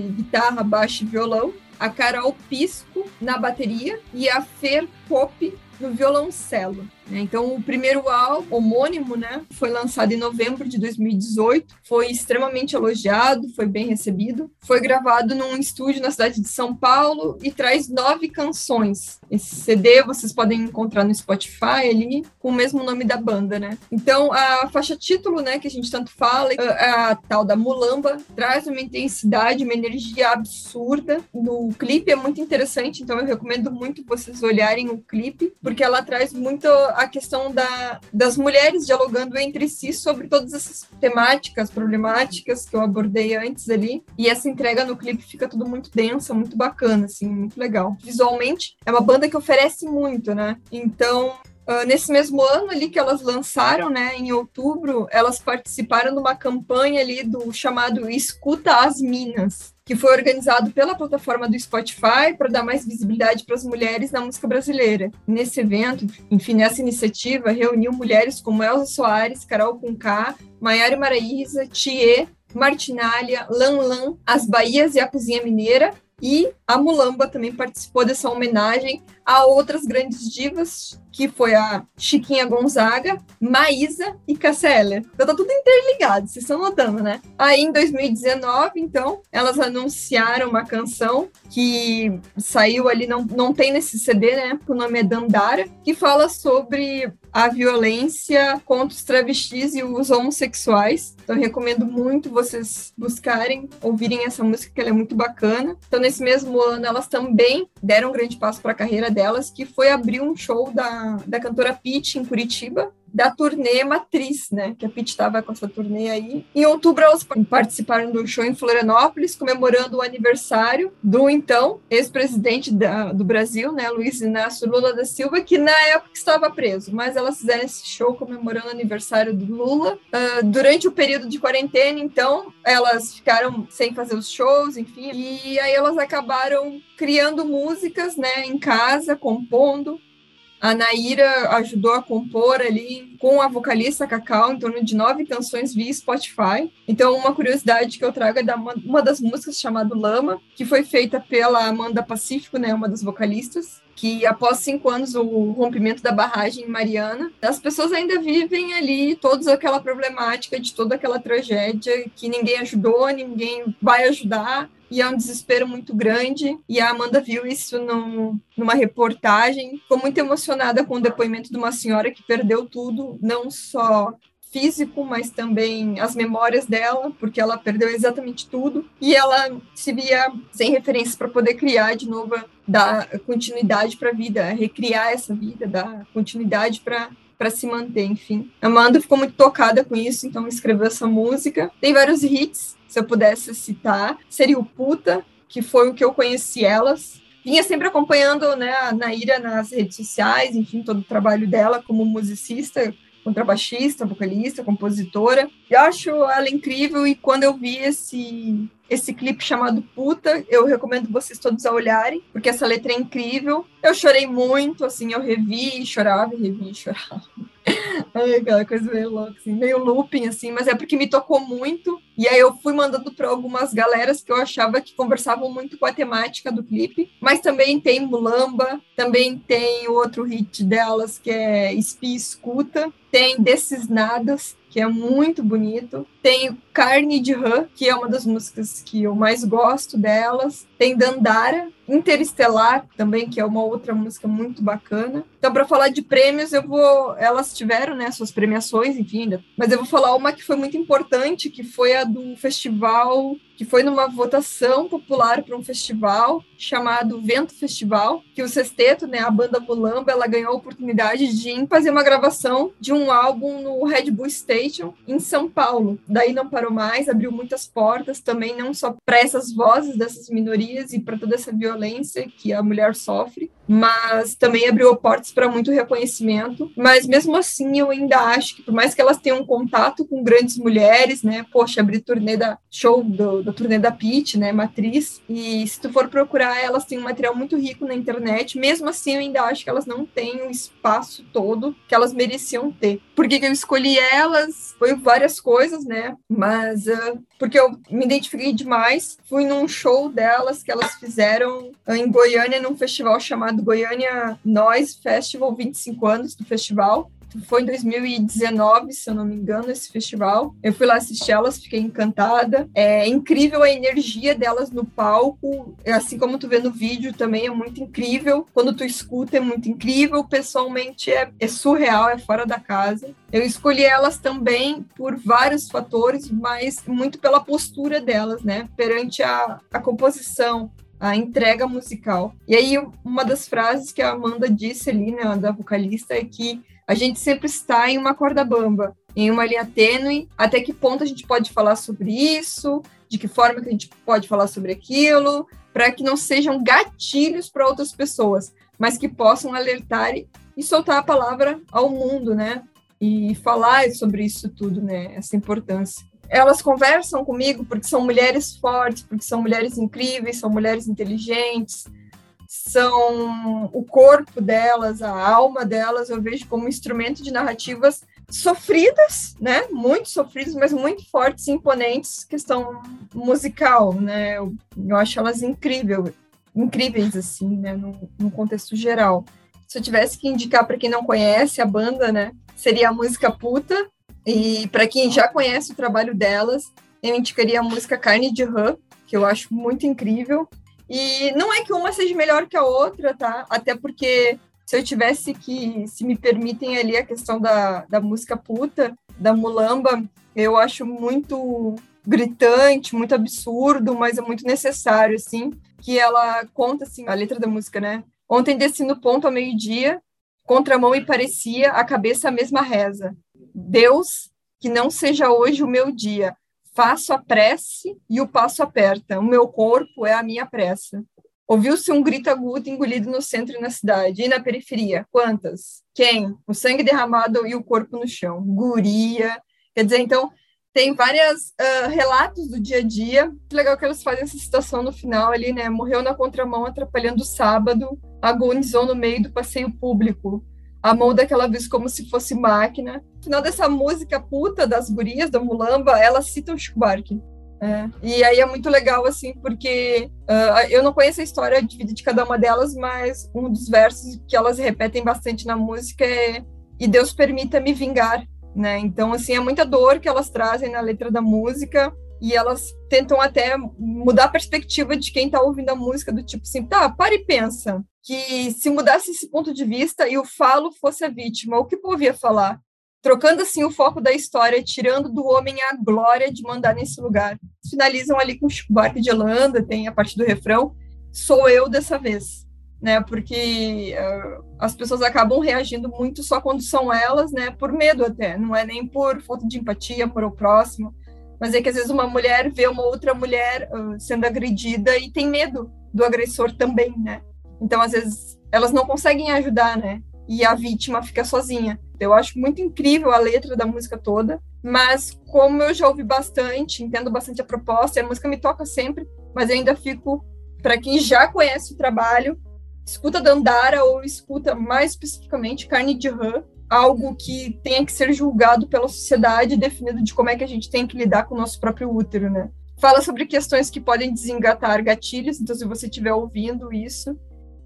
guitarra, baixo e violão, a Carol Pisco na bateria e a Fer Pop no violoncelo. Então, o primeiro álbum homônimo, né, foi lançado em novembro de 2018, foi extremamente elogiado, foi bem recebido. Foi gravado num estúdio na cidade de São Paulo e traz nove canções. Esse CD vocês podem encontrar no Spotify ali, com o mesmo nome da banda, né? Então, a faixa título, né, que a gente tanto fala, a, a tal da Mulamba, traz uma intensidade, uma energia absurda. No clipe é muito interessante, então eu recomendo muito vocês olharem o clipe, porque ela traz muito a questão da, das mulheres dialogando entre si sobre todas essas temáticas, problemáticas que eu abordei antes ali. E essa entrega no clipe fica tudo muito densa, muito bacana, assim, muito legal. Visualmente, é uma banda que oferece muito, né? Então, Uh, nesse mesmo ano ali que elas lançaram, né, em outubro, elas participaram de uma campanha ali do chamado Escuta as Minas, que foi organizado pela plataforma do Spotify para dar mais visibilidade para as mulheres na música brasileira. Nesse evento, enfim, nessa iniciativa, reuniu mulheres como Elza Soares, Carol Conká, Maiara Maraíza, Thier, Martinália, Lan Lan, As Bahias e a Cozinha Mineira, e a Mulamba também participou dessa homenagem a outras grandes divas, que foi a Chiquinha Gonzaga, Maísa e Cassia Então tá tudo interligado, vocês estão notando, né? Aí em 2019, então, elas anunciaram uma canção que saiu ali, não, não tem nesse CD, né? O nome é Dandara, que fala sobre a violência contra os travestis e os homossexuais. Então, recomendo muito vocês buscarem, ouvirem essa música, que ela é muito bacana. Então, nesse mesmo ano, elas também deram um grande passo para a carreira delas, que foi abrir um show da, da cantora Pitty em Curitiba, da turnê Matriz, né? Que a Pete estava com essa turnê aí. Em outubro, elas participaram do show em Florianópolis, comemorando o aniversário do então ex-presidente do Brasil, né? Luiz Inácio Lula da Silva, que na época estava preso, mas elas fizeram esse show comemorando o aniversário do Lula. Uh, durante o período de quarentena, então, elas ficaram sem fazer os shows, enfim, e aí elas acabaram criando músicas, né, em casa, compondo, a Naira ajudou a compor ali com a vocalista Cacau em torno de nove canções via Spotify. Então, uma curiosidade que eu trago é da uma, uma das músicas chamada Lama, que foi feita pela Amanda Pacífico, né, uma das vocalistas que após cinco anos o rompimento da barragem Mariana, as pessoas ainda vivem ali toda aquela problemática de toda aquela tragédia que ninguém ajudou, ninguém vai ajudar e é um desespero muito grande. E a Amanda viu isso no, numa reportagem, ficou muito emocionada com o depoimento de uma senhora que perdeu tudo, não só físico, mas também as memórias dela, porque ela perdeu exatamente tudo e ela se via sem referências para poder criar de novo, dar continuidade para a vida, recriar essa vida, dar continuidade para para se manter, enfim. Amanda ficou muito tocada com isso, então escreveu essa música. Tem vários hits, se eu pudesse citar, seria o Puta, que foi o que eu conheci elas. Vinha sempre acompanhando né, a Naira nas redes sociais, enfim, todo o trabalho dela como musicista, contrabaixista, vocalista, compositora. Eu acho ela incrível e quando eu vi esse esse clipe chamado Puta, eu recomendo vocês todos a olharem, porque essa letra é incrível. Eu chorei muito, assim, eu revi, chorava, revi, chorava. Ai, aquela coisa meio louca, assim, meio looping, assim, mas é porque me tocou muito. E aí eu fui mandando para algumas galeras que eu achava que conversavam muito com a temática do clipe. Mas também tem Mulamba, também tem outro hit delas, que é Espia Escuta. Tem Desses Nadas, que é muito bonito. Tem Carne de Rã, que é uma das músicas que eu mais gosto delas. Tem Dandara, Interestelar também, que é uma outra música muito bacana. Então, para falar de prêmios, eu vou. Elas tiveram, né, suas premiações, enfim, mas eu vou falar uma que foi muito importante, que foi a do festival que foi numa votação popular para um festival chamado Vento Festival, que o Sexteto, né, a banda Mulamba, ela ganhou a oportunidade de fazer uma gravação de um álbum no Red Bull Station em São Paulo. Daí não parou mais, abriu muitas portas também não só para essas vozes dessas minorias e para toda essa violência que a mulher sofre, mas também abriu portas para muito reconhecimento. Mas mesmo assim, eu ainda acho que por mais que elas tenham contato com grandes mulheres, né, poxa, abrir turnê da show do, turnê da Pit, né, Matriz, e se tu for procurar, elas têm um material muito rico na internet. Mesmo assim, eu ainda acho que elas não têm o espaço todo que elas mereciam ter. Por que, que eu escolhi elas? Foi várias coisas, né, mas uh, porque eu me identifiquei demais. Fui num show delas que elas fizeram em Goiânia, num festival chamado Goiânia Nós Festival, 25 anos do festival. Foi em 2019, se eu não me engano, esse festival. Eu fui lá assistir elas, fiquei encantada. É incrível a energia delas no palco, assim como tu vê no vídeo também, é muito incrível. Quando tu escuta, é muito incrível. Pessoalmente, é, é surreal, é fora da casa. Eu escolhi elas também por vários fatores, mas muito pela postura delas, né? Perante a, a composição, a entrega musical. E aí, uma das frases que a Amanda disse ali, né, da vocalista, é que a gente sempre está em uma corda bamba, em uma linha tênue, até que ponto a gente pode falar sobre isso, de que forma que a gente pode falar sobre aquilo, para que não sejam gatilhos para outras pessoas, mas que possam alertar e soltar a palavra ao mundo, né? E falar sobre isso tudo, né? Essa importância. Elas conversam comigo porque são mulheres fortes, porque são mulheres incríveis, são mulheres inteligentes, são o corpo delas, a alma delas, eu vejo como instrumento de narrativas sofridas, né? Muito sofridas, mas muito fortes e imponentes, questão musical, né? Eu, eu acho elas incrível, incríveis, assim, né? No, no contexto geral. Se eu tivesse que indicar para quem não conhece a banda, né? Seria a música Puta. E para quem já conhece o trabalho delas, eu indicaria a música Carne de Rã, que eu acho muito incrível. E não é que uma seja melhor que a outra, tá? Até porque se eu tivesse que, se me permitem ali a questão da, da música puta, da mulamba, eu acho muito gritante, muito absurdo, mas é muito necessário, assim, que ela conta, assim, a letra da música, né? Ontem desci no ponto ao meio-dia, contramão e parecia, a cabeça a mesma reza. Deus, que não seja hoje o meu dia, faço a prece e o passo aperta, o meu corpo é a minha pressa. Ouviu-se um grito agudo engolido no centro e na cidade. E na periferia? Quantas? Quem? O sangue derramado e o corpo no chão. Guria. Quer dizer, então, tem vários uh, relatos do dia a dia. Que legal que eles fazem essa citação no final ali, né? Morreu na contramão atrapalhando o sábado, agonizou no meio do passeio público. A mão daquela vez como se fosse máquina. No final dessa música puta das gurias, da Mulamba, ela cita o Chico Buarque. É. E aí é muito legal, assim, porque uh, eu não conheço a história de vida de cada uma delas, mas um dos versos que elas repetem bastante na música é E Deus permita me vingar, né? Então, assim, é muita dor que elas trazem na letra da música e elas tentam até mudar a perspectiva de quem está ouvindo a música, do tipo assim, tá, para e pensa, que se mudasse esse ponto de vista e o falo fosse a vítima, o que o povo ia falar? trocando assim o foco da história, tirando do homem a glória de mandar nesse lugar. Finalizam ali com Chico Buarque de Holanda, tem a parte do refrão, sou eu dessa vez, né? Porque uh, as pessoas acabam reagindo muito só quando são elas, né? Por medo até, não é nem por falta de empatia por o próximo, mas é que às vezes uma mulher vê uma outra mulher uh, sendo agredida e tem medo do agressor também, né? Então às vezes elas não conseguem ajudar, né? E a vítima fica sozinha. Eu acho muito incrível a letra da música toda, mas como eu já ouvi bastante, entendo bastante a proposta, a música me toca sempre, mas eu ainda fico, para quem já conhece o trabalho, escuta Dandara ou escuta mais especificamente Carne de Rã, algo que tenha que ser julgado pela sociedade, definido de como é que a gente tem que lidar com o nosso próprio útero, né? Fala sobre questões que podem desengatar gatilhos, então se você estiver ouvindo isso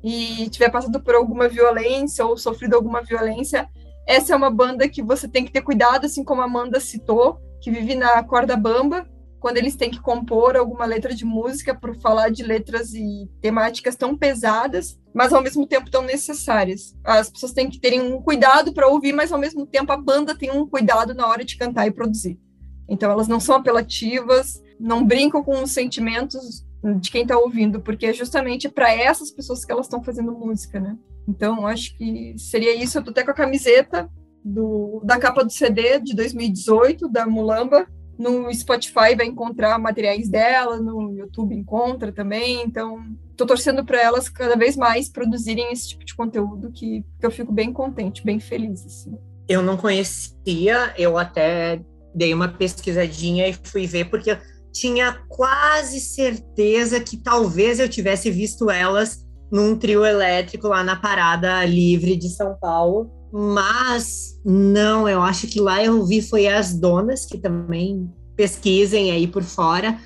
e tiver passado por alguma violência ou sofrido alguma violência, essa é uma banda que você tem que ter cuidado, assim como a Amanda citou, que vive na corda bamba, quando eles têm que compor alguma letra de música por falar de letras e temáticas tão pesadas, mas ao mesmo tempo tão necessárias. As pessoas têm que terem um cuidado para ouvir, mas ao mesmo tempo a banda tem um cuidado na hora de cantar e produzir. Então elas não são apelativas, não brincam com os sentimentos de quem está ouvindo, porque é justamente para essas pessoas que elas estão fazendo música, né? Então, acho que seria isso. Eu tô até com a camiseta do, da capa do CD de 2018, da Mulamba. No Spotify vai encontrar materiais dela, no YouTube encontra também. Então, tô torcendo para elas cada vez mais produzirem esse tipo de conteúdo que, que eu fico bem contente, bem feliz. Assim.
Eu não conhecia, eu até dei uma pesquisadinha e fui ver, porque tinha quase certeza que talvez eu tivesse visto elas num trio elétrico lá na Parada Livre de São Paulo. Mas não, eu acho que lá eu vi foi as donas, que também pesquisem aí por fora,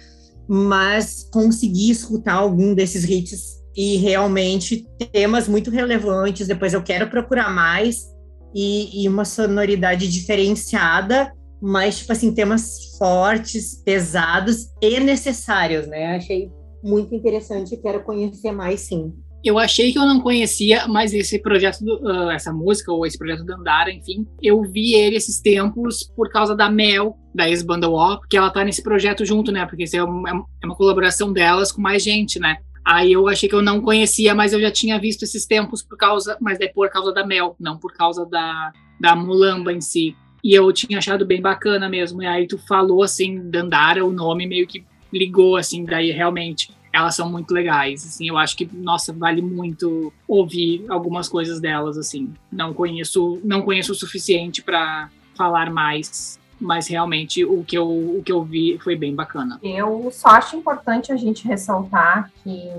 mas consegui escutar algum desses hits e realmente temas muito relevantes. Depois eu quero procurar mais e, e uma sonoridade diferenciada mas, tipo assim, temas fortes, pesados e necessários, né? Achei muito interessante e quero conhecer mais, sim.
Eu achei que eu não conhecia, mas esse projeto, uh, essa música, ou esse projeto da Andara, enfim, eu vi ele esses tempos por causa da Mel, da ex-banda porque ela tá nesse projeto junto, né? Porque isso é uma, é uma colaboração delas com mais gente, né? Aí eu achei que eu não conhecia, mas eu já tinha visto esses tempos por causa, mas é por causa da Mel, não por causa da, da Mulamba em si. E eu tinha achado bem bacana mesmo. E aí tu falou assim, Dandara, o nome meio que ligou, assim, daí realmente. Elas são muito legais, assim, eu acho que, nossa, vale muito ouvir algumas coisas delas, assim. Não conheço, não conheço o suficiente para falar mais, mas realmente o que, eu, o que eu vi foi bem bacana.
Eu só acho importante a gente ressaltar que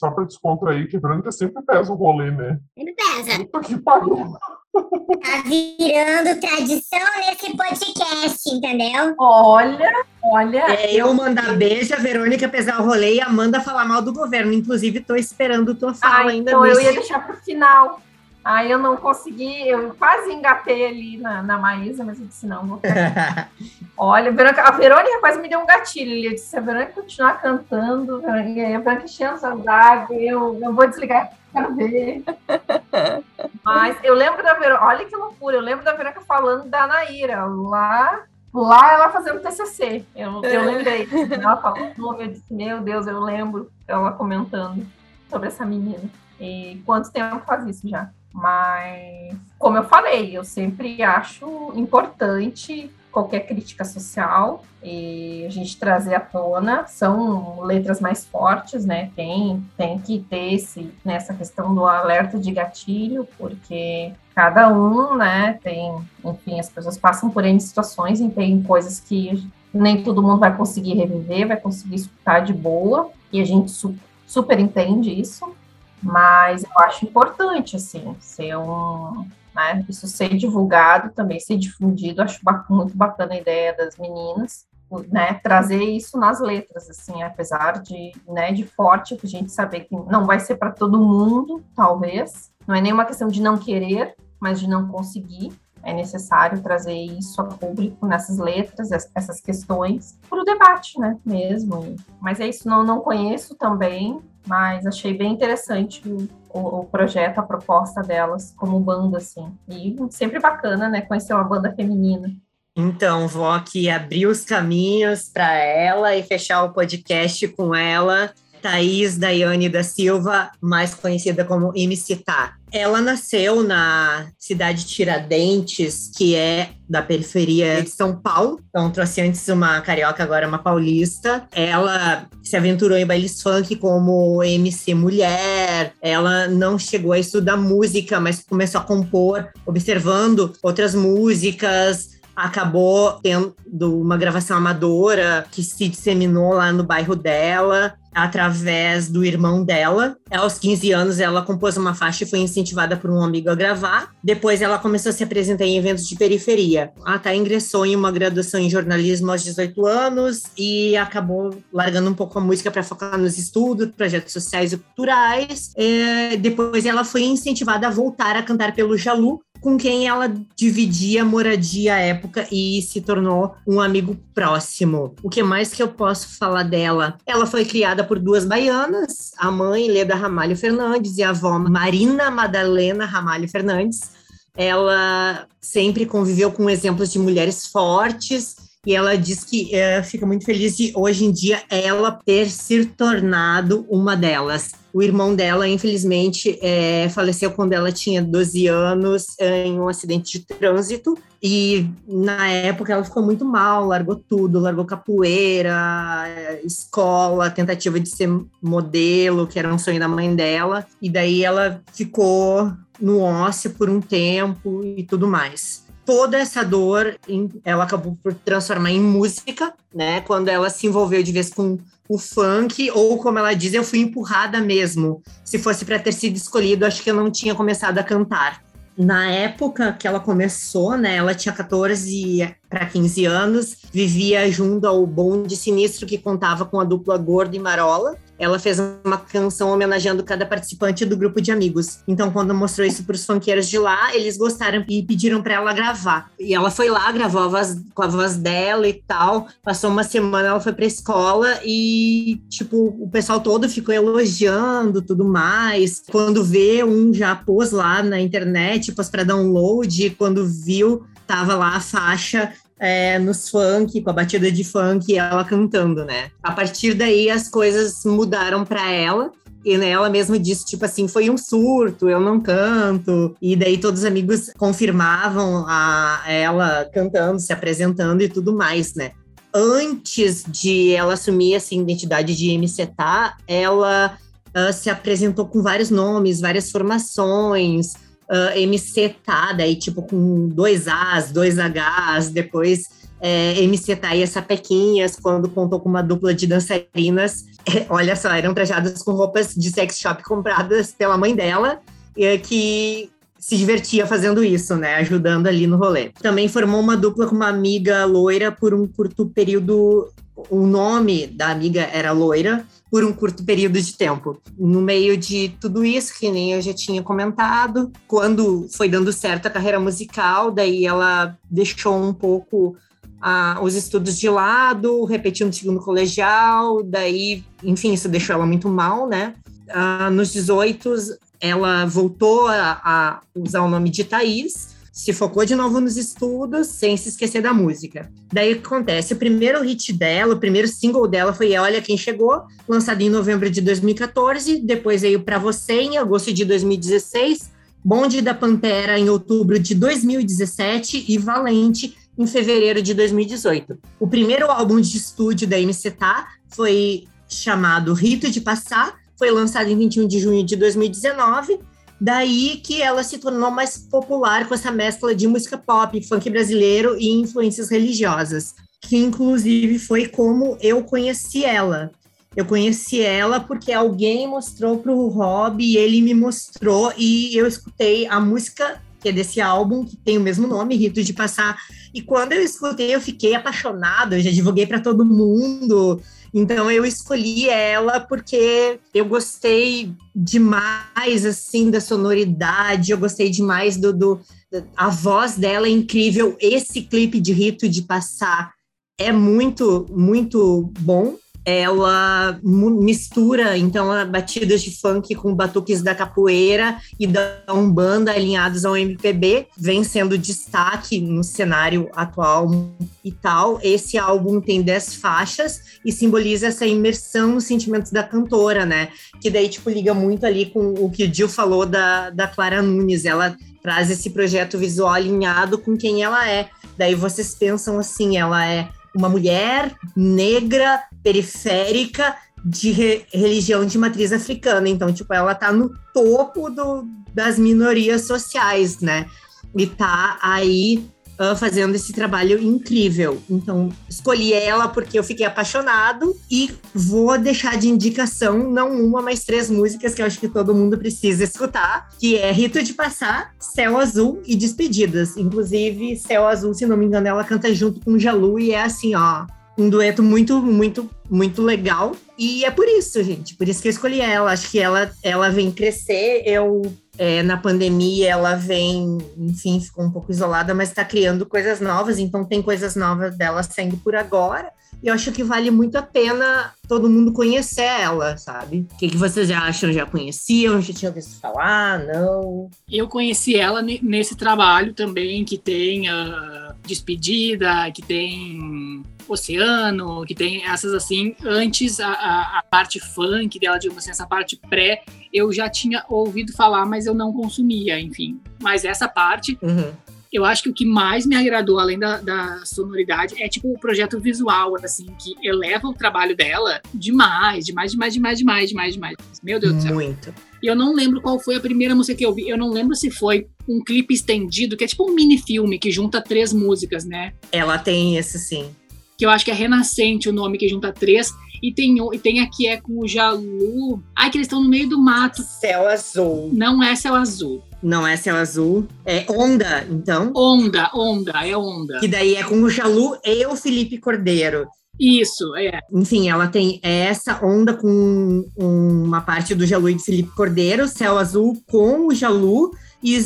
só pra descontrair, que Verônica sempre pesa o rolê, né?
Sempre pesa.
Puta que pariu.
Tá virando tradição nesse podcast, entendeu?
Olha, olha.
É eu mandar beijo, a Verônica pesar o rolê e a Amanda falar mal do governo. Inclusive, tô esperando tua fala
Ah,
ainda
então eu ia deixar pro final. Aí eu não consegui, eu quase engatei ali na, na Maísa, mas eu disse, não, vou ficar Olha, a Verônica, a Verônica quase me deu um gatilho. Eu disse, se a Verônica continuar cantando, e aí a Verônica enchendo d'água, eu, eu vou desligar, Mas eu lembro da Verônica, olha que loucura, eu lembro da Verônica falando da Naíra, lá, lá ela fazendo TCC. Eu, eu lembrei. Ela falou, eu disse, meu Deus, eu lembro ela comentando sobre essa menina. E quanto tempo faz isso já? Mas, como eu falei, eu sempre acho importante qualquer crítica social e a gente trazer à tona são letras mais fortes, né? Tem, tem que ter esse, nessa questão do alerta de gatilho, porque cada um, né, tem, enfim, as pessoas passam por N situações e tem coisas que nem todo mundo vai conseguir reviver, vai conseguir escutar de boa, e a gente su super entende isso, mas eu acho importante, assim, ser um, né, isso ser divulgado também, ser difundido, acho muito bacana a ideia das meninas, né, trazer isso nas letras, assim, apesar de, né, de forte, a gente saber que não vai ser para todo mundo, talvez, não é nenhuma questão de não querer, mas de não conseguir, é necessário trazer isso a público nessas letras, essas questões, para o debate, né, mesmo. Mas é isso, não, não conheço também, mas achei bem interessante o, o, projeto, a proposta delas como banda, assim. E sempre bacana, né, conhecer uma banda feminina.
Então, vou aqui abrir os caminhos para ela e fechar o podcast com ela. Thaís Daiane da Silva, mais conhecida como MC Tá. Ela nasceu na cidade de Tiradentes, que é da periferia de São Paulo. Então, trouxe antes uma carioca, agora uma paulista. Ela se aventurou em bailes funk como MC mulher. Ela não chegou a estudar música, mas começou a compor, observando outras músicas acabou tendo uma gravação amadora que se disseminou lá no bairro dela através do irmão dela. Aos 15 anos, ela compôs uma faixa e foi incentivada por um amigo a gravar. Depois, ela começou a se apresentar em eventos de periferia. A Thay ingressou em uma graduação em jornalismo aos 18 anos e acabou largando um pouco a música para focar nos estudos, projetos sociais e culturais. E depois, ela foi incentivada a voltar a cantar pelo Jalu, com quem ela dividia moradia à época e se tornou um amigo próximo. O que mais que eu posso falar dela? Ela foi criada por duas baianas, a mãe Leda Ramalho Fernandes e a avó Marina Madalena Ramalho Fernandes. Ela sempre conviveu com exemplos de mulheres fortes e ela diz que é, fica muito feliz de hoje em dia ela ter se tornado uma delas. O irmão dela, infelizmente, é, faleceu quando ela tinha 12 anos em um acidente de trânsito. E na época ela ficou muito mal, largou tudo, largou capoeira, escola, tentativa de ser modelo, que era um sonho da mãe dela. E daí ela ficou no ócio por um tempo e tudo mais toda essa dor ela acabou por transformar em música, né? Quando ela se envolveu de vez com o funk, ou como ela diz, eu fui empurrada mesmo. Se fosse para ter sido escolhido, acho que eu não tinha começado a cantar. Na época que ela começou, né, ela tinha 14 para 15 anos, vivia junto ao Bonde Sinistro, que contava com a dupla Gordo e Marola. Ela fez uma canção homenageando cada participante do grupo de amigos. Então, quando mostrou isso para os funkeiros de lá, eles gostaram e pediram para ela gravar. E ela foi lá, gravou a voz, com a voz dela e tal. Passou uma semana, ela foi para escola e, tipo, o pessoal todo ficou elogiando tudo mais. Quando vê, um já pôs lá na internet, pôs para download. Quando viu, tava lá a faixa é, nos funk, com a batida de funk, ela cantando, né? A partir daí as coisas mudaram para ela. E né, ela mesma disse, tipo assim, foi um surto, eu não canto. E daí todos os amigos confirmavam a ela cantando, se apresentando e tudo mais, né? antes de ela assumir essa identidade de MC Tá, ela uh, se apresentou com vários nomes, várias formações, uh, Tá, daí tipo com dois As, dois Hs, depois é, Tá e Sapequinhas, quando contou com uma dupla de dançarinas, é, olha só, eram trajadas com roupas de sex shop compradas pela mãe dela, é, que se divertia fazendo isso, né? Ajudando ali no rolê. Também formou uma dupla com uma amiga loira por um curto período. O nome da amiga era Loira por um curto período de tempo. No meio de tudo isso, que nem eu já tinha comentado, quando foi dando certo a carreira musical, daí ela deixou um pouco ah, os estudos de lado, repetiu no segundo colegial, daí, enfim, isso deixou ela muito mal, né? Ah, nos 18, ela voltou a, a usar o nome de Thaís, se focou de novo nos estudos, sem se esquecer da música. Daí o que acontece? O primeiro hit dela, o primeiro single dela foi Olha Quem Chegou, lançado em novembro de 2014. Depois veio Pra Você em agosto de 2016. Bonde da Pantera em outubro de 2017 e Valente em fevereiro de 2018. O primeiro álbum de estúdio da MC Tá foi chamado Rito de Passar, foi lançado em 21 de junho de 2019. Daí que ela se tornou mais popular com essa mescla de música pop, funk brasileiro e influências religiosas, que inclusive foi como eu conheci ela. Eu conheci ela porque alguém mostrou para o Rob e ele me mostrou e eu escutei a música que é desse álbum que tem o mesmo nome, Rito de Passar. E quando eu escutei, eu fiquei apaixonada, eu já divulguei para todo mundo. Então eu escolhi ela porque eu gostei demais assim da sonoridade, eu gostei demais do, do a voz dela é incrível. Esse clipe de Rito de Passar é muito muito bom ela mistura então batidas de funk com batuques da capoeira e da umbanda alinhados ao MPB, vem sendo destaque no cenário atual e tal. Esse álbum tem 10 faixas e simboliza essa imersão nos sentimentos da cantora, né? Que daí tipo liga muito ali com o que o Gil falou da, da Clara Nunes, ela traz esse projeto visual alinhado com quem ela é. Daí vocês pensam assim, ela é uma mulher negra, periférica, de re religião de matriz africana. Então, tipo, ela tá no topo do, das minorias sociais, né? E tá aí uh, fazendo esse trabalho incrível. Então, escolhi ela porque eu fiquei apaixonado e vou deixar de indicação não uma, mas três músicas que eu acho que todo mundo precisa escutar, que é Rito de Passar, Céu Azul e Despedidas. Inclusive, Céu Azul, se não me engano, ela canta junto com Jalu e é assim, ó, um dueto muito, muito, muito legal. E é por isso, gente. Por isso que eu escolhi ela. Acho que ela, ela vem crescer. Eu é, na pandemia ela vem, enfim, ficou um pouco isolada, mas está criando coisas novas, então tem coisas novas dela saindo por agora. E eu acho que vale muito a pena todo mundo conhecer ela, sabe? O que, que vocês já acham? Já conheciam? Já tinham visto falar? Não?
Eu conheci ela nesse trabalho também, que tem a Despedida, que tem Oceano, que tem essas assim, antes a, a, a, parte funk dela, digamos assim, essa parte pré, eu já tinha ouvido falar, mas eu não consumia, enfim. Mas essa parte, uhum. eu acho que o que mais me agradou, além da, da, sonoridade, é tipo o projeto visual, assim, que eleva o trabalho dela demais, demais, demais, demais, demais, demais, demais. Meu Deus do céu.
Muito.
E eu não lembro qual foi a primeira música que eu vi. Eu não lembro se foi um clipe estendido, que é tipo um mini filme que junta três músicas, né?
Ela tem esse sim
que eu acho que é Renascente o nome que junta três. E tem, e tem aqui é com o Jalu. Ai, que eles estão no meio do mato.
Céu azul.
Não é céu azul.
Não é céu azul. É onda, então?
Onda, onda, é onda.
Que daí é com o Jalu e o Felipe Cordeiro.
Isso, é.
Enfim, ela tem essa onda com uma parte do Jalu e do Felipe Cordeiro, Céu Azul com o Jalu e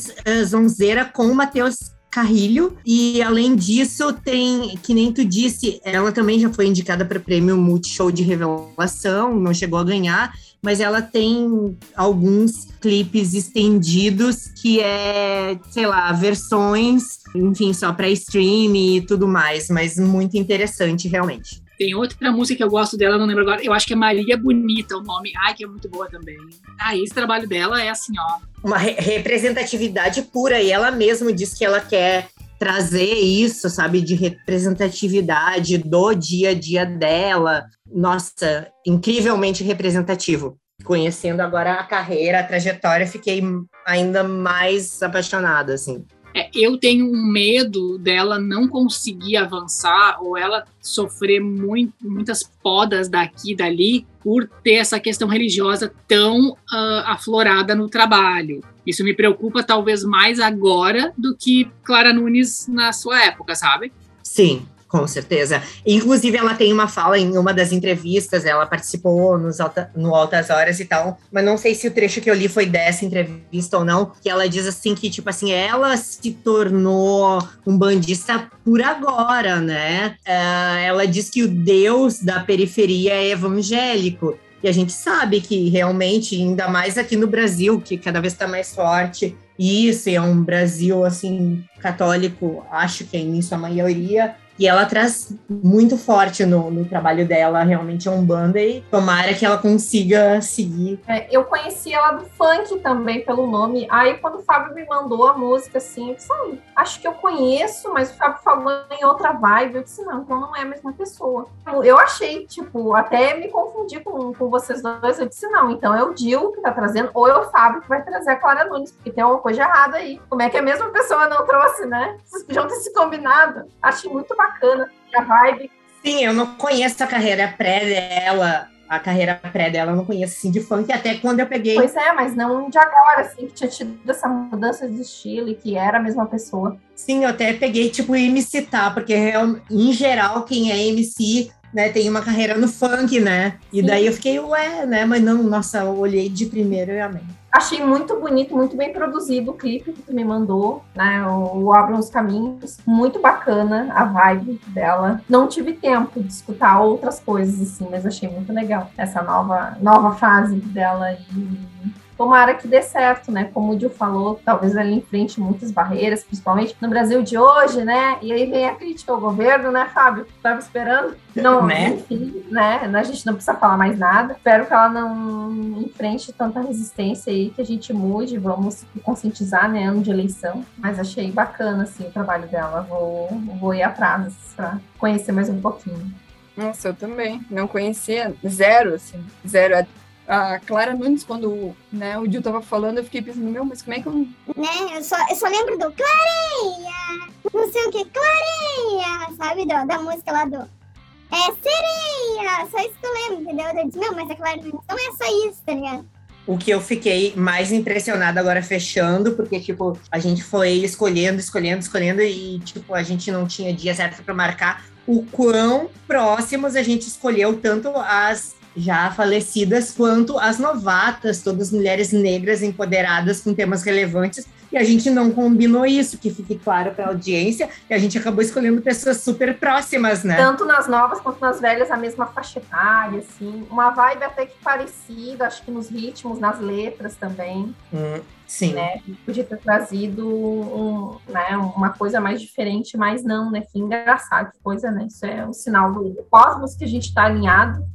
Zonzeira com o Matheus Carrilho. E além disso, tem, que nem tu disse, ela também já foi indicada para o prêmio Multishow de Revelação, não chegou a ganhar, mas ela tem alguns clipes estendidos que é, sei lá, versões, enfim, só para stream e tudo mais, mas muito interessante realmente.
Tem outra música que eu gosto dela, não lembro agora. Eu acho que é Maria Bonita o nome. Ai, que é muito boa também. Ah, esse trabalho dela é assim, ó.
Uma re representatividade pura. E ela mesma diz que ela quer trazer isso, sabe, de representatividade do dia a dia dela. Nossa, incrivelmente representativo. Conhecendo agora a carreira, a trajetória, fiquei ainda mais apaixonada, assim.
É, eu tenho um medo dela não conseguir avançar ou ela sofrer muito, muitas podas daqui e dali por ter essa questão religiosa tão uh, aflorada no trabalho. Isso me preocupa talvez mais agora do que Clara Nunes na sua época, sabe?
Sim, com certeza. Inclusive, ela tem uma fala em uma das entrevistas, ela participou nos alta, no Altas Horas e tal, mas não sei se o trecho que eu li foi dessa entrevista ou não, que ela diz assim que, tipo assim, ela se tornou um bandista por agora, né? Uh, ela diz que o Deus da periferia é evangélico. E a gente sabe que realmente, ainda mais aqui no Brasil, que cada vez está mais forte, isso é um Brasil assim católico, acho que é em sua maioria, e ela traz muito forte no, no trabalho dela, realmente é um banda e tomara que ela consiga seguir.
É, eu conheci ela do funk também, pelo nome. Aí quando o Fábio me mandou a música, assim, eu disse, acho que eu conheço, mas o Fábio falou em outra vibe. Eu disse, não, então não é a mesma pessoa. Eu achei, tipo, até me confundi com, com vocês dois. Eu disse, não, então é o Dil que tá trazendo, ou é o Fábio que vai trazer a Clara Nunes, porque tem uma coisa errada aí. Como é que a mesma pessoa não trouxe, né? Vocês podiam ter se combinado. Achei muito bacana bacana, a vibe.
Sim, eu não conheço a carreira pré dela, a carreira pré dela, eu não conheço assim de funk, até quando eu peguei.
Pois é, mas não de agora, assim, que tinha tido essa mudança de estilo e que era a mesma pessoa.
Sim, eu até peguei, tipo, MC tá, porque em geral, quem é MC né, tem uma carreira no funk, né? E Sim. daí eu fiquei, ué, né? Mas não, nossa, eu olhei de primeiro e amei.
Achei muito bonito, muito bem produzido o clipe que tu me mandou, né? O, o Abram os Caminhos. Muito bacana a vibe dela. Não tive tempo de escutar outras coisas, assim, mas achei muito legal essa nova, nova fase dela. E tomara que dê certo, né? Como o Gil falou, talvez ela enfrente muitas barreiras, principalmente no Brasil de hoje, né? E aí vem a crítica ao governo, né, Fábio? Estava esperando. Não, né? enfim, né? A gente não precisa falar mais nada. Espero que ela não enfrente tanta resistência aí, que a gente mude, vamos conscientizar, né? Ano de eleição. Mas achei bacana, assim, o trabalho dela. Vou, vou ir atrás para conhecer mais um pouquinho.
Nossa, eu também. Não conhecia zero, assim, zero a Clara Nunes, quando né, o Gil tava falando, eu fiquei pensando, meu, mas como é que eu.
Né, eu só, eu só lembro do Clareia, não sei o que, Clareia, sabe, do, da música lá do. É sereia, só isso que eu lembro, entendeu? Eu disse, meu, mas a Clara Nunes não é só isso, tá ligado?
O que eu fiquei mais impressionada agora fechando, porque, tipo, a gente foi escolhendo, escolhendo, escolhendo, e, tipo, a gente não tinha dia certo para marcar o quão próximos a gente escolheu tanto as já falecidas, quanto as novatas, todas mulheres negras empoderadas com temas relevantes. E a gente não combinou isso, que fique claro para a audiência, e a gente acabou escolhendo pessoas super próximas, né?
Tanto nas novas quanto nas velhas, a mesma faixa etária, assim. Uma vibe até que parecida, acho que nos ritmos, nas letras também.
Hum, sim.
Né? Podia ter trazido um, né, uma coisa mais diferente, mas não, né? Que engraçado, que coisa, né? Isso é um sinal do cosmos que a gente está alinhado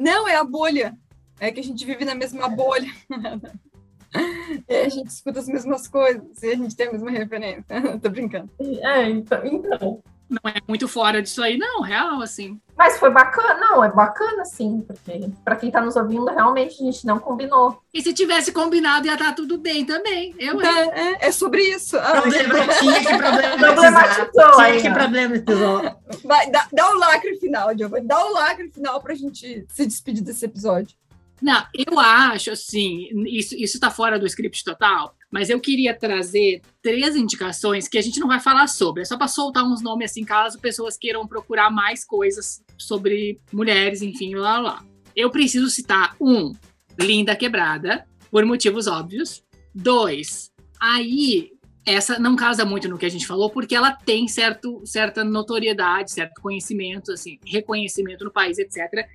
não, é a bolha. É que a gente vive na mesma bolha. e a gente escuta as mesmas coisas e a gente tem a mesma referência. Tô brincando.
É, então, então.
Não é muito fora disso aí, não, real, assim.
Mas foi bacana, não, é bacana, sim, porque para quem tá nos ouvindo, realmente a gente não combinou.
E se tivesse combinado, ia estar tudo bem também. Eu,
é, é, é sobre isso. Ah,
tinha que
problematizou.
Tinha que problematizou.
Vai, dá, dá o lacre final, Diogo. Dá o lacre final pra gente se despedir desse episódio.
Não, eu acho assim, isso está fora do script total, mas eu queria trazer três indicações que a gente não vai falar sobre, é só para soltar uns nomes assim, caso pessoas queiram procurar mais coisas sobre mulheres, enfim, lá lá. Eu preciso citar um, Linda Quebrada, por motivos óbvios. Dois, aí essa não casa muito no que a gente falou, porque ela tem certo, certa notoriedade, certo conhecimento, assim, reconhecimento no país, etc.,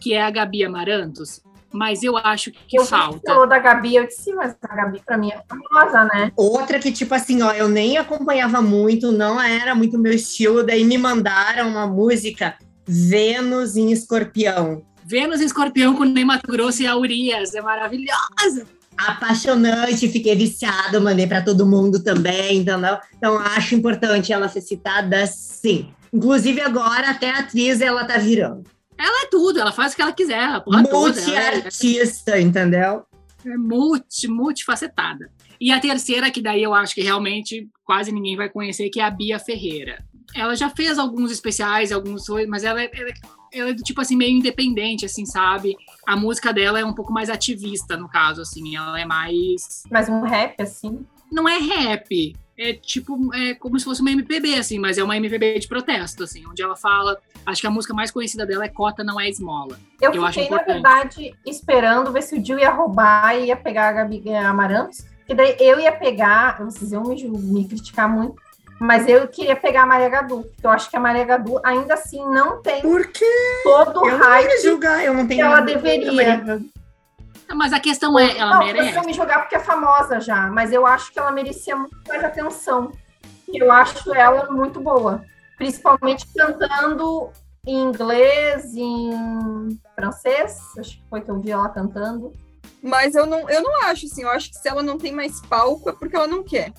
que é a Gabi Amarantos mas eu acho que
eu
falta.
Você falou da Gabi, eu disse, mas a Gabi pra mim é famosa, né?
Outra que, tipo assim, ó, eu nem acompanhava muito, não era muito meu estilo, daí me mandaram uma música Vênus em Escorpião.
Vênus em Escorpião com Ney Mato Grosso e a Urias, é maravilhosa.
apaixonante, fiquei viciada, mandei para todo mundo também, entendeu? Então acho importante ela ser citada sim. Inclusive agora até a atriz ela tá virando.
Ela é tudo, ela faz o que ela quiser, a porra é-
Multi-artista, entendeu?
é multi, multifacetada. E a terceira, que daí eu acho que realmente quase ninguém vai conhecer, que é a Bia Ferreira. Ela já fez alguns especiais, alguns, mas ela é, ela, é- ela é do tipo assim, meio independente, assim, sabe? A música dela é um pouco mais ativista, no caso, assim, ela é mais.
Mas um rap, assim.
Não é rap. É tipo, é como se fosse uma MPB, assim, mas é uma MPB de protesto, assim, onde ela fala. Acho que a música mais conhecida dela é Cota Não É Esmola.
Eu,
Eu acho
fiquei, na verdade, esperando ver se o Gil ia roubar e ia pegar a Gabi Amarantos. Que daí eu ia pegar, vocês iam me, me criticar muito, mas eu queria pegar a Maria Gadu. porque Eu acho que a Maria Gadu ainda assim não tem
Por quê?
todo o hype
julgar, eu não tenho
que ela deveria.
Mas a questão é, ela
não,
merece.
vão me jogar porque é famosa já, mas eu acho que ela merecia muito mais atenção. Eu acho ela muito boa. Principalmente cantando em inglês, em francês. Acho que foi que eu vi ela cantando.
Mas eu não, eu não acho, assim, eu acho que se ela não tem mais palco é porque ela não quer.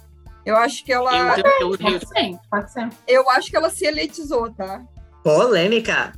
Eu acho que ela.
Eu, eu, eu, sim.
Pode ser.
Eu acho que ela se elitizou, tá?
Polêmica.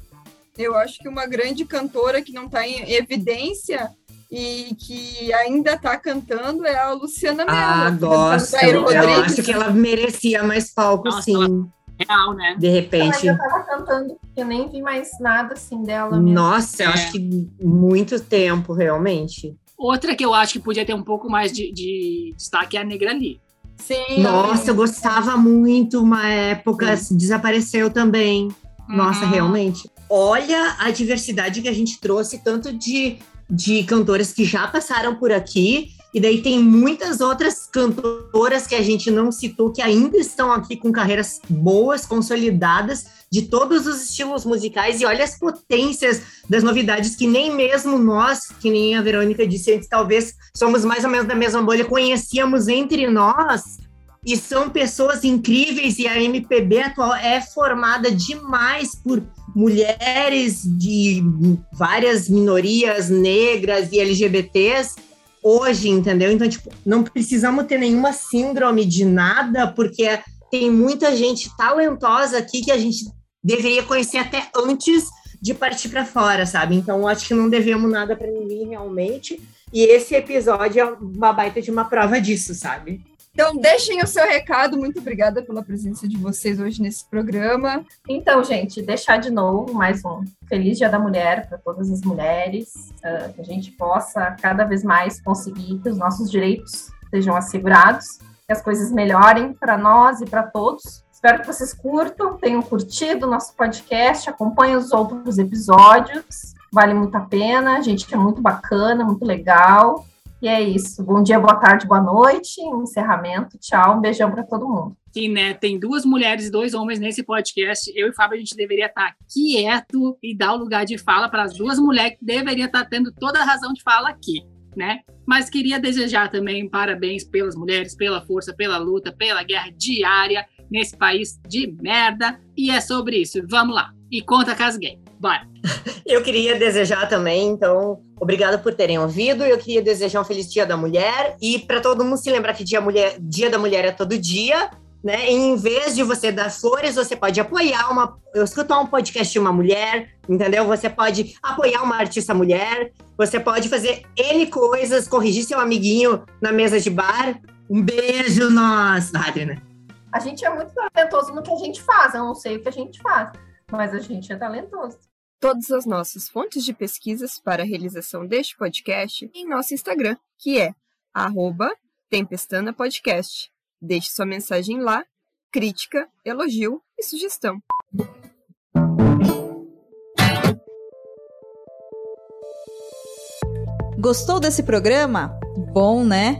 Eu acho que uma grande cantora que não tá em evidência e que ainda tá cantando é a Luciana Mello.
Ah, gosto. Eu
Rodrigues.
acho que ela merecia mais palco,
Nossa,
sim.
ela- Real, né?
De
Ela
repente.
tava cantando, eu nem vi mais nada assim dela. mesmo.
Nossa, eu
É.
acho que muito tempo, realmente.
Outra que eu acho que podia ter um pouco mais de, de destaque é a Negra Lee.
Sim.
Nossa, eu gostava muito uma época, desapareceu também. Nossa,
Uhum.
realmente. Olha a diversidade que a gente trouxe, tanto de, de cantoras que já passaram por aqui, e daí tem muitas outras cantoras que a gente não citou, que ainda estão aqui com carreiras boas, consolidadas, de todos os estilos musicais, e olha as potências das novidades que nem mesmo nós, que nem a Verônica disse antes, talvez somos mais ou menos da mesma bolha, conhecíamos entre nós. E são pessoas incríveis, e a MPB atual é formada demais por mulheres de várias minorias negras e LGBTs hoje, entendeu? Então, tipo, não precisamos ter nenhuma síndrome de nada, porque tem muita gente talentosa aqui que a gente deveria conhecer até antes de partir para fora, sabe? Então, acho que não devemos nada para ninguém realmente. E esse episódio é uma baita de uma prova disso, sabe?
Então, deixem o seu recado. Muito obrigada pela presença de vocês hoje nesse programa.
Então, gente, deixar de novo mais um Feliz Dia da Mulher para todas as mulheres, ah, que a gente possa cada vez mais conseguir que os nossos direitos sejam assegurados, que as coisas melhorem para nós e para todos. Espero que vocês curtam, tenham curtido o nosso podcast, acompanhem os outros episódios, vale muito a pena, a gente é muito bacana, muito legal. E é isso. Bom dia, boa tarde, boa noite. Um encerramento. Tchau. Um beijão para todo mundo.
Sim, né? Tem duas mulheres e dois homens nesse podcast. Eu e Fábio, a gente deveria estar quieto e dar o lugar de fala para as duas mulheres que deveriam estar tendo toda a razão de fala aqui, né? Mas queria desejar também parabéns pelas mulheres, pela força, pela luta, pela guerra diária nesse país de merda. E é sobre isso. Vamos lá. E conta com as gays. Bora.
Eu queria desejar também, então, obrigado por terem ouvido. Eu queria desejar um feliz Dia da Mulher e para todo mundo se lembrar que dia, mulher, dia da Mulher é todo dia, né? E em vez de você dar flores, você pode apoiar uma, escutar um podcast de uma mulher, entendeu? Você pode apoiar uma artista mulher, você pode fazer N coisas, corrigir seu amiguinho na mesa de bar. Um beijo, nós, Adriana.
A gente é muito talentoso no que a gente faz. Eu não sei o que a gente faz, mas a gente é talentoso.
Todas as nossas fontes de pesquisas para a realização deste podcast em nosso Instagram, que é arroba Tempestana Podcast. Deixe sua mensagem lá, crítica, elogio e sugestão.
Gostou desse programa? Bom, né?